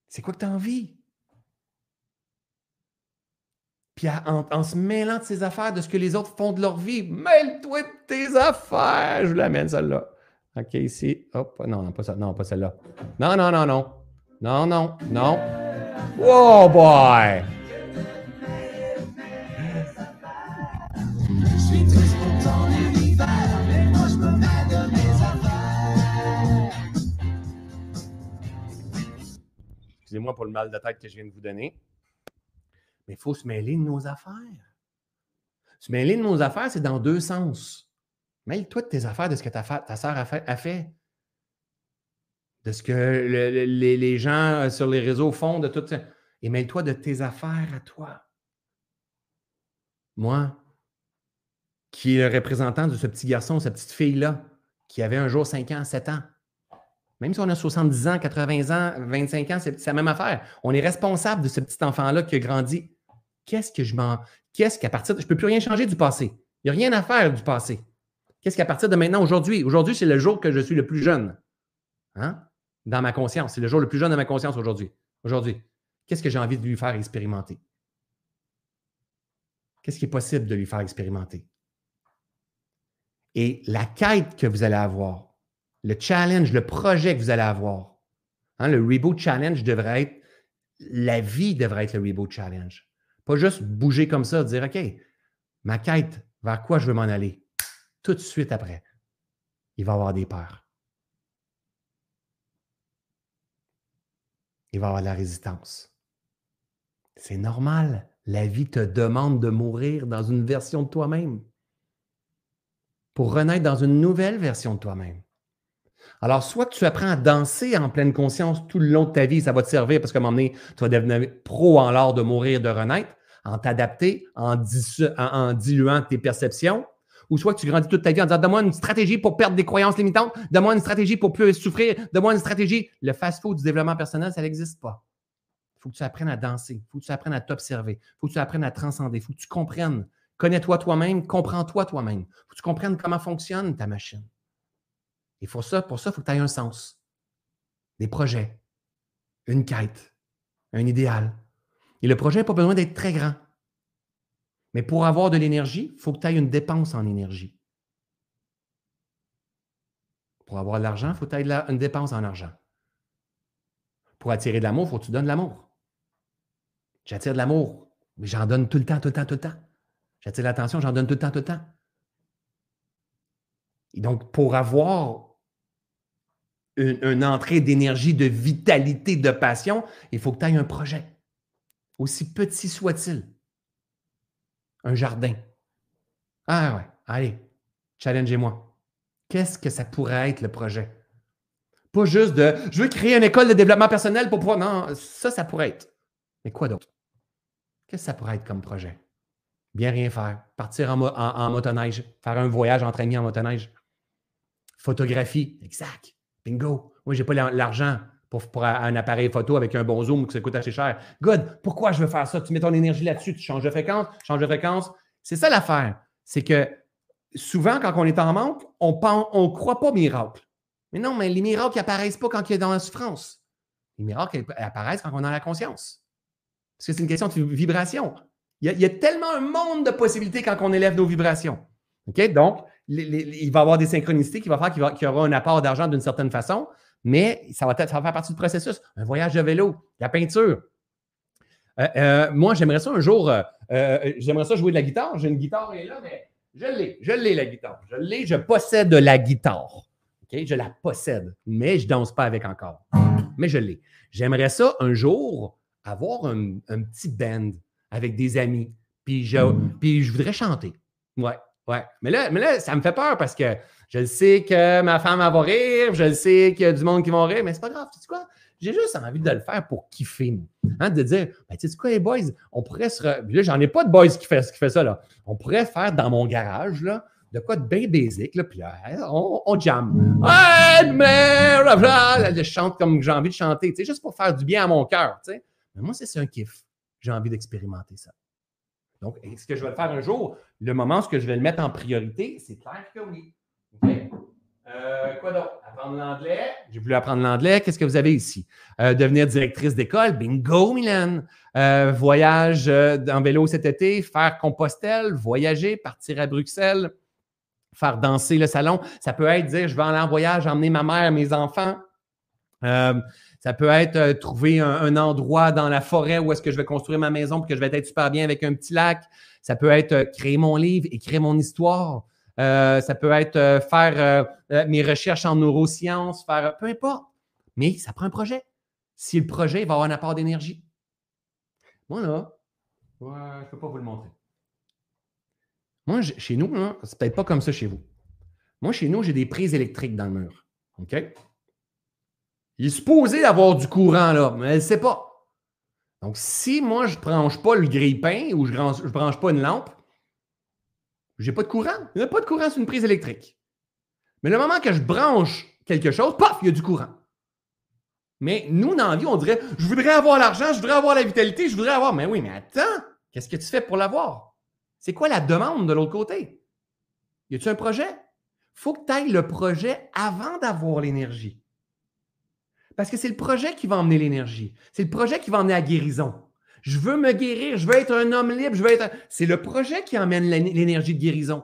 C'est quoi que tu as envie? Puis en, se mêlant de ses affaires, de ce que les autres font de leur vie, mêle-toi de tes affaires. Je vous l'amène celle-là. OK, ici. Hop, non, non, pas, ça, non, pas celle-là. Non, non, non, non. Non, non, non. Oh boy! Excusez-moi pour le mal de tête que je viens de vous donner. Mais il faut se mêler de nos affaires. Se mêler de nos affaires, c'est dans deux sens. Mêle-toi de tes affaires, de ce que ta, ta soeur a fait, De ce que les, gens euh, sur les réseaux font, de tout ça. Et mêle-toi de tes affaires à toi. Moi, qui est le représentant de ce petit garçon, cette petite fille-là, qui avait un jour 5 ans, 7 ans. Même si on a 70 ans, 80 ans, 25 ans, c'est la même affaire. On est responsable de ce petit enfant-là qui a grandi. Qu'est-ce que je m'en. Qu'est-ce qu'à partir de. Je ne peux plus rien changer du passé. Il n'y a rien à faire du passé. Qu'est-ce qu'à partir de maintenant, aujourd'hui? Aujourd'hui, c'est le jour que je suis le plus jeune. Hein? Dans ma conscience. C'est le jour le plus jeune de ma conscience aujourd'hui. Aujourd'hui. Qu'est-ce que j'ai envie de lui faire expérimenter? Qu'est-ce qui est possible de lui faire expérimenter? Et la quête que vous allez avoir, le challenge, le projet que vous allez avoir, hein, le Reboot Challenge devrait être, la vie devrait être le Reboot Challenge. Pas juste bouger comme ça, dire, OK, ma quête, vers quoi je veux m'en aller? Tout de suite après, il va avoir des peurs. Il va avoir de la résistance. C'est normal. La vie te demande de mourir dans une version de toi-même pour renaître dans une nouvelle version de toi-même. Alors, soit tu apprends à danser en pleine conscience tout le long de ta vie, ça va te servir parce qu'à un moment donné, tu vas devenir pro en l'art de mourir, de renaître, en t'adapter, en, diluant tes perceptions, ou soit tu grandis toute ta vie en disant Donne-moi une stratégie pour perdre des croyances limitantes, donne-moi une stratégie pour plus souffrir, donne-moi une stratégie. Le fast-food du développement personnel, ça n'existe pas. Il faut que tu apprennes à danser, il faut que tu apprennes à t'observer, il faut que tu apprennes à transcender, il faut que tu comprennes. Connais-toi toi-même, comprends-toi toi-même. Il faut que tu comprennes comment fonctionne ta machine. Et pour ça, pour ça, il faut que tu aies un sens, des projets, une quête, un idéal. Et le projet n'a pas besoin d'être très grand. Mais pour avoir de l'énergie, il faut que tu aies une dépense en énergie. Pour avoir de l'argent, il faut que tu aies une dépense en argent. Pour attirer de l'amour, il faut que tu donnes de l'amour. J'attire de l'amour, mais j'en donne tout le temps, tout le temps, tout le temps. J'attire l'attention, j'en donne tout le temps, tout le temps. Et donc, pour avoir une, entrée d'énergie, de vitalité, de passion, il faut que tu aies un projet, aussi petit soit-il. Un jardin. Ah ouais, allez, challengez-moi. Qu'est-ce que ça pourrait être le projet? Pas juste de je veux créer une école de développement personnel pour pouvoir. Non, ça, ça pourrait être. Mais quoi d'autre? Qu'est-ce que ça pourrait être comme projet? Bien rien faire. Partir en, motoneige. Faire un voyage entre amis en motoneige. Photographie. Exact. Bingo. Moi, je n'ai pas l'argent pour, un appareil photo avec un bon zoom qui ça coûte assez cher. Good. Pourquoi je veux faire ça? Tu mets ton énergie là-dessus, tu changes de fréquence, change de fréquence. C'est ça l'affaire. C'est que souvent, quand on est en manque, on ne croit pas miracle. Mais non, mais les miracles n'apparaissent pas quand il est dans la souffrance. Les miracles apparaissent quand on a la conscience. Parce que c'est une question de vibration. Il y, a, tellement un monde de possibilités quand on élève nos vibrations. OK? Donc, il va y avoir des synchronicités qui vont faire qu'il y aura un apport d'argent d'une certaine façon, mais ça va, faire partie du processus. Un voyage de vélo, la peinture. Euh, euh, moi, j'aimerais ça un jour, euh, j'aimerais ça jouer de la guitare. J'ai une guitare là, mais je l'ai, je l'ai la guitare. Je l'ai, je possède la guitare. Je la possède, mais je ne danse pas avec encore. Mais je l'ai. J'aimerais ça un jour avoir un, un, petit band avec des amis, puis je, voudrais chanter. Ouais. Ouais. Mais là, ça me fait peur parce que je sais que ma femme va rire, je sais qu'il y a du monde qui va rire, mais c'est pas grave. Tu sais quoi? J'ai juste envie de le faire pour kiffer. Hein, de dire, ben, tu sais quoi, les boys, on pourrait se. Re... Là, j'en ai pas de boys qui fait, qui fait ça. Là. On pourrait faire dans mon garage, là, de quoi de bien basic, là, puis on, on jam. Je chante comme j'ai envie de chanter, tu sais, juste pour faire du bien à mon cœur, tu sais. Mais moi, c'est un kiff. J'ai envie d'expérimenter ça. Donc, est-ce que je vais le faire un jour? Le moment où je vais le mettre en priorité, c'est clair que oui. Euh, quoi d'autre? Apprendre l'anglais? J'ai voulu apprendre l'anglais. Qu'est-ce que vous avez ici? Euh, devenir directrice d'école? Bingo, Milan. Euh, voyage en vélo cet été? Faire Compostelle? Voyager? Partir à Bruxelles? Faire danser le salon? Ça peut être dire je vais aller en voyage, emmener ma mère, mes enfants. Ça peut être trouver un, endroit dans la forêt où est-ce que je vais construire ma maison pour que je vais être super bien avec un petit lac. Ça peut être créer mon livre, écrire mon histoire. Ça peut être faire mes recherches en neurosciences, faire peu importe. Mais ça prend un projet. Si le projet va avoir un apport d'énergie. Moi, là, je ne peux pas vous le montrer. Moi, chez nous, c'est peut-être pas comme ça chez vous. Moi, chez nous, j'ai des prises électriques dans le mur. OK? Il est supposé avoir du courant là, mais elle ne sait pas. Donc, si moi, je ne branche pas le grille-pain ou je ne branche pas une lampe, je n'ai pas de courant. Il n'y a pas de courant sur une prise électrique. Mais le moment que je branche quelque chose, paf, il y a du courant. Mais nous, dans la vie, on dirait Je voudrais avoir l'argent, je voudrais avoir la vitalité, je voudrais avoir. Mais oui, mais attends, qu'est-ce que tu fais pour l'avoir? C'est quoi la demande de l'autre côté? Y a-tu un projet? faut que tu ailles le projet avant d'avoir l'énergie. Parce que c'est le projet qui va emmener l'énergie. C'est le projet qui va emmener la guérison. Je veux me guérir, je veux être un homme libre, je veux être. C'est le projet qui emmène l'énergie de guérison.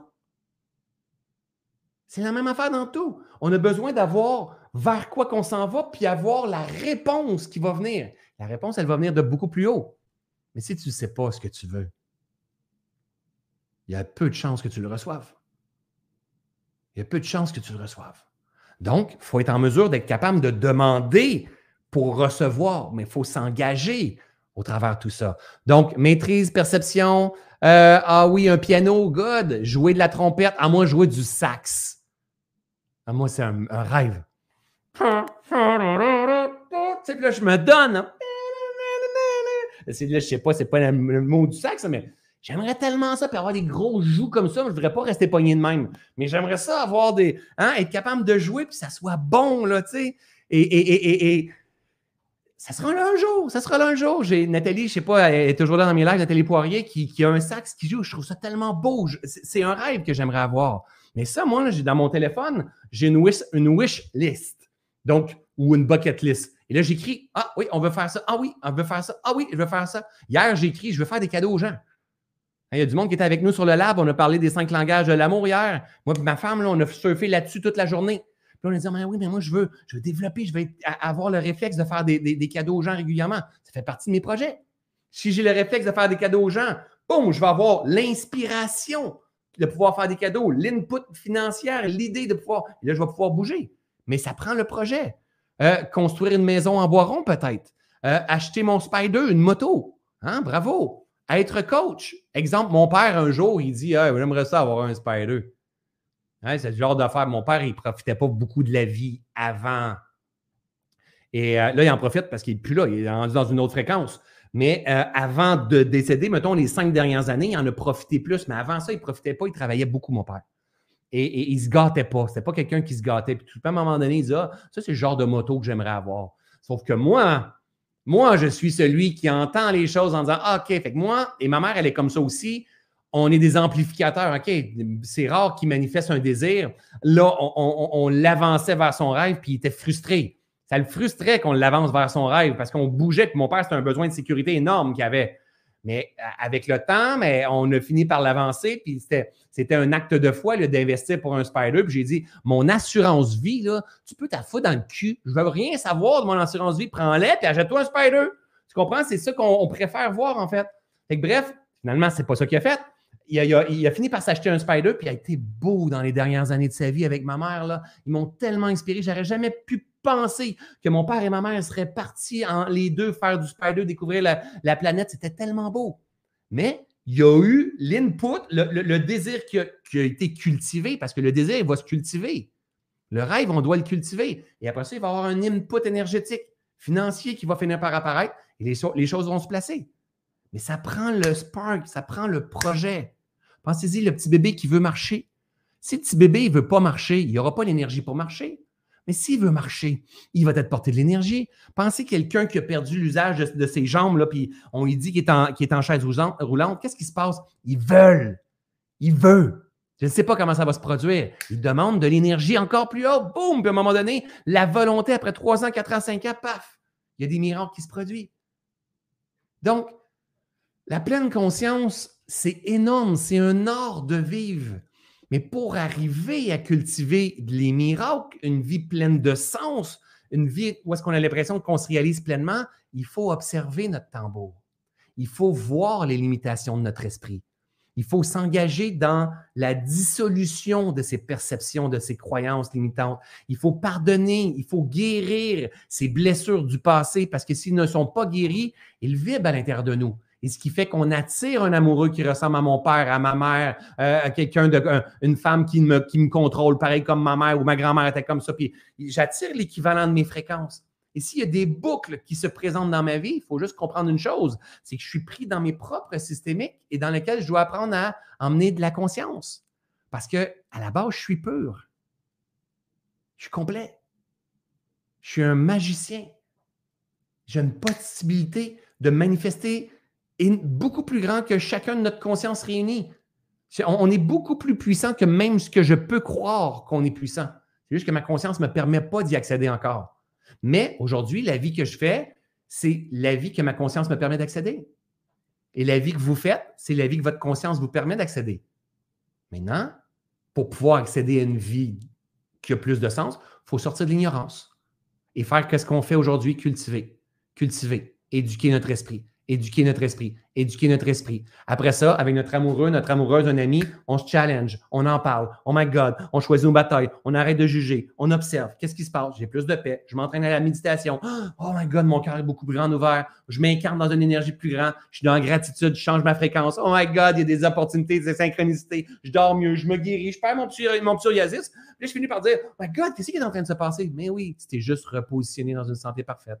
C'est la même affaire dans tout. On a besoin d'avoir vers quoi qu'on s'en va, puis avoir la réponse qui va venir. La réponse, elle va venir de beaucoup plus haut. Mais si tu ne sais pas ce que tu veux, il y a peu de chances que tu le reçoives il y a peu de chances que tu le reçoives. Donc, il faut être en mesure d'être capable de demander pour recevoir, mais il faut s'engager au travers de tout ça. Donc, maîtrise, perception. Euh, ah oui, un piano, good. Jouer de la trompette. À moi, jouer du sax. À moi, c'est un, rêve. Tu sais, là, je me donne. Hein. Là, je sais pas, c'est pas le mot du sax, mais J'aimerais tellement ça, puis avoir des gros joues comme ça. Je ne voudrais pas rester pogné de même. Mais j'aimerais ça avoir des. Hein, être capable de jouer, puis ça soit bon, là, tu sais. Et, et, et, ça sera là un jour. Ça sera là un jour. J'ai Nathalie, je sais pas, elle est toujours là dans mes lives, Nathalie Poirier, qui, a un sax qui joue. Je trouve ça tellement beau. C'est un rêve que j'aimerais avoir. Mais ça, moi, j'ai dans mon téléphone, j'ai une wish, une wish list. Donc, ou une bucket list. Et là, j'écris Ah oui, on veut faire ça. Ah oui, on veut faire ça. Ah oui, je veux faire ça. Hier, j'ai écrit Je veux faire des cadeaux aux gens. Il y a du monde qui était avec nous sur le lab. On a parlé des cinq langages de l'amour hier. Moi et ma femme, on a surfé là-dessus toute la journée. Puis on a dit, mais oui, mais moi, je veux, je veux développer, je vais avoir le réflexe de faire des, cadeaux aux gens régulièrement. Ça fait partie de mes projets. Si j'ai le réflexe de faire des cadeaux aux gens, boum, je vais avoir l'inspiration de pouvoir faire des cadeaux, l'input financière, l'idée de pouvoir. Et là, je vais pouvoir bouger. Mais ça prend le projet. Euh, construire une maison en bois rond, peut-être. Euh, acheter mon Spider, une moto. Hein? Bravo être coach. Exemple, mon père, un jour, il dit ah, J'aimerais ça avoir un Spider. Hein, c'est le genre d'affaire. Mon père, il ne profitait pas beaucoup de la vie avant. Et euh, là, il en profite parce qu'il n'est plus là. Il est rendu dans une autre fréquence. Mais euh, avant de décéder, mettons, les cinq dernières années, il en a profité plus. Mais avant ça, il ne profitait pas. Il travaillait beaucoup, mon père. Et, il ne se gâtait pas. Ce n'était pas quelqu'un qui se gâtait. Puis tout à un moment donné, il dit ah, ça, c'est le genre de moto que j'aimerais avoir. Sauf que moi, moi, je suis celui qui entend les choses en disant ah, OK, fait que moi, et ma mère, elle est comme ça aussi. On est des amplificateurs. OK, c'est rare qu'il manifeste un désir. Là, on, l'avançait vers son rêve, puis il était frustré. Ça le frustrait qu'on l'avance vers son rêve parce qu'on bougeait. Puis mon père, c'était un besoin de sécurité énorme qu'il avait. Mais avec le temps, on a fini par l'avancer. Puis c'était un acte de foi d'investir pour un spider. Puis j'ai dit, mon assurance vie, tu peux t'affoutre dans le cul. Je veux rien savoir de mon assurance vie. Prends-les, puis achète-toi un spider. Tu comprends? C'est ça qu'on préfère voir, en fait. fait bref, finalement, c'est pas ça qu'il a fait. Il a, fini par s'acheter un spider, puis il a été beau dans les dernières années de sa vie avec ma mère. Ils m'ont tellement inspiré. J'aurais jamais pu penser que mon père et ma mère seraient partis en les deux faire du spider, découvrir la, planète. C'était tellement beau. Mais il y a eu l'input, le, désir qui a, été cultivé, parce que le désir, il va se cultiver. Le rêve, on doit le cultiver. Et après ça, il va y avoir un input énergétique, financier qui va finir par apparaître et les choses vont se placer. Mais ça prend le spark, ça prend le projet. Pensez-y, le petit bébé qui veut marcher. Si le petit bébé ne veut pas marcher, il n'y aura pas l'énergie pour marcher. Mais s'il veut marcher, il va être porté de l'énergie. Pensez quelqu'un qui a perdu l'usage de, ses jambes, là, puis on lui dit qu'il est, en, est en chaise roulante. Qu'est-ce qui se passe? Ils veulent. Il veut. Je ne sais pas comment ça va se produire. Il demande de l'énergie encore plus haute. Boum! Puis à un moment donné, la volonté, après 3 ans, 4 ans, 5 ans, paf! Il y a des miracles qui se produisent. Donc, la pleine conscience, c'est énorme. C'est un art de vivre. Mais pour arriver à cultiver les miracles, une vie pleine de sens, une vie où est-ce qu'on a l'impression qu'on se réalise pleinement, il faut observer notre tambour. Il faut voir les limitations de notre esprit. Il faut s'engager dans la dissolution de ces perceptions, de ces croyances limitantes. Il faut pardonner, il faut guérir ces blessures du passé parce que s'ils ne sont pas guéris, ils vivent à l'intérieur de nous. Et ce qui fait qu'on attire un amoureux qui ressemble à mon père, à ma mère, euh, à quelqu'un de une femme qui me, qui me contrôle, pareil comme ma mère ou ma grand-mère était comme ça. Puis j'attire l'équivalent de mes fréquences. Et s'il y a des boucles qui se présentent dans ma vie, il faut juste comprendre une chose, c'est que je suis pris dans mes propres systémiques et dans lesquels je dois apprendre à emmener de la conscience. Parce que à la base, je suis pur. Je suis complet. Je suis un magicien. J'ai une possibilité de manifester beaucoup plus grand que chacun de notre conscience réunie. On est beaucoup plus puissant que même ce que je peux croire qu'on est puissant. C'est juste que ma conscience ne me permet pas d'y accéder encore. Mais aujourd'hui, la vie que je fais, c'est la vie que ma conscience me permet d'accéder. Et la vie que vous faites, c'est la vie que votre conscience vous permet d'accéder. Maintenant, pour pouvoir accéder à une vie qui a plus de sens, il faut sortir de l'ignorance et faire ce qu'on fait aujourd'hui, cultiver, cultiver, éduquer notre esprit, éduquer notre esprit, éduquer notre esprit. Après ça, avec notre amoureux, notre amoureuse, un ami, on se challenge, on en parle. Oh my God, on choisit nos batailles, on arrête de juger, on observe. Qu'est-ce qui se passe? J'ai plus de paix, je m'entraîne à la méditation. Oh my God, mon cœur est beaucoup plus grand ouvert. Je m'incarne dans une énergie plus grande. Je suis dans la gratitude, je change ma fréquence. Oh my God, il y a des opportunités, des synchronicités. Je dors mieux, je me guéris, je perds mon, mon psoriasis. Puis là, je finis par dire, oh my God, qu'est-ce qui est en train de se passer? Mais oui, t'es juste repositionné dans une santé parfaite,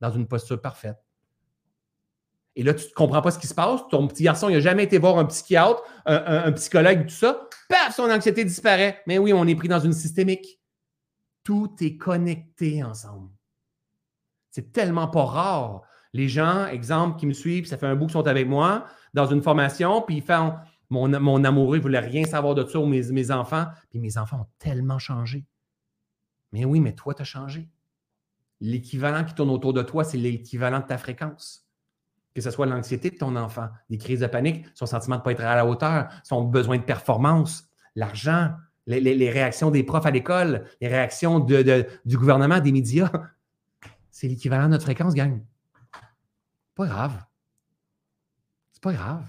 dans une posture parfaite et là, tu ne comprends pas ce qui se passe. Ton petit garçon, il n'a jamais été voir un psychiatre, un, un, psychologue, tout ça. Paf, son anxiété disparaît. Mais oui, on est pris dans une systémique. Tout est connecté ensemble. C'est tellement pas rare. Les gens, exemple, qui me suivent, ça fait un bout qu'ils sont avec moi dans une formation, puis ils font mon, amoureux ne voulait rien savoir de ça, ou mes, mes enfants. Puis mes enfants ont tellement changé. Mais oui, mais toi, tu as changé. L'équivalent qui tourne autour de toi, c'est l'équivalent de ta fréquence que ce soit l'anxiété de ton enfant, les crises de panique, son sentiment de ne pas être à la hauteur, son besoin de performance, l'argent, les, réactions des profs à l'école, les réactions du gouvernement, des médias. C'est l'équivalent de notre fréquence, gang. Pas grave. C'est pas grave.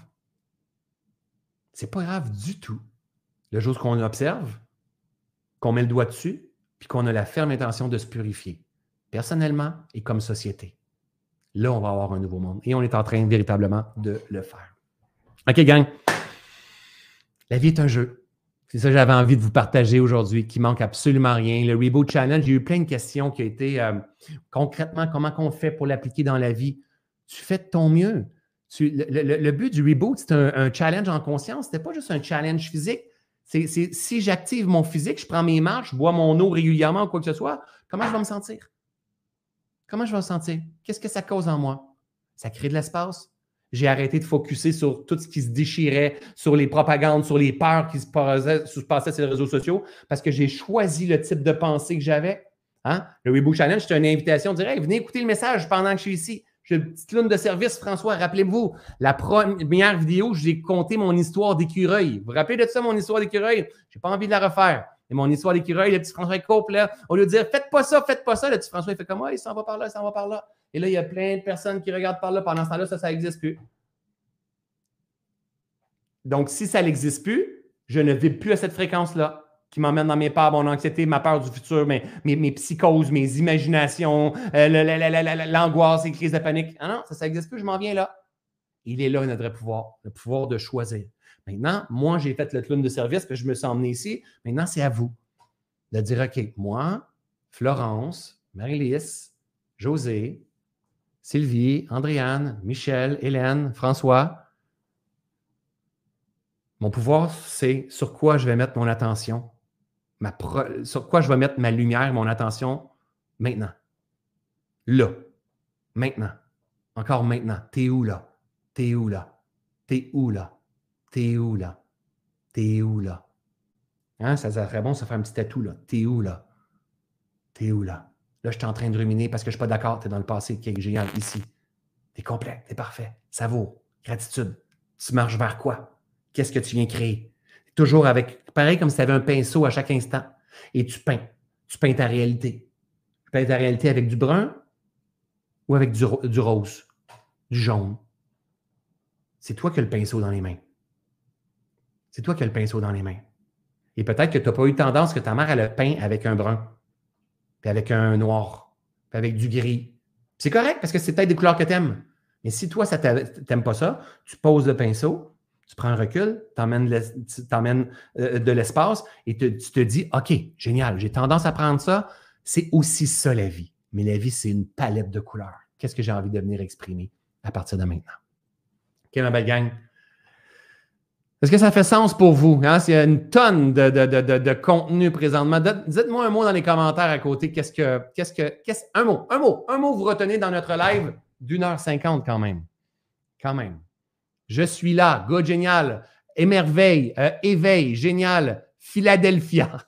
C'est pas grave du tout. Le jour qu'on observe, qu'on met le doigt dessus, puis qu'on a la ferme intention de se purifier, personnellement et comme société. Là, on va avoir un nouveau monde. Et on est en train véritablement de le faire. OK, gang. La vie est un jeu. C'est ça que j'avais envie de vous partager aujourd'hui, qui manque absolument rien. Le Reboot Challenge, j'ai eu plein de questions qui ont été euh, concrètement, comment on fait pour l'appliquer dans la vie? Tu fais de ton mieux. le, but du Reboot, c'est un, challenge en conscience. Ce n'était pas juste un challenge physique. C'est si j'active mon physique, je prends mes marches, je bois mon eau régulièrement ou quoi que ce soit, comment je vais me sentir? Comment je vais me sentir? Qu'est-ce que ça cause en moi? Ça crée de l'espace. J'ai arrêté de focuser sur tout ce qui se déchirait, sur les propagandes, sur les peurs qui se passaient, sur les réseaux sociaux, parce que j'ai choisi le type de pensée que j'avais. Hein? Le Reboot Challenge, c'est une invitation de dire venez écouter le message pendant que je suis ici. J'ai une petite lune de service, François. Rappelez-vous, la première vidéo, j'ai compté mon histoire d'écureuil. Vous vous rappelez de ça, mon histoire d'écureuil? Je n'ai pas envie de la refaire. Et mon histoire d'écureuil, le petit François coupe, là, au lieu de dire faites pas ça, faites pas ça, le petit François, il fait comme, il s'en va par là, il s'en va par là. Et là, il y a plein de personnes qui regardent par là. Pendant ce temps-là, ça, ça n'existe plus. Donc, si ça n'existe plus, je ne vis plus à cette fréquence-là qui m'emmène dans mes peurs, mon anxiété, ma peur du futur, mes, mes, psychoses, mes imaginations, euh, l'angoisse, les crises de panique. Ah non, ça, ça n'existe plus, je m'en viens là. Il est là notre pouvoir, le pouvoir de choisir. Maintenant, moi, j'ai fait le clown de service, que je me suis emmené ici. Maintenant, c'est à vous de dire, OK, moi, Florence, Marie-Lys, José, Sylvie, Andréane, Michel, Hélène, François, mon pouvoir, c'est sur quoi je vais mettre mon attention, ma sur quoi je vais mettre ma lumière, mon attention maintenant. Là. Maintenant. Encore maintenant. T'es où là? T'es où là? T'es où là? T'es où là? T'es où là? Hein, ça serait bon, ça fait un petit tatou là. T'es où là? T'es où là? Là, je suis en train de ruminer parce que je ne suis pas d'accord, tu es dans le passé qui est génial ici. T'es complet, t'es parfait. Ça vaut. Gratitude. Tu marches vers quoi? Qu'est-ce que tu viens créer? Toujours avec, pareil comme si tu avais un pinceau à chaque instant. Et tu peins. Tu peins ta réalité. peut être la réalité avec du brun ou avec du, du rose, du jaune. C'est toi qui as le pinceau dans les mains. C'est toi qui as le pinceau dans les mains. Et peut-être que tu n'as pas eu tendance que ta mère, elle a peint avec un brun, puis avec un noir, puis avec du gris. C'est correct parce que c'est peut-être des couleurs que tu aimes. Mais si toi, ça t'aime pas ça, tu poses le pinceau, tu prends un recul, tu emmènes euh, de l'espace et tu te dis OK, génial, j'ai tendance à prendre ça. C'est aussi ça la vie. Mais la vie, c'est une palette de couleurs. Qu'est-ce que j'ai envie de venir exprimer à partir de maintenant? OK, ma belle gang. Est-ce que ça fait sens pour vous? Hein? S'il y a une tonne de, contenu présentement, dites-moi un mot dans les commentaires à côté. Qu'est-ce que, qu'est-ce que, qu'est-ce, un mot, un mot, un mot vous retenez dans notre live d'une heure cinquante quand même. Quand même. Je suis là, go génial, émerveille, euh, éveil, génial, Philadelphia.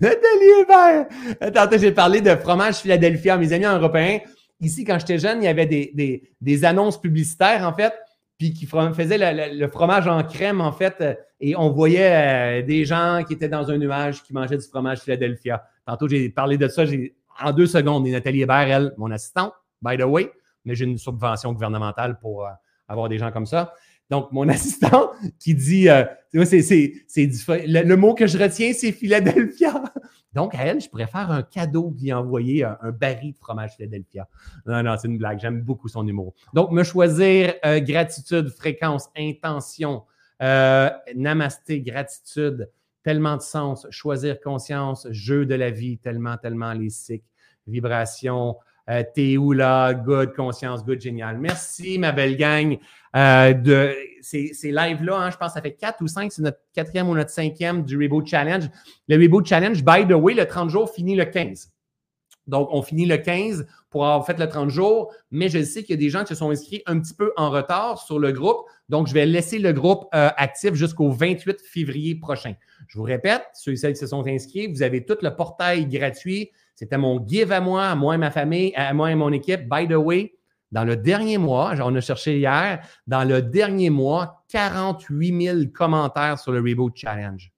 Nathalie Hébert. Tantôt, j'ai parlé de fromage Philadelphia. Mes amis européens, ici, quand j'étais jeune, il y avait des, des annonces publicitaires, en fait puis qui faisait le, fromage en crème, en fait, euh, et on voyait euh, des gens qui étaient dans un nuage qui mangeaient du fromage Philadelphia. Tantôt, j'ai parlé de ça en deux secondes. Et Nathalie Hébert, elle, mon assistante, by the way, mais j'ai une subvention gouvernementale pour euh, avoir des gens comme ça. Donc, mon assistant qui dit, euh, c'est, c'est, le, le, mot que je retiens, c'est Philadelphia. Donc, à elle, je pourrais faire un cadeau, lui envoyer un, un baril de fromage Philadelphia. Non, non, c'est une blague. J'aime beaucoup son humour. Donc, me choisir euh, gratitude, fréquence, intention, euh, namasté, gratitude, tellement de sens, choisir conscience, jeu de la vie, tellement, tellement les cycles, vibration, euh, t'es où là? Good, conscience, good, génial. Merci, ma belle gang. Euh, de ces, lives-là, hein, je pense que ça fait quatre ou cinq, c'est notre quatrième ou notre cinquième du Reboot Challenge. Le Reboot Challenge, by the way, le 30 jours finit le 15. Donc, on finit le 15 pour avoir fait le 30 jours, mais je sais qu'il y a des gens qui se sont inscrits un petit peu en retard sur le groupe. Donc, je vais laisser le groupe euh, actif jusqu'au 28 février prochain. Je vous répète, ceux et celles qui se sont inscrits, vous avez tout le portail gratuit c'était mon give à moi, à moi et ma famille, à moi et mon équipe. By the way, dans le dernier mois, on a cherché hier, dans le dernier mois, 48 000 commentaires sur le Reboot Challenge.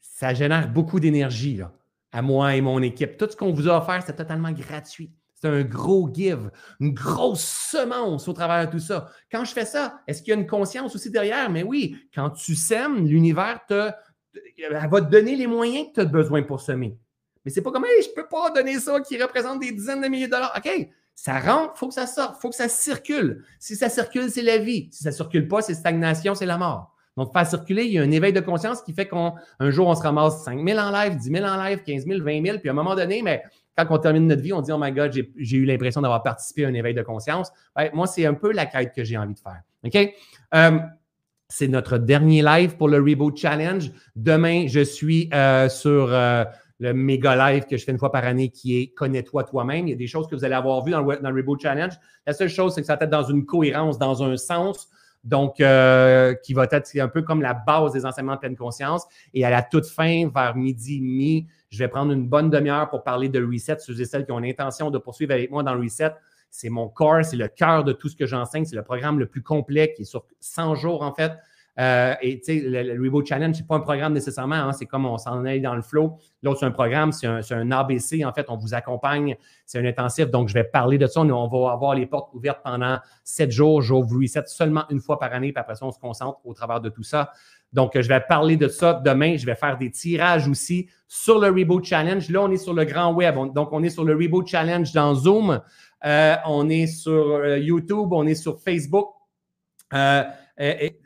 Ça génère beaucoup d'énergie, à moi et mon équipe. Tout ce qu'on vous a offert, c'est totalement gratuit. C'est un gros give, une grosse semence au travers de tout ça. Quand je fais ça, est-ce qu'il y a une conscience aussi derrière? Mais oui, quand tu sèmes, l'univers te elle va te donner les moyens que tu as besoin pour semer. Mais c'est pas comme, hey, je peux pas donner ça qui représente des dizaines de milliers de dollars. OK, ça rentre, il faut que ça sorte, il faut que ça circule. Si ça circule, c'est la vie. Si ça circule pas, c'est stagnation, c'est la mort. Donc, faire circuler, il y a un éveil de conscience qui fait qu'un jour, on se ramasse 5 000 en live, 10 000 en live, 15 000, 20 000. Puis à un moment donné, mais quand on termine notre vie, on dit Oh my God, j'ai eu l'impression d'avoir participé à un éveil de conscience. Ben, moi, c'est un peu la quête que j'ai envie de faire. OK? Euh, c'est notre dernier live pour le Reboot Challenge. Demain, je suis euh, sur euh, le méga live que je fais une fois par année qui est Connais-toi toi-même. Il y a des choses que vous allez avoir vues dans le, Reboot Challenge. La seule chose, c'est que ça va être dans une cohérence, dans un sens. Donc, euh, qui va être un peu comme la base des enseignements de pleine conscience. Et à la toute fin, vers midi, mi, je vais prendre une bonne demi-heure pour parler de reset, ceux et celles qui ont l'intention de poursuivre avec moi dans le reset. C'est mon corps, c'est le cœur de tout ce que j'enseigne. C'est le programme le plus complet qui est sur 100 jours, en fait. Euh, et tu sais, le, Reboot Challenge, c'est pas un programme nécessairement, hein, c'est comme on s'en est dans le flow. L'autre, c'est un programme, c'est un, ABC, en fait, on vous accompagne, c'est un intensif. Donc, je vais parler de ça. On, va avoir les portes ouvertes pendant sept jours. J'ouvre reset seulement une fois par année, puis après ça, on se concentre au travers de tout ça. Donc, je vais parler de ça demain. Je vais faire des tirages aussi sur le Reboot Challenge. Là, on est sur le grand web. donc, on est sur le Reboot Challenge dans Zoom. Euh, on est sur euh, YouTube, on est sur Facebook. Euh,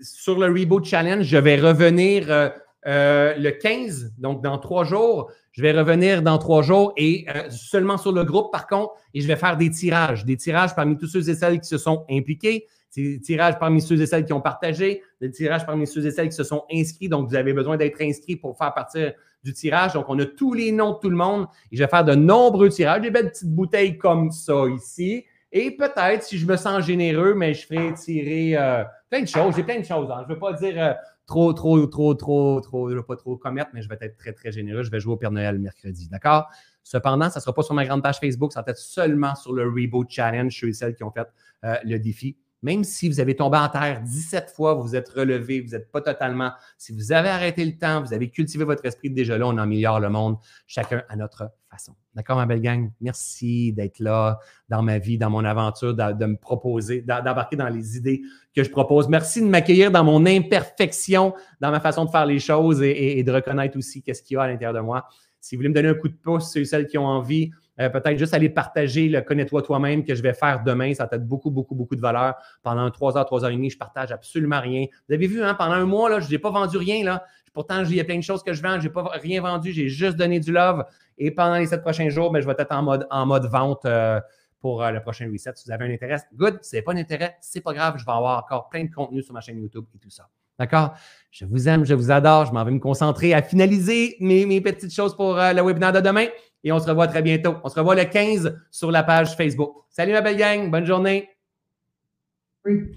sur le Reboot Challenge, je vais revenir le 15, donc dans trois jours. Je vais revenir dans trois jours et seulement sur le groupe, par contre, et je vais faire des tirages, des tirages parmi tous ceux et celles qui se sont impliqués, des tirages parmi ceux et celles qui ont partagé, des tirages parmi ceux et celles qui se sont inscrits. Donc, vous avez besoin d'être inscrit pour faire partir du tirage. Donc, on a tous les noms de tout le monde et je vais faire de nombreux tirages, des belles petites bouteilles comme ça ici. Et peut-être, si je me sens généreux, mais je ferai tirer euh, plein de choses. J'ai plein de choses. Hein. Je ne veux pas dire euh, trop, trop, trop, trop, trop, je ne veux pas trop commettre, mais je vais être très, très généreux. Je vais jouer au Père Noël mercredi. D'accord? Cependant, ça ne sera pas sur ma grande page Facebook, ça va être seulement sur le Reboot Challenge, ceux et celles qui ont fait euh, le défi. Même si vous avez tombé en terre 17 fois, vous êtes relevé, vous n'êtes pas totalement. Si vous avez arrêté le temps, vous avez cultivé votre esprit, déjà là, on améliore le monde, chacun à notre façon. D'accord, ma belle gang? Merci d'être là dans ma vie, dans mon aventure, de, me proposer, d'embarquer dans les idées que je propose. Merci de m'accueillir dans mon imperfection, dans ma façon de faire les choses et, de reconnaître aussi qu'est-ce qu'il y a à l'intérieur de moi. Si vous voulez me donner un coup de pouce, ceux et celles qui ont envie, euh, peut-être juste aller partager le Connais-toi toi-même que je vais faire demain. Ça peut-être beaucoup, beaucoup, beaucoup de valeur. Pendant trois heures, trois heures et demie, je partage absolument rien. Vous avez vu, hein, pendant un mois, là, je n'ai pas vendu rien. Là. Pourtant, il y a plein de choses que je vends. Je n'ai pas rien vendu. J'ai juste donné du love. Et pendant les sept prochains jours, ben, je vais être en mode, en mode vente euh, pour euh, le prochain reset. Si vous avez un intérêt, good. Si vous n'avez pas d'intérêt, c'est pas grave. Je vais avoir encore plein de contenu sur ma chaîne YouTube et tout ça. D'accord? Je vous aime, je vous adore. Je m'en vais me concentrer à finaliser mes, petites choses pour le webinaire de demain et on se revoit très bientôt. On se revoit le 15 sur la page Facebook. Salut ma belle gang, bonne journée. Oui.